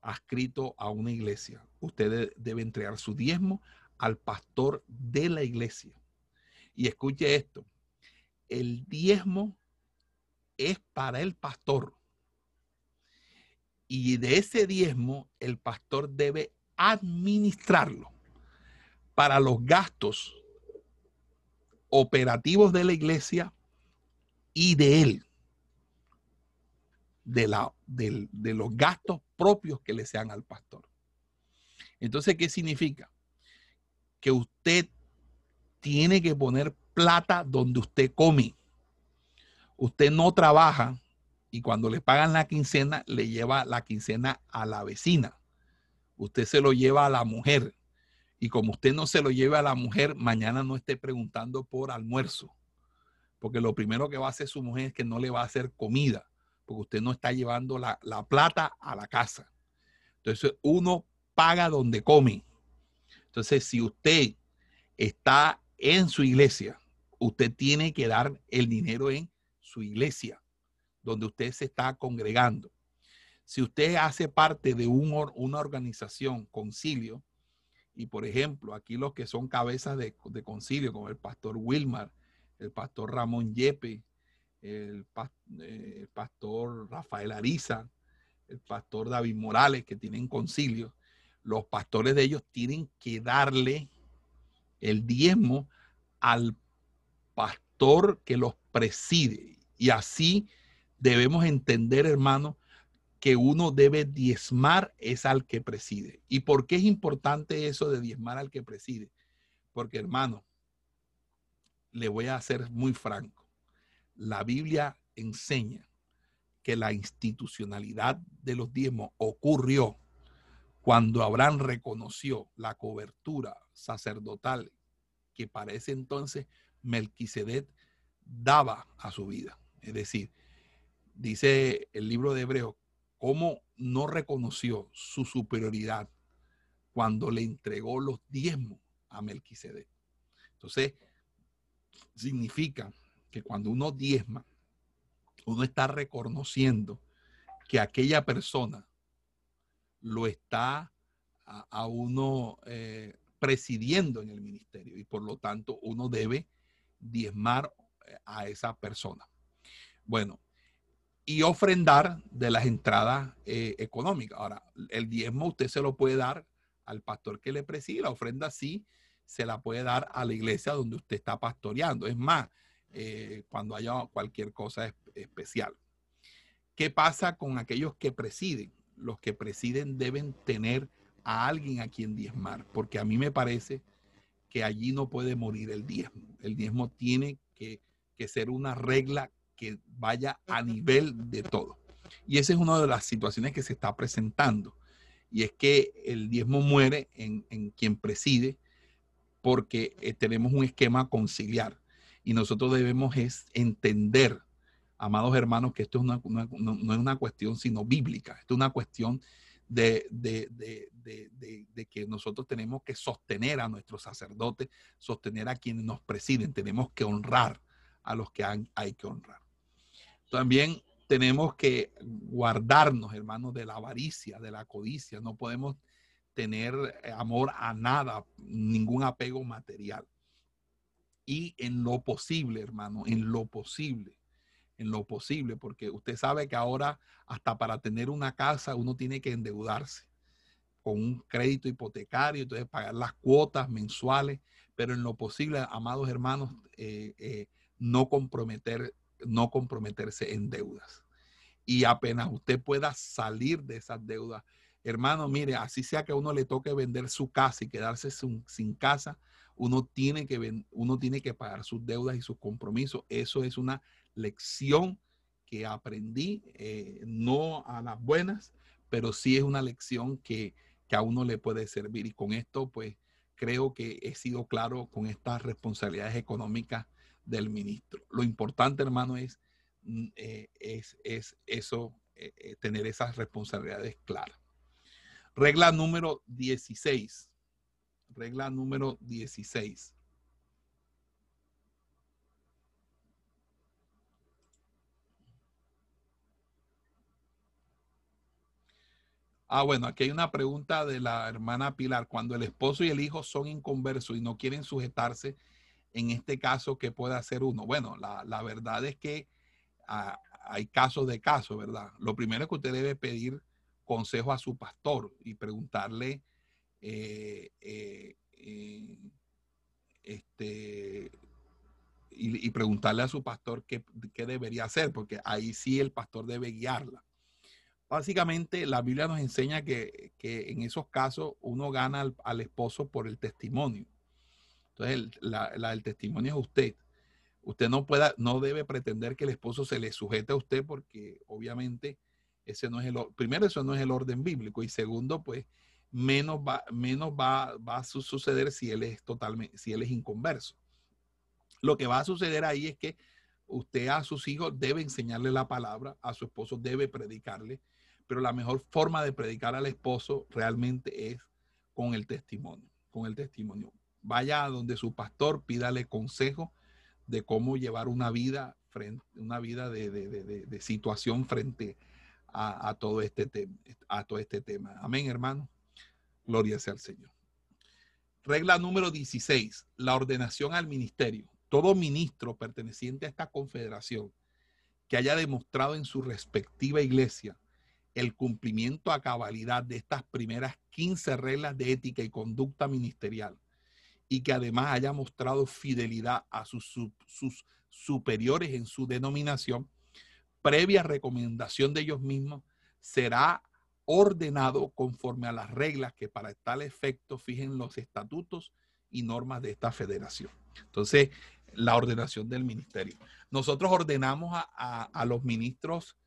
B: adscrito a una iglesia, usted debe entregar su diezmo al pastor de la iglesia. Y escuche esto, el diezmo es para el pastor. Y de ese diezmo el pastor debe administrarlo para los gastos operativos de la iglesia y de él, de, la, de, los gastos propios que le sean al pastor. Entonces, ¿qué significa? Que usted tiene que poner plata donde usted come. Usted no trabaja y cuando le pagan la quincena, le lleva la quincena a la vecina. Usted se lo lleva a la mujer. Y como usted no se lo lleva a la mujer, mañana no esté preguntando por almuerzo. Porque lo primero que va a hacer su mujer es que no le va a hacer comida, porque usted no está llevando la, la plata a la casa. Entonces uno paga donde come. Entonces, si usted está en su iglesia, usted tiene que dar el dinero en su iglesia, donde usted se está congregando. Si usted hace parte de un, una organización, concilio, y por ejemplo, aquí los que son cabezas de, concilio, como el pastor Wilmar, el pastor Ramón Yepe, el, eh, el pastor Rafael Ariza, el pastor David Morales, que tienen concilio, los pastores de ellos tienen que darle el diezmo al pastor que los preside. Y así debemos entender, hermano, que uno debe diezmar es al que preside. ¿Y por qué es importante eso de diezmar al que preside? Porque, hermano, le voy a ser muy franco. La Biblia enseña que la institucionalidad de los diezmos ocurrió cuando Abraham reconoció la cobertura sacerdotal que para ese entonces Melquisedec daba a su vida. Es decir, dice el libro de Hebreos, cómo no reconoció su superioridad cuando le entregó los diezmos a Melquisedec. Entonces, significa que cuando uno diezma, uno está reconociendo que aquella persona lo está a, uno eh, presidiendo en el ministerio y por lo tanto uno debe diezmar a esa persona. Bueno, y ofrendar de las entradas eh, económicas. Ahora, el diezmo usted se lo puede dar al pastor que le preside, la ofrenda sí se la puede dar a la iglesia donde usted está pastoreando. Es más, eh, cuando haya cualquier cosa especial. ¿Qué pasa con aquellos que presiden? Los que presiden deben tener a alguien a quien diezmar, porque a mí me parece que allí no puede morir el diezmo. El diezmo tiene que, que ser una regla que vaya a nivel de todo. Y esa es una de las situaciones que se está presentando. Y es que el diezmo muere en, en quien preside porque eh, tenemos un esquema conciliar. Y nosotros debemos es entender, amados hermanos, que esto es una, no, es una cuestión sino bíblica. Esto es una cuestión de, de, de, de, que nosotros tenemos que sostener a nuestros sacerdotes, sostener a quienes nos presiden. Tenemos que honrar a los que hay que honrar. También tenemos que guardarnos, hermanos, de la avaricia, de la codicia. No podemos tener eh, amor a nada, ningún apego material. Y en lo posible, hermano, en lo posible, en lo posible, porque usted sabe que ahora hasta para tener una casa uno tiene que endeudarse con un crédito hipotecario, entonces pagar las cuotas mensuales, pero en lo posible, amados hermanos, eh, eh, no comprometer, no comprometerse en deudas. Y apenas usted pueda salir de esas deudas, hermano, mire, así sea que a uno le toque vender su casa y quedarse sin, casa, uno tiene, que, uno tiene que pagar sus deudas y sus compromisos. Eso es una lección que aprendí, eh, no a las buenas, pero sí es una lección que, que a uno le puede servir. Y con esto, pues, creo que he sido claro con estas responsabilidades económicas del ministro. Lo importante, hermano, es, mm, eh, es, es, eso, eh, tener esas responsabilidades claras. Regla número 16. Regla número 16. Ah, bueno, aquí hay una pregunta de la hermana Pilar. Cuando el esposo y el hijo son inconversos y no quieren sujetarse, en este caso, ¿qué puede hacer uno? Bueno, la, verdad es que hay casos de casos, ¿verdad? Lo primero que usted debe pedir consejo a su pastor y preguntarle eh, eh, eh, este, y, preguntarle a su pastor qué, debería hacer, porque ahí sí el pastor debe guiarla. Básicamente, la Biblia nos enseña que, en esos casos uno gana al, esposo por el testimonio. Entonces, el, testimonio es usted. Usted no, pueda, no debe pretender que el esposo se le sujete a usted porque obviamente ese no es el, primero, eso no es el orden bíblico. Y segundo, pues menos va, menos va, va a suceder si él es totalmente, si él es inconverso. Lo que va a suceder ahí es que usted a sus hijos debe enseñarle la palabra, a su esposo debe predicarle, pero la mejor forma de predicar al esposo realmente es con el testimonio, con el testimonio. Vaya a donde su pastor, pídale consejo de cómo llevar una vida, frente, una vida de, de, de, de situación frente a, todo este a todo este tema. Amén, hermano. Gloria sea al Señor. Regla número 16, la ordenación al ministerio. Todo ministro perteneciente a esta confederación que haya demostrado en su respectiva iglesia el cumplimiento a cabalidad de estas primeras 15 reglas de ética y conducta ministerial y que además haya mostrado fidelidad a sus, superiores en su denominación, previa recomendación de ellos mismos, será ordenado conforme a las reglas que para tal efecto fijen los estatutos y normas de esta federación. Entonces, la ordenación del ministerio. Nosotros ordenamos a, los ministros,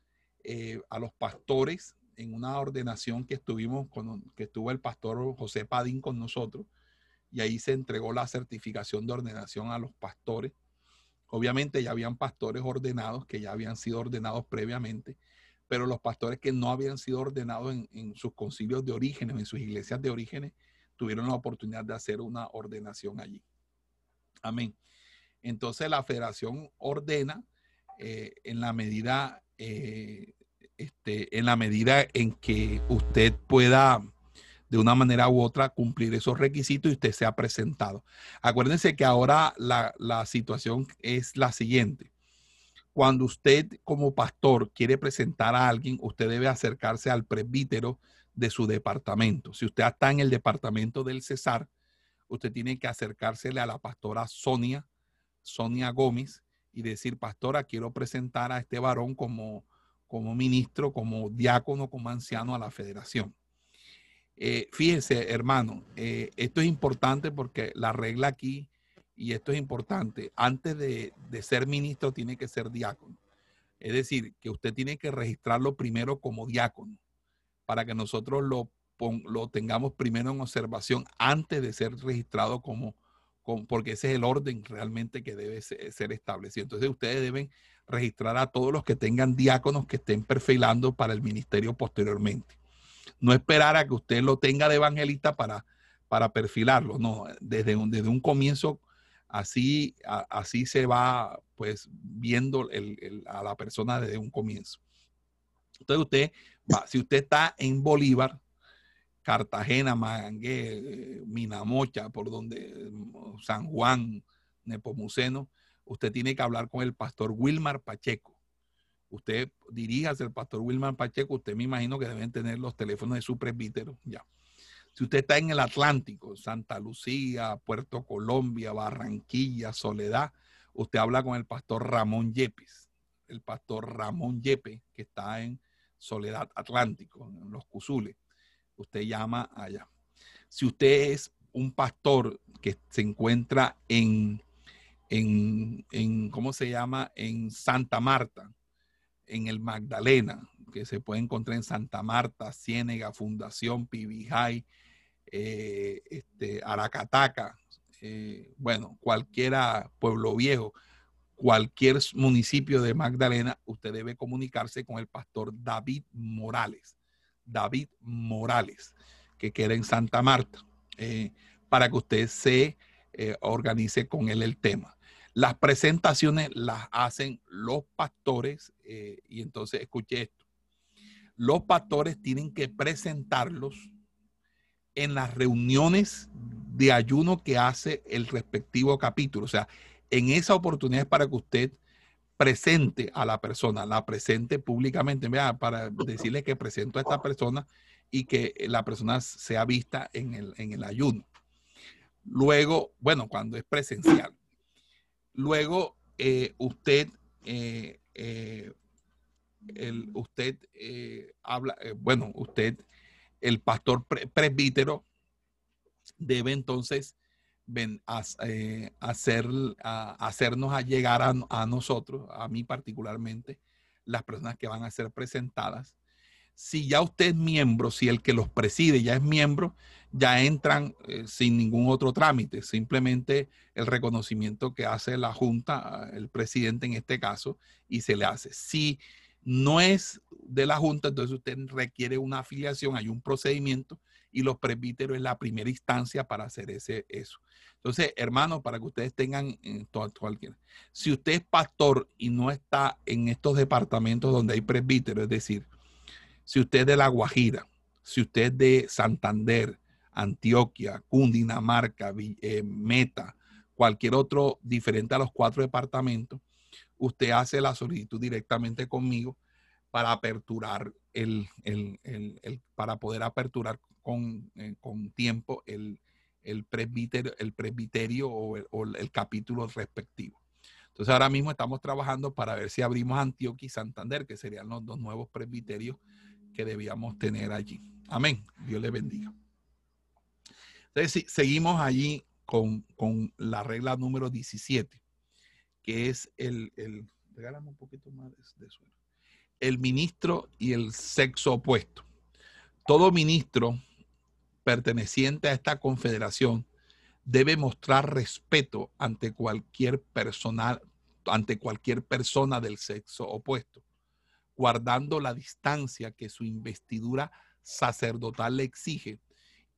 B: eh, a los pastores, en una ordenación que estuvimos con, que estuvo el pastor José Padín con nosotros, y ahí se entregó la certificación de ordenación a los pastores. Obviamente ya habían pastores ordenados que ya habían sido ordenados previamente, pero los pastores que no habían sido ordenados en, sus concilios de orígenes, en sus iglesias de orígenes, tuvieron la oportunidad de hacer una ordenación allí. Amén. Entonces la federación ordena eh, en la medida, eh, este, en la medida en que usted pueda de una manera u otra cumplir esos requisitos y usted sea presentado. Acuérdense que ahora la, la situación es la siguiente. Cuando usted como pastor quiere presentar a alguien, usted debe acercarse al presbítero de su departamento. Si usted está en el departamento del Cesar, usted tiene que acercársele a la pastora Sonia, Sonia Gómez, y decir, pastora, quiero presentar a este varón como, como ministro, como diácono, como anciano a la federación. Eh, fíjense, hermano, eh, esto es importante porque la regla aquí, y esto es importante, antes de, ser ministro tiene que ser diácono. Es decir, que usted tiene que registrarlo primero como diácono para que nosotros lo, lo tengamos primero en observación antes de ser registrado como, porque ese es el orden realmente que debe ser, establecido. Entonces ustedes deben registrar a todos los que tengan diáconos que estén perfilando para el ministerio posteriormente. No esperar a que usted lo tenga de evangelista para, para perfilarlo, no, desde un, desde un comienzo así, así se va pues viendo a la persona desde un comienzo. Entonces usted, va, si usted está en Bolívar, Cartagena, Magangué, Minamocha, por donde San Juan, Nepomuceno, usted tiene que hablar con el pastor Wilmar Pacheco. Usted diríjase al pastor Wilmar Pacheco, usted me imagino que deben tener los teléfonos de su presbítero, ya. Si usted está en el Atlántico, Santa Lucía, Puerto Colombia, Barranquilla, Soledad, usted habla con el pastor Ramón Yepes, el pastor Ramón Yepe, que está en Soledad Atlántico, en los Cusules usted llama allá. Si usted es un pastor que se encuentra en, en, ¿cómo se llama? En Santa Marta, en el Magdalena, que se puede encontrar en Santa Marta, Ciénega, Fundación, Pibijay, eh, este, Aracataca, eh, bueno, cualquiera pueblo viejo, cualquier municipio de Magdalena, usted debe comunicarse con el pastor David Morales. David Morales, que queda en Santa Marta, eh, para que usted se organice con él el tema. Las presentaciones las hacen los pastores eh, y entonces escuche esto. Los pastores tienen que presentarlos en las reuniones de ayuno que hace el respectivo capítulo. O sea, en esa oportunidad es para que usted presente a la persona, la presente públicamente, para decirle que presento a esta persona y que la persona sea vista en el ayuno. Luego, bueno, cuando es presencial. Luego, eh, usted, eh, eh, el, usted habla, bueno, usted, el pastor presbítero, debe entonces ven, a, eh, hacer, a, hacernos a llegar a, nosotros, a mí particularmente, las personas que van a ser presentadas. Si ya usted es miembro, si el que los preside ya es miembro, ya entran eh, sin ningún otro trámite, simplemente el reconocimiento que hace la Junta, el presidente en este caso, y se le hace. Si no es de la Junta, entonces usted requiere una afiliación, hay un procedimiento y los presbíteros es la primera instancia para hacer ese, eso. Entonces, hermanos, para que ustedes tengan en cualquier. Si usted es pastor y no está en estos departamentos donde hay presbíteros, es decir, si usted es de La Guajira, si usted es de Santander, Antioquia, Cundinamarca, eh, Meta, cualquier otro diferente a los cuatro departamentos, usted hace la solicitud directamente conmigo para aperturar el, para poder aperturar con, eh, con tiempo el, el presbiterio, el presbiterio o el, capítulo respectivo. Entonces ahora mismo estamos trabajando para ver si abrimos Antioquia y Santander, que serían los dos nuevos presbiterios que debíamos tener allí. Amén. Dios le bendiga. Entonces seguimos allí con, la regla número 17, que es el, el regálame un poquito más de, de suelo. El ministro y el sexo opuesto. Todo ministro perteneciente a esta confederación debe mostrar respeto ante cualquier personal, ante cualquier persona del sexo opuesto, guardando la distancia que su investidura sacerdotal le exige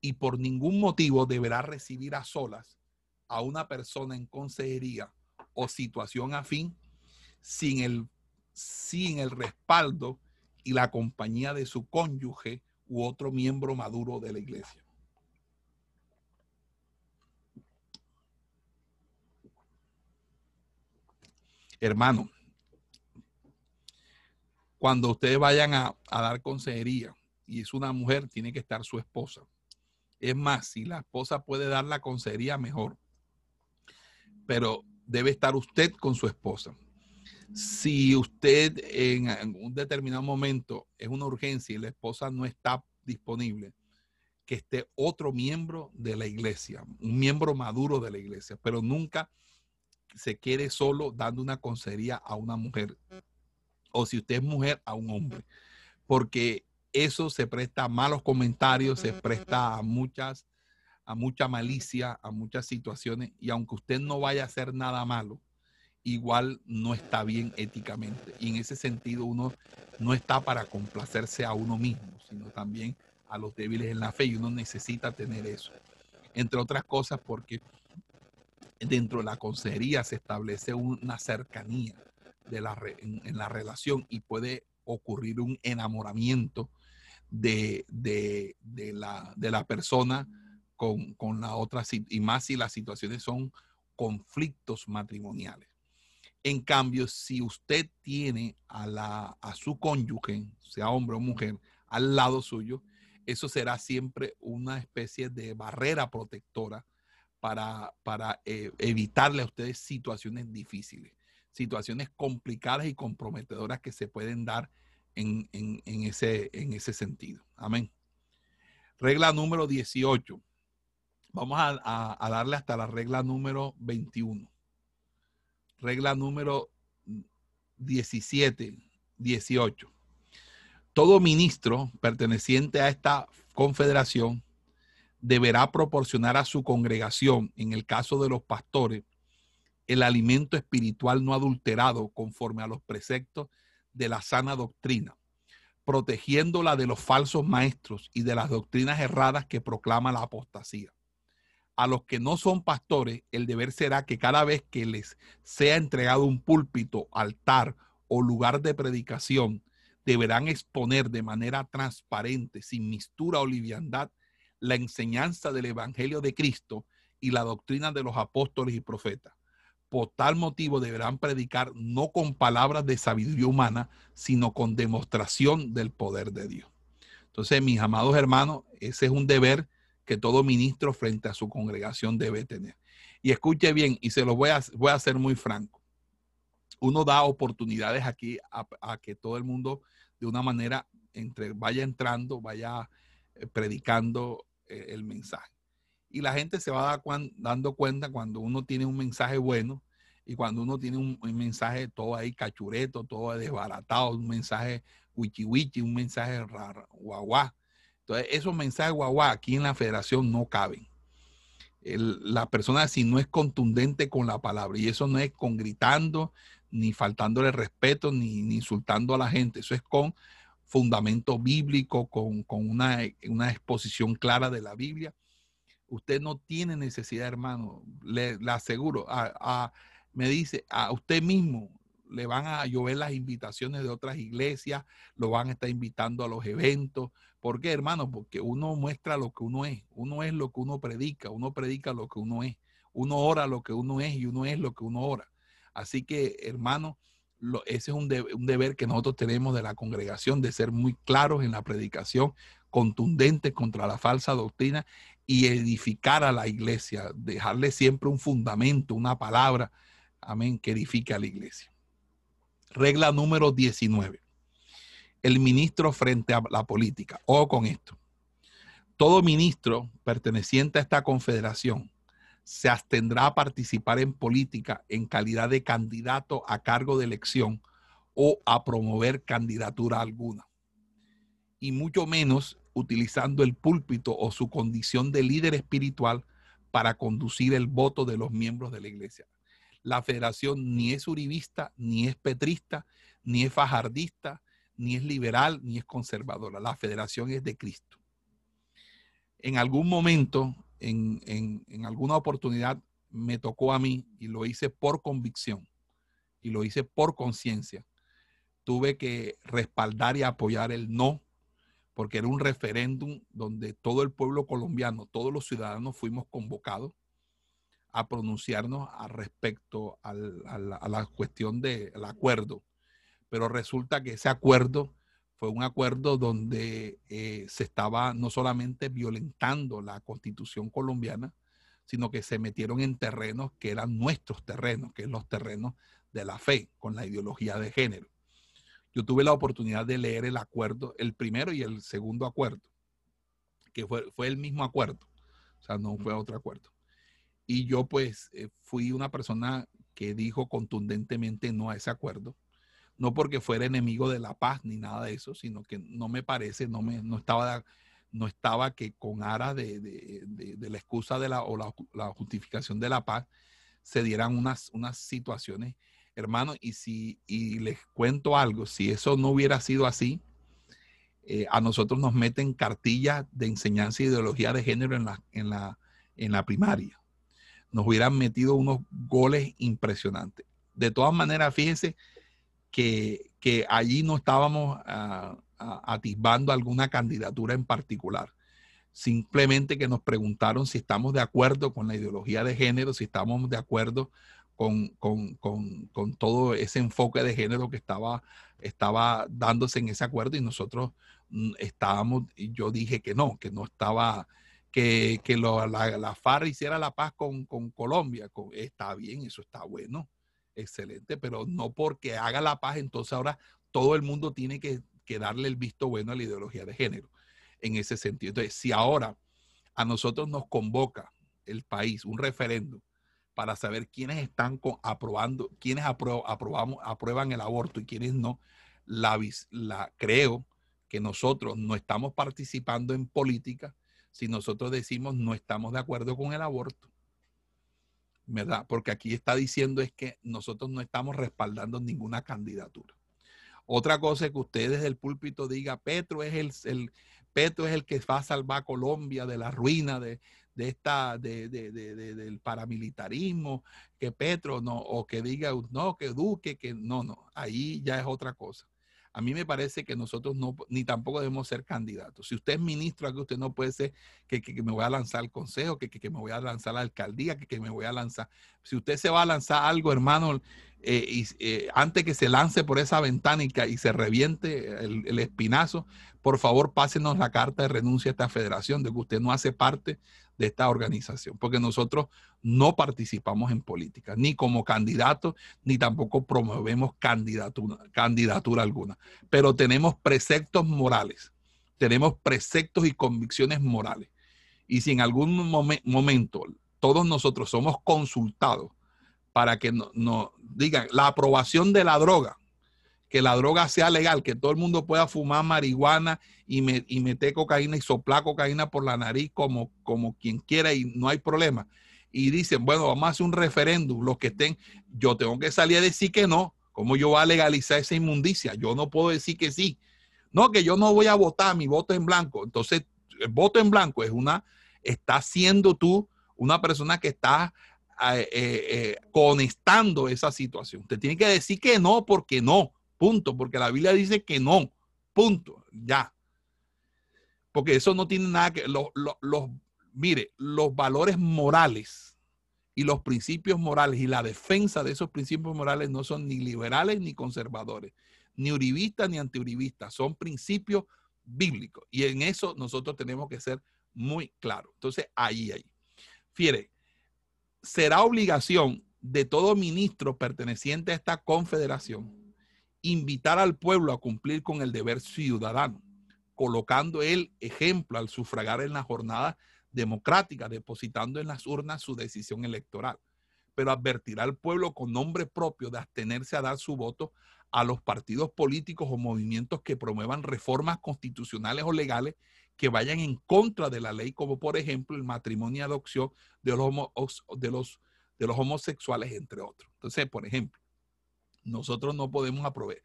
B: y por ningún motivo deberá recibir a solas a una persona en consejería o situación afín sin el, sin el respaldo y la compañía de su cónyuge u otro miembro maduro de la iglesia. Hermano, cuando ustedes vayan a, dar consejería y es una mujer, tiene que estar su esposa. Es más, si la esposa puede dar la consejería, mejor. Pero debe estar usted con su esposa. Si usted en un determinado momento es una urgencia y la esposa no está disponible, que esté otro miembro de la iglesia, un miembro maduro de la iglesia, pero nunca se quede solo dando una consejería a una mujer o si usted es mujer a un hombre, porque eso se presta a malos comentarios, se presta a muchas a mucha malicia, a muchas situaciones y aunque usted no vaya a hacer nada malo, igual no está bien éticamente. Y en ese sentido uno no está para complacerse a uno mismo, sino también a los débiles en la fe y uno necesita tener eso. Entre otras cosas porque dentro de la consejería se establece una cercanía de la en, la relación y puede ocurrir un enamoramiento de, de, la, de la persona con, con la otra y más si las situaciones son conflictos matrimoniales. En cambio, si usted tiene a, la, a su cónyuge, sea hombre o mujer, al lado suyo, eso será siempre una especie de barrera protectora para, para eh, evitarle a ustedes situaciones difíciles, situaciones complicadas y comprometedoras que se pueden dar en, en, ese, en ese sentido. Amén. Regla número 18. Vamos a, a darle hasta la regla número 21 regla número 17, 18. Todo ministro perteneciente a esta confederación deberá proporcionar a su congregación, en el caso de los pastores, el alimento espiritual no adulterado conforme a los preceptos de la sana doctrina, protegiéndola de los falsos maestros y de las doctrinas erradas que proclama la apostasía a los que no son pastores, el deber será que cada vez que les sea entregado un púlpito, altar o lugar de predicación, deberán exponer de manera transparente, sin mistura o liviandad, la enseñanza del Evangelio de Cristo y la doctrina de los apóstoles y profetas. Por tal motivo deberán predicar no con palabras de sabiduría humana, sino con demostración del poder de Dios. Entonces, mis amados hermanos, ese es un deber que todo ministro frente a su congregación debe tener. Y escuche bien, y se lo voy a, voy a hacer muy franco. Uno da oportunidades aquí a, que todo el mundo de una manera entre, vaya entrando, vaya eh, predicando eh, el mensaje. Y la gente se va dando cuenta cuando uno tiene un mensaje bueno y cuando uno tiene un, mensaje todo ahí cachureto, todo desbaratado, un mensaje wichi wichi, un mensaje raro, guaguá. Entonces, esos mensajes guagua aquí en la federación no caben. la persona si no es contundente con la palabra, y eso no es con gritando, ni faltándole respeto, ni, insultando a la gente, eso es con fundamento bíblico, con, una, exposición clara de la Biblia. Usted no tiene necesidad, hermano, le, aseguro, me dice, a usted mismo le van a llover las invitaciones de otras iglesias, lo van a estar invitando a los eventos. ¿Por qué, hermano? Porque uno muestra lo que uno es. Uno es lo que uno predica. Uno predica lo que uno es. Uno ora lo que uno es y uno es lo que uno ora. Así que, hermano, ese es un, un deber que nosotros tenemos de la congregación, de ser muy claros en la predicación, contundentes contra la falsa doctrina y edificar a la iglesia, dejarle siempre un fundamento, una palabra, amén, que edifique a la iglesia. Regla número 19. El ministro frente a la política. O con esto. Todo ministro perteneciente a esta confederación se abstendrá a participar en política en calidad de candidato a cargo de elección o a promover candidatura alguna. Y mucho menos utilizando el púlpito o su condición de líder espiritual para conducir el voto de los miembros de la iglesia la federación ni es uribista, ni es petrista, ni es fajardista, ni es liberal, ni es conservadora. La federación es de Cristo. En algún momento, en, en alguna oportunidad, me tocó a mí y lo hice por convicción y lo hice por conciencia. Tuve que respaldar y apoyar el no porque era un referéndum donde todo el pueblo colombiano, todos los ciudadanos fuimos convocados a pronunciarnos al respecto al, a la cuestión del acuerdo. Pero resulta que ese acuerdo fue un acuerdo donde eh, se estaba no solamente violentando la constitución colombiana, sino que se metieron en terrenos que eran nuestros terrenos, que son los terrenos de la fe, con la ideología de género. Yo tuve la oportunidad de leer el acuerdo, el primero y el segundo acuerdo, que fue, fue el mismo acuerdo, o sea, no fue otro acuerdo. Y yo pues eh, fui una persona que dijo contundentemente no a ese acuerdo, no porque fuera enemigo de la paz ni nada de eso, sino que no me parece, no, me, no, estaba, no estaba que con aras de, de, la excusa de la, o la, la, justificación de la paz se dieran unas, unas situaciones, hermano, y si y les cuento algo, si eso no hubiera sido así, eh, a nosotros nos meten cartillas de enseñanza e ideología de género en la, en la, en la primaria nos hubieran metido unos goles impresionantes. De todas maneras, fíjense que, allí no estábamos ah, atisbando alguna candidatura en particular. Simplemente que nos preguntaron si estamos de acuerdo con la ideología de género, si estamos de acuerdo con, todo ese enfoque de género que estaba, estaba dándose en ese acuerdo y nosotros mm, estábamos, y yo dije que no, que no estaba que, la, la, FARC hiciera la paz con, Colombia. está bien, eso está bueno, excelente, pero no porque haga la paz, entonces ahora todo el mundo tiene que, darle el visto bueno a la ideología de género en ese sentido. Entonces, si ahora a nosotros nos convoca el país un referendo para saber quiénes están aprobando, quiénes aprueban el aborto y quiénes no, la, la, creo que nosotros no estamos participando en política, si nosotros decimos no estamos de acuerdo con el aborto. ¿Verdad? Porque aquí está diciendo es que nosotros no estamos respaldando ninguna candidatura. Otra cosa es que usted desde el púlpito diga, Petro es el, el Petro es el que va a salvar a Colombia de la ruina de, esta, de, del paramilitarismo, que Petro no, o que diga, no, que Duque, que no, no, ahí ya es otra cosa a mí me parece que nosotros no, ni tampoco debemos ser candidatos. Si usted es ministro, aquí usted no puede ser que, me voy a lanzar al consejo, que, me voy a lanzar a la alcaldía, que, me voy a lanzar. Si usted se va a lanzar algo, hermano, eh, y, eh, antes que se lance por esa ventana y, se reviente el, el, espinazo, por favor pásenos la carta de renuncia a esta federación, de que usted no hace parte de esta organización, porque nosotros no participamos en política, ni como candidatos, ni tampoco promovemos candidatura, candidatura alguna, pero tenemos preceptos morales, tenemos preceptos y convicciones morales. Y si en algún momento todos nosotros somos consultados para que nos no, digan la aprobación de la droga, que la droga sea legal, que todo el mundo pueda fumar marihuana y, me, y meter cocaína y soplar cocaína por la nariz como, como quien quiera y no hay problema. Y dicen, bueno, vamos a hacer un referéndum, los que estén, yo tengo que salir a decir que no. ¿Cómo yo voy a legalizar esa inmundicia? Yo no puedo decir que sí. No, que yo no voy a votar, mi voto en blanco. Entonces, el voto en blanco es una, está siendo tú una persona que está eh, eh, eh, conectando esa situación. Usted tiene que decir que no porque no. Punto, porque la Biblia dice que no. Punto, ya. Porque eso no tiene nada que... Los, los, mire, los valores morales y los principios morales y la defensa de esos principios morales no son ni liberales ni conservadores, ni uribistas ni antiuribistas, son principios bíblicos. Y en eso nosotros tenemos que ser muy claros. Entonces, ahí, ahí. Fiere, será obligación de todo ministro perteneciente a esta confederación invitar al pueblo a cumplir con el deber ciudadano, colocando el ejemplo al sufragar en la jornada democrática, depositando en las urnas su decisión electoral, pero advertirá al pueblo con nombre propio de abstenerse a dar su voto a los partidos políticos o movimientos que promuevan reformas constitucionales o legales que vayan en contra de la ley, como por ejemplo el matrimonio y adopción de los, de los, de los homosexuales, entre otros. Entonces, por ejemplo, nosotros no podemos aprobar,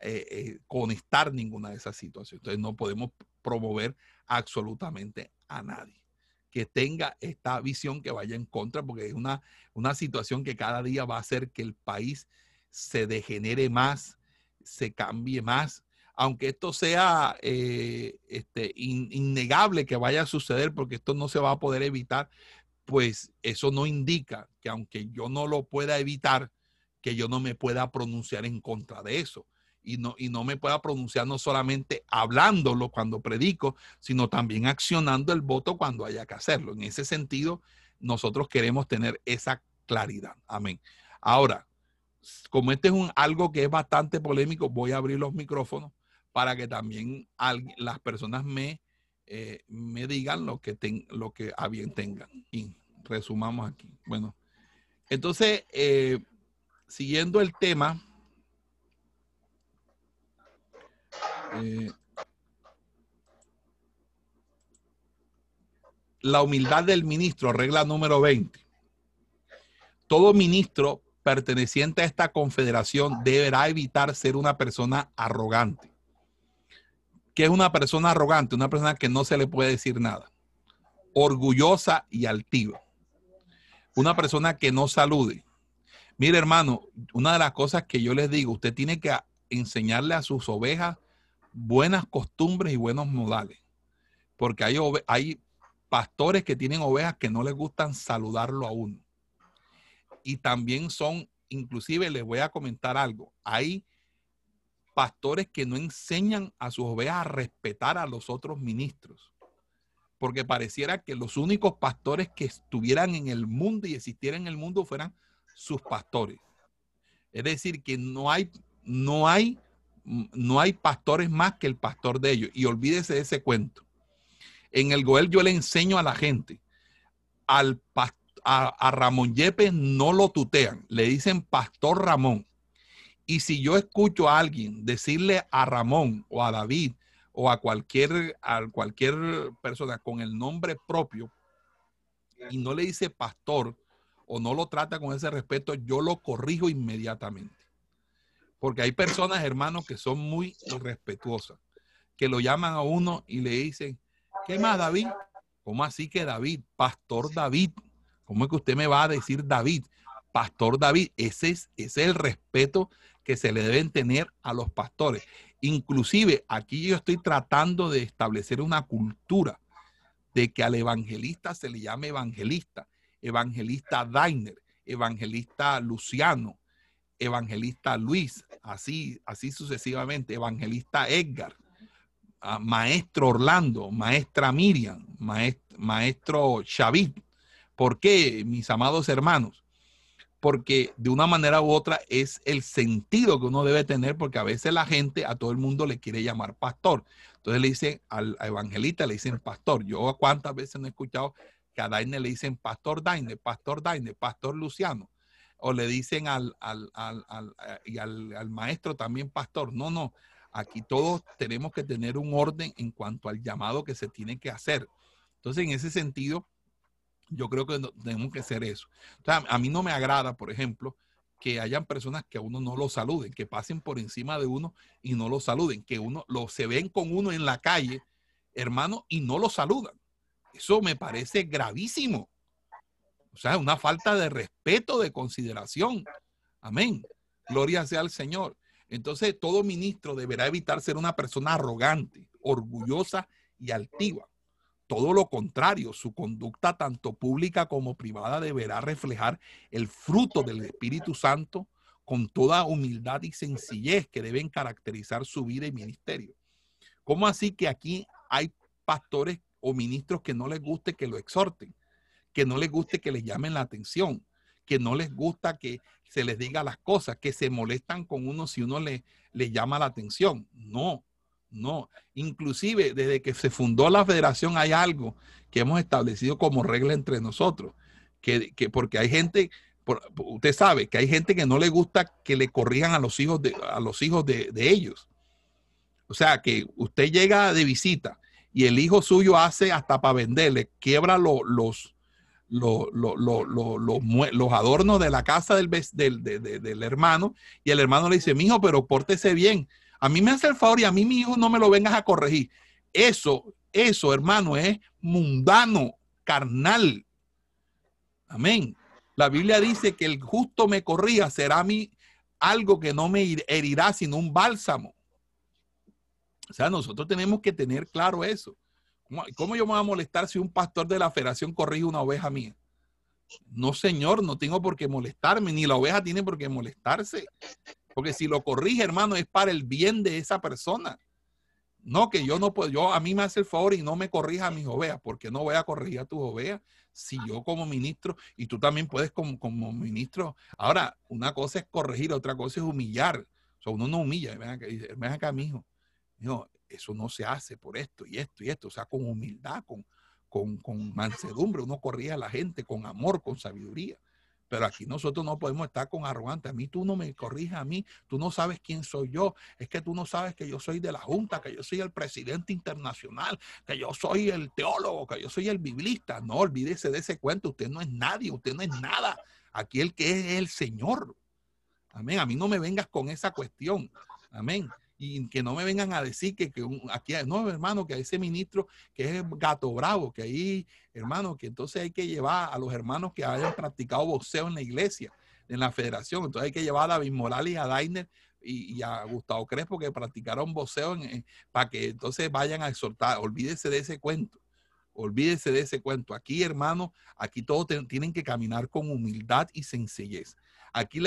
B: eh, eh, conectar ninguna de esas situaciones. Entonces no podemos promover absolutamente a nadie que tenga esta visión que vaya en contra, porque es una, una situación que cada día va a hacer que el país se degenere más, se cambie más. aunque esto sea eh, este, innegable que vaya a suceder, porque esto no se va a poder evitar, pues eso no indica que aunque yo no lo pueda evitar, que yo no me pueda pronunciar en contra de eso. Y no, y no me pueda pronunciar no solamente hablándolo cuando predico, sino también accionando el voto cuando haya que hacerlo. En ese sentido, nosotros queremos tener esa claridad. Amén. Ahora, como este es un, algo que es bastante polémico, voy a abrir los micrófonos para que también las personas me, eh, me digan lo que, lo que a bien tengan. Y resumamos aquí. Bueno, entonces, eh, siguiendo el tema, eh, la humildad del ministro, regla número 20. Todo ministro perteneciente a esta confederación deberá evitar ser una persona arrogante. ¿Qué es una persona arrogante? Una persona que no se le puede decir nada. Orgullosa y altiva. Una persona que no salude. Mire, hermano, una de las cosas que yo les digo, usted tiene que enseñarle a sus ovejas buenas costumbres y buenos modales. Porque hay, hay pastores que tienen ovejas que no les gustan saludarlo a uno. Y también son, inclusive les voy a comentar algo, hay pastores que no enseñan a sus ovejas a respetar a los otros ministros. Porque pareciera que los únicos pastores que estuvieran en el mundo y existieran en el mundo fueran sus pastores. Es decir, que no hay, no hay, no hay pastores más que el pastor de ellos. Y olvídese de ese cuento. En el Goel yo le enseño a la gente, al a, a Ramón Yepes no lo tutean, le dicen pastor Ramón. Y si yo escucho a alguien decirle a Ramón o a David o a cualquier, a cualquier persona con el nombre propio y no le dice pastor, o no lo trata con ese respeto, yo lo corrijo inmediatamente. Porque hay personas, hermanos, que son muy irrespetuosas, que lo llaman a uno y le dicen, ¿qué más, David? ¿Cómo así que David? Pastor David. ¿Cómo es que usted me va a decir David? Pastor David. Ese es, ese es el respeto que se le deben tener a los pastores. Inclusive aquí yo estoy tratando de establecer una cultura de que al evangelista se le llame evangelista evangelista Dainer, evangelista Luciano, evangelista Luis, así, así sucesivamente, evangelista Edgar, ah, maestro Orlando, maestra Miriam, maestro, Xavid. ¿Por qué, mis amados hermanos? Porque de una manera u otra es el sentido que uno debe tener, porque a veces la gente, a todo el mundo le quiere llamar pastor. Entonces le dicen al evangelista, le dicen pastor. Yo cuántas veces no he escuchado que a Daine le dicen Pastor Daine, Pastor Daine, Pastor Luciano, o le dicen al, al, al, eh, y al, maestro también Pastor. No, no, aquí todos tenemos que tener un orden en cuanto al llamado que se tiene que hacer. Entonces, en ese sentido, yo creo que tenemos que hacer eso. a mí no me agrada, por ejemplo, que hayan personas que a uno no lo saluden, que pasen por encima de uno y no lo saluden, que uno lo se ven con uno en la calle, hermano, y no lo saludan. Eso me parece gravísimo. O sea, una falta de respeto, de consideración. Amén. Gloria sea al Señor. Entonces, todo ministro deberá evitar ser una persona arrogante, orgullosa y altiva. Todo lo contrario, su conducta tanto pública como privada deberá reflejar el fruto del Espíritu Santo con toda humildad y sencillez que deben caracterizar su vida y ministerio. ¿Cómo así que aquí hay pastores o ministros que no les guste que lo exhorten, que no les guste que les llamen la atención, que no les gusta que se les diga las cosas, que se molestan con uno si uno le, le llama la atención. No, no. Inclusive desde que se fundó la federación hay algo que hemos establecido como regla entre nosotros, que, porque hay gente, usted sabe que hay gente que no le gusta que le corrijan a los hijos de, a los hijos de, de ellos. O sea, que usted llega de visita y el hijo suyo hace hasta para venderle, quiebra los, los, los, los, adornos de la casa del, del, del, hermano y el hermano le dice, mi hijo, pero pórtese bien. A mí me hace el favor y a mí mi hijo no me lo vengas a corregir. Eso, eso, hermano, es mundano, carnal. Amén. La Biblia dice que el justo me corría, será mí algo que no me herirá, sino un bálsamo. O sea, nosotros tenemos que tener claro eso. ¿Cómo, yo me voy a molestar si un pastor de la federación corrige una oveja mía? No, señor, no tengo por qué molestarme, ni la oveja tiene por qué molestarse. Porque si lo corrige, hermano, es para el bien de esa persona. No, que yo no puedo, yo a mí me hace el favor y no me corrija a mis ovejas, porque no voy a corregir a tus ovejas si yo como ministro, y tú también puedes como, como ministro. Ahora, una cosa es corregir, otra cosa es humillar. O sea, uno no humilla, ven acá, ven acá mijo. No, eso no se hace por esto y esto y esto, o sea, con humildad, con, con, con mansedumbre, uno corrige a la gente con amor, con sabiduría. Pero aquí nosotros no podemos estar con arrogante. A mí tú no me corrijas a mí, tú no sabes quién soy yo. Es que tú no sabes que yo soy de la Junta, que yo soy el presidente internacional, que yo soy el teólogo, que yo soy el biblista. No, olvídese de ese cuento. Usted no es nadie, usted no es nada. Aquí el que es el Señor. Amén. A mí no me vengas con esa cuestión. Amén y que no me vengan a decir que, que aquí, no, hermano, que ese ministro que es gato bravo, que ahí, hermano, que entonces hay que llevar a los hermanos que hayan practicado boxeo en la iglesia, en la federación, entonces hay que llevar a David Morales a Dainer y, a Gustavo Crespo que practicaron boxeo para que entonces vayan a exhortar, olvídese de ese cuento. Olvídese de ese cuento. Aquí, hermano, aquí todos tienen que caminar con humildad y sencillez. Aquí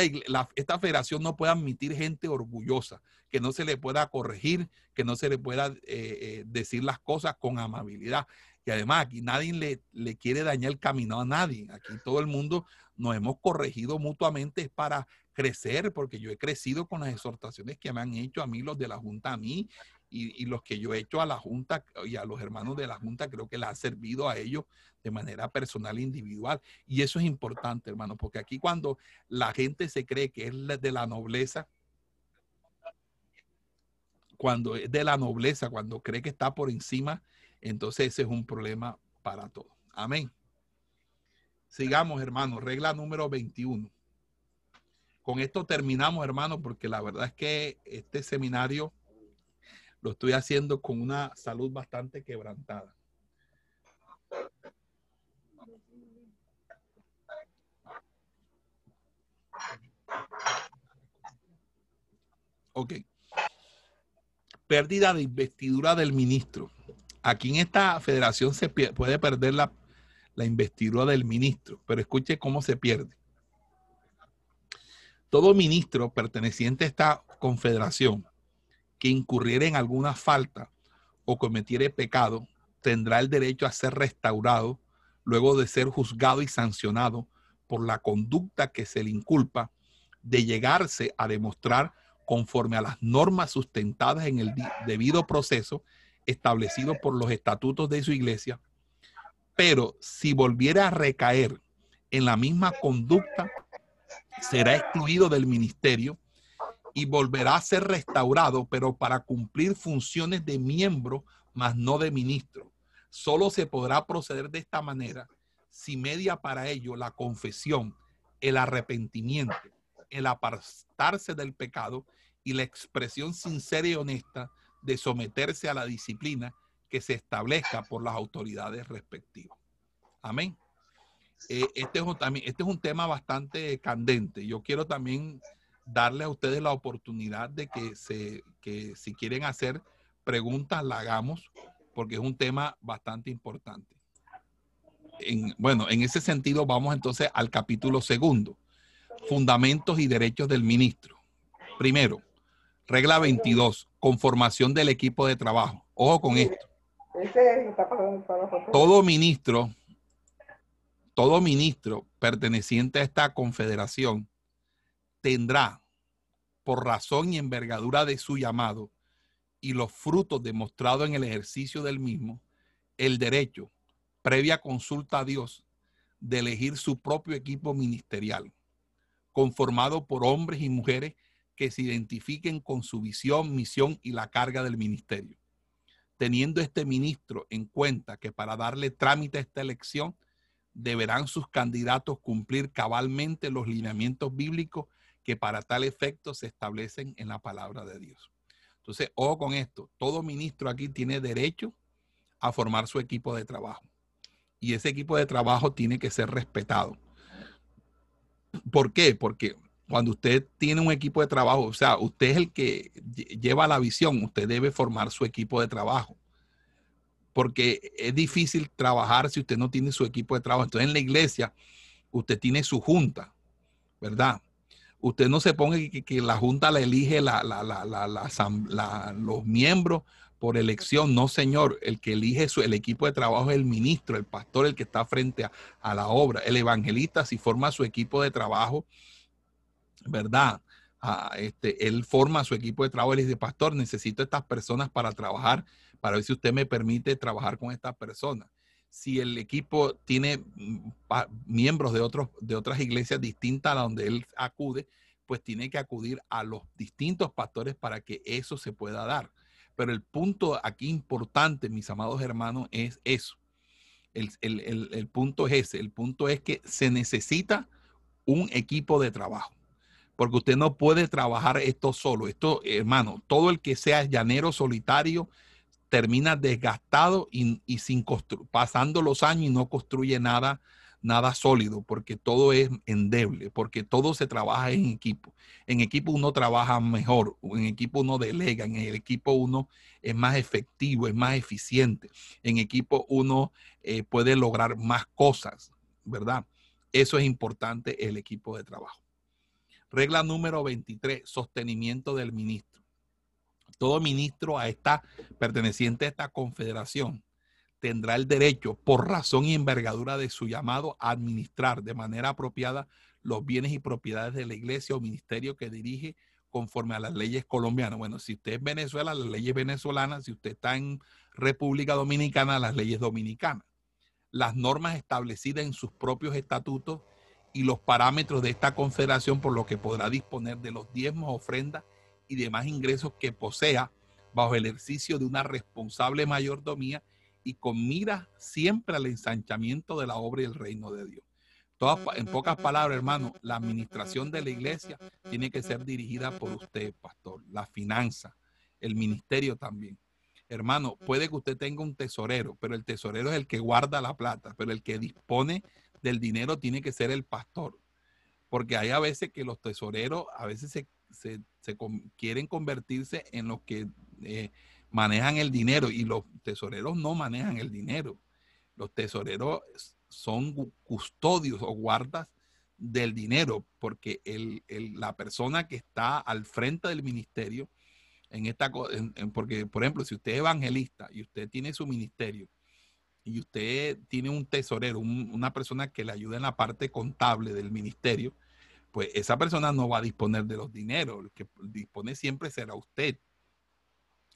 B: esta federación no puede admitir gente orgullosa, que no se le pueda corregir, que no se le pueda eh, eh, decir las cosas con amabilidad. Y además aquí nadie le, le, quiere dañar el camino a nadie. Aquí todo el mundo nos hemos corregido mutuamente para crecer, porque yo he crecido con las exhortaciones que me han hecho a mí, los de la Junta, a mí, y, los que yo he hecho a la Junta y a los hermanos de la Junta, creo que les ha servido a ellos de manera personal e individual. Y eso es importante, hermano, porque aquí cuando la gente se cree que es de la nobleza, cuando es de la nobleza, cuando cree que está por encima, entonces ese es un problema para todos. Amén. Sigamos, hermano. Regla número 21. Con esto terminamos, hermano, porque la verdad es que este seminario lo estoy haciendo con una salud bastante quebrantada. Ok. Pérdida de investidura del ministro. Aquí en esta federación se puede perder la, la investidura del ministro, pero escuche cómo se pierde. Todo ministro perteneciente a esta confederación que incurriera en alguna falta o cometiere pecado, tendrá el derecho a ser restaurado luego de ser juzgado y sancionado por la conducta que se le inculpa, de llegarse a demostrar conforme a las normas sustentadas en el debido proceso establecido por los estatutos de su iglesia, pero si volviera a recaer en la misma conducta, será excluido del ministerio y volverá a ser restaurado, pero para cumplir funciones de miembro, más no de ministro. Solo se podrá proceder de esta manera si media para ello la confesión, el arrepentimiento, el apartarse del pecado y la expresión sincera y honesta de someterse a la disciplina que se establezca por las autoridades respectivas. Amén. Eh, este, es este es un tema bastante candente. Yo quiero también darle a ustedes la oportunidad de que, se, que si quieren hacer preguntas, la hagamos, porque es un tema bastante importante. En, bueno, en ese sentido vamos entonces al capítulo segundo, fundamentos y derechos del ministro. Primero, regla 22, conformación del equipo de trabajo. Ojo con esto. Todo ministro, todo ministro perteneciente a esta confederación tendrá, por razón y envergadura de su llamado y los frutos demostrados en el ejercicio del mismo, el derecho, previa consulta a Dios, de elegir su propio equipo ministerial, conformado por hombres y mujeres que se identifiquen con su visión, misión y la carga del ministerio. Teniendo este ministro en cuenta que para darle trámite a esta elección, deberán sus candidatos cumplir cabalmente los lineamientos bíblicos que para tal efecto se establecen en la palabra de Dios. Entonces, ojo con esto, todo ministro aquí tiene derecho a formar su equipo de trabajo. Y ese equipo de trabajo tiene que ser respetado. ¿Por qué? Porque cuando usted tiene un equipo de trabajo, o sea, usted es el que lleva la visión, usted debe formar su equipo de trabajo. Porque es difícil trabajar si usted no tiene su equipo de trabajo. Entonces en la iglesia usted tiene su junta, ¿verdad? Usted no se ponga que, la junta la elige la, los miembros por elección. No, señor. El que elige su, el equipo de trabajo es el ministro, el pastor, el que está frente a, a la obra. El evangelista, si forma su equipo de trabajo, ¿verdad? Ah, este, él forma su equipo de trabajo y dice, pastor, necesito estas personas para trabajar, para ver si usted me permite trabajar con estas personas. Si el equipo tiene mm, miembros de, otros, de otras iglesias distintas a donde él acude, pues tiene que acudir a los distintos pastores para que eso se pueda dar. Pero el punto aquí importante, mis amados hermanos, es eso. El, el punto es ese. El punto es que se necesita un equipo de trabajo porque usted no puede trabajar esto solo. Esto, hermano, todo el que sea llanero solitario termina desgastado y, sin pasando los años y no construye nada, nada sólido, porque todo es endeble, porque todo se trabaja en equipo. En equipo uno trabaja mejor, en equipo uno delega, en el equipo uno es más efectivo, es más eficiente, en equipo uno eh, puede lograr más cosas, ¿verdad? Eso es importante el equipo de trabajo. Regla número 23, sostenimiento del ministro. Todo ministro a esta, perteneciente a esta confederación tendrá el derecho, por razón y envergadura de su llamado, a administrar de manera apropiada los bienes y propiedades de la iglesia o ministerio que dirige conforme a las leyes colombianas. Bueno, si usted es Venezuela, las leyes venezolanas, si usted está en República Dominicana, las leyes dominicanas. Las normas establecidas en sus propios estatutos y los parámetros de esta confederación por lo que podrá disponer de los diezmos, ofrendas y demás ingresos que posea bajo el ejercicio de una responsable mayordomía y con mira siempre al ensanchamiento de la obra y el reino de Dios. en pocas palabras, hermano, la administración de la iglesia tiene que ser dirigida por usted, pastor. La finanza, el ministerio también. Hermano, puede que usted tenga un tesorero, pero el tesorero es el que guarda la plata, pero el que dispone del dinero tiene que ser el pastor. Porque hay a veces que los tesoreros a veces se, quieren convertirse en los que eh, manejan el dinero y los tesoreros no manejan el dinero. Los tesoreros son custodios o guardas del dinero, porque el, la persona que está al frente del ministerio, en esta, porque por ejemplo, si usted es evangelista y usted tiene su ministerio y usted tiene un tesorero, una persona que le ayuda en la parte contable del ministerio, pues esa persona no va a disponer de los dineros, el que dispone siempre será usted.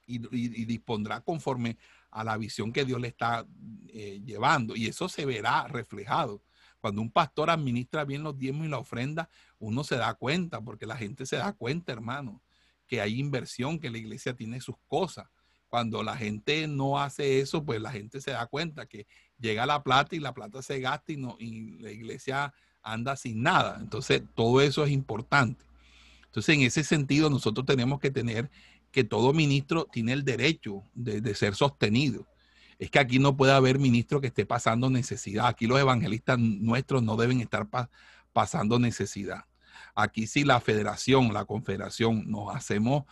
B: Y, dispondrá conforme a la visión que Dios le está eh, llevando. Y eso se verá reflejado. Cuando un pastor administra bien los diezmos y la ofrenda, uno se da cuenta, porque la gente se da cuenta, hermano, que hay inversión, que la iglesia tiene sus cosas. Cuando la gente no hace eso, pues la gente se da cuenta que llega la plata y la plata se gasta y, no, y la iglesia anda sin nada. Entonces, todo eso es importante. Entonces, en ese sentido, nosotros tenemos que tener que todo ministro tiene el derecho de, ser sostenido. Es que aquí no puede haber ministro que esté pasando necesidad. Aquí los evangelistas nuestros no deben estar pasando necesidad. Aquí sí la federación, la confederación, nos hacemos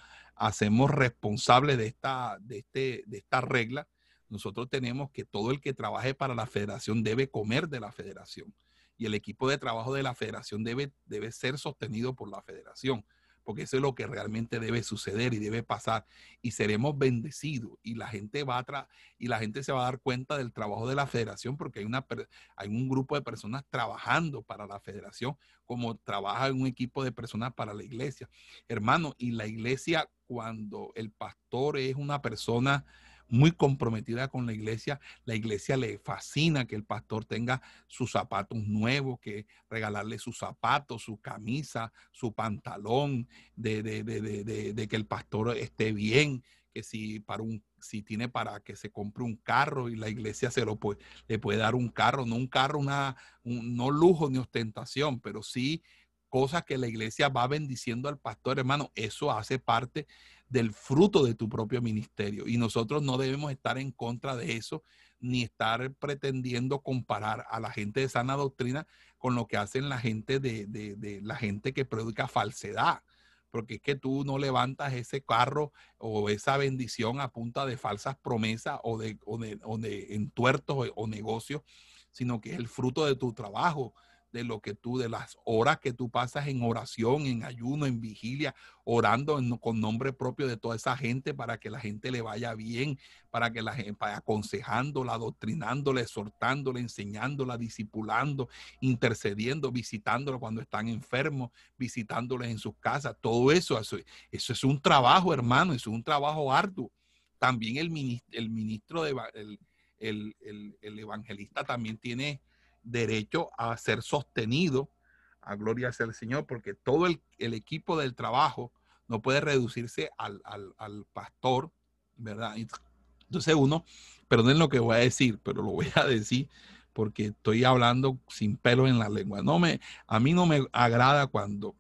B: hacemos responsables de esta, de, este, de esta regla, nosotros tenemos que todo el que trabaje para la federación debe comer de la federación y el equipo de trabajo de la federación debe, debe ser sostenido por la federación porque eso es lo que realmente debe suceder y debe pasar y seremos bendecidos y la gente va a y la gente se va a dar cuenta del trabajo de la federación porque hay una hay un grupo de personas trabajando para la federación como trabaja un equipo de personas para la iglesia. Hermano, y la iglesia cuando el pastor es una persona muy comprometida con la iglesia. La iglesia le fascina que el pastor tenga sus zapatos nuevos, que regalarle sus zapatos, su camisa, su pantalón, de, de, que el pastor esté bien, que si para un si tiene para que se compre un carro y la iglesia se lo puede, le puede dar un carro, no un carro, una, no lujo ni ostentación, pero sí cosas que la iglesia va bendiciendo al pastor, hermano, eso hace parte del fruto de tu propio ministerio. Y nosotros no debemos estar en contra de eso, ni estar pretendiendo comparar a la gente de sana doctrina con lo que hacen la gente de, de la gente que predica falsedad porque es que tú no levantas ese carro o esa bendición a punta de falsas promesas o de, o de, o de entuertos o, o negocios, sino que es el fruto de tu trabajo, de lo que tú, de las horas que tú pasas en oración, en ayuno, en vigilia, orando con nombre propio de toda esa gente para que la gente le vaya bien, para que la gente aconsejándola, adoctrinándola, exhortándola, enseñándola, discipulando, intercediendo, visitándola cuando están enfermos, visitándoles en sus casas. Todo eso, eso, eso es un trabajo, hermano, es un trabajo arduo. También el ministro, el ministro de, el, el evangelista también tiene derecho a ser sostenido, a gloria sea el Señor, porque todo el, equipo del trabajo no puede reducirse al, pastor, ¿verdad? Entonces uno, perdonen lo que voy a decir, pero lo voy a decir porque estoy hablando sin pelo en la lengua. No me, a mí no me agrada cuando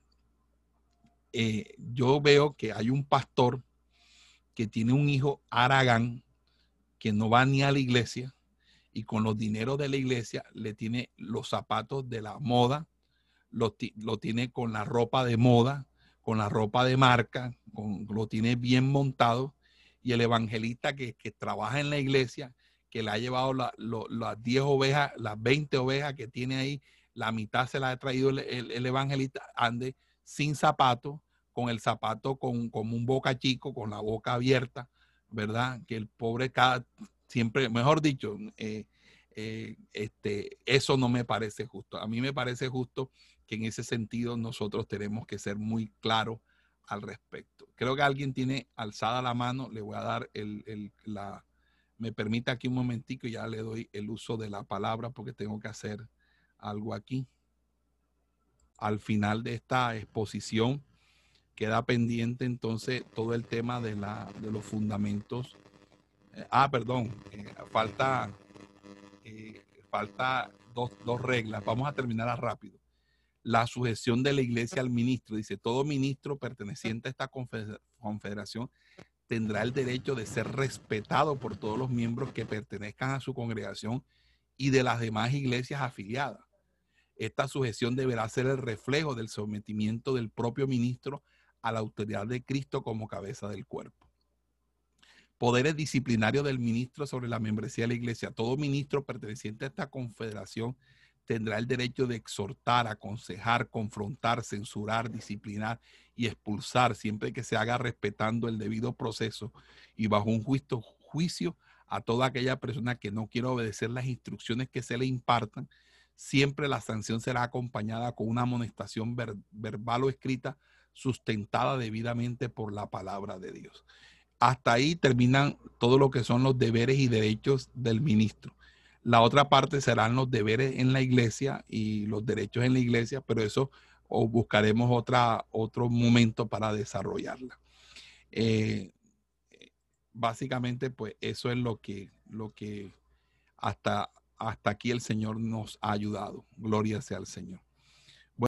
B: eh, yo veo que hay un pastor que tiene un hijo aragán que no va ni a la iglesia, y con los dineros de la iglesia le tiene los zapatos de la moda, lo, tiene con la ropa de moda, con la ropa de marca, lo tiene bien montado y el evangelista que, trabaja en la iglesia, que le ha llevado las 10 ovejas, las 20 ovejas que tiene ahí, la mitad se la ha traído el, evangelista, ande sin zapato, con el zapato con, como un boca chico, con la boca abierta, ¿verdad? Que el pobre cada, siempre, mejor dicho, eh, eh, este, eso no me parece justo. A mí me parece justo que en ese sentido nosotros tenemos que ser muy claros al respecto. Creo que alguien tiene alzada la mano, le voy a dar el, el, la, me permite aquí un momentico y ya le doy el uso de la palabra porque tengo que hacer algo aquí. Al final de esta exposición queda pendiente entonces todo el tema de, la, de los fundamentos eh, ah, perdón, eh, falta, eh, falta dos, dos, reglas. Vamos a terminar rápido. La sujeción de la iglesia al ministro. Dice, todo ministro perteneciente a esta confederación tendrá el derecho de ser respetado por todos los miembros que pertenezcan a su congregación y de las demás iglesias afiliadas. Esta sujeción deberá ser el reflejo del sometimiento del propio ministro a la autoridad de Cristo como cabeza del cuerpo poderes disciplinarios del ministro sobre la membresía de la iglesia. Todo ministro perteneciente a esta confederación tendrá el derecho de exhortar, aconsejar, confrontar, censurar, disciplinar y expulsar, siempre que se haga respetando el debido proceso y bajo un juicio, juicio a toda aquella persona que no quiera obedecer las instrucciones que se le impartan. Siempre la sanción será acompañada con una amonestación verbal o escrita sustentada debidamente por la palabra de Dios hasta ahí terminan todo lo que son los deberes y derechos del ministro. La otra parte serán los deberes en la iglesia y los derechos en la iglesia, pero eso o buscaremos otro momento para desarrollarla. Eh, básicamente, pues eso es lo que, lo que hasta, hasta aquí el Señor nos ha ayudado. Gloria sea al Señor.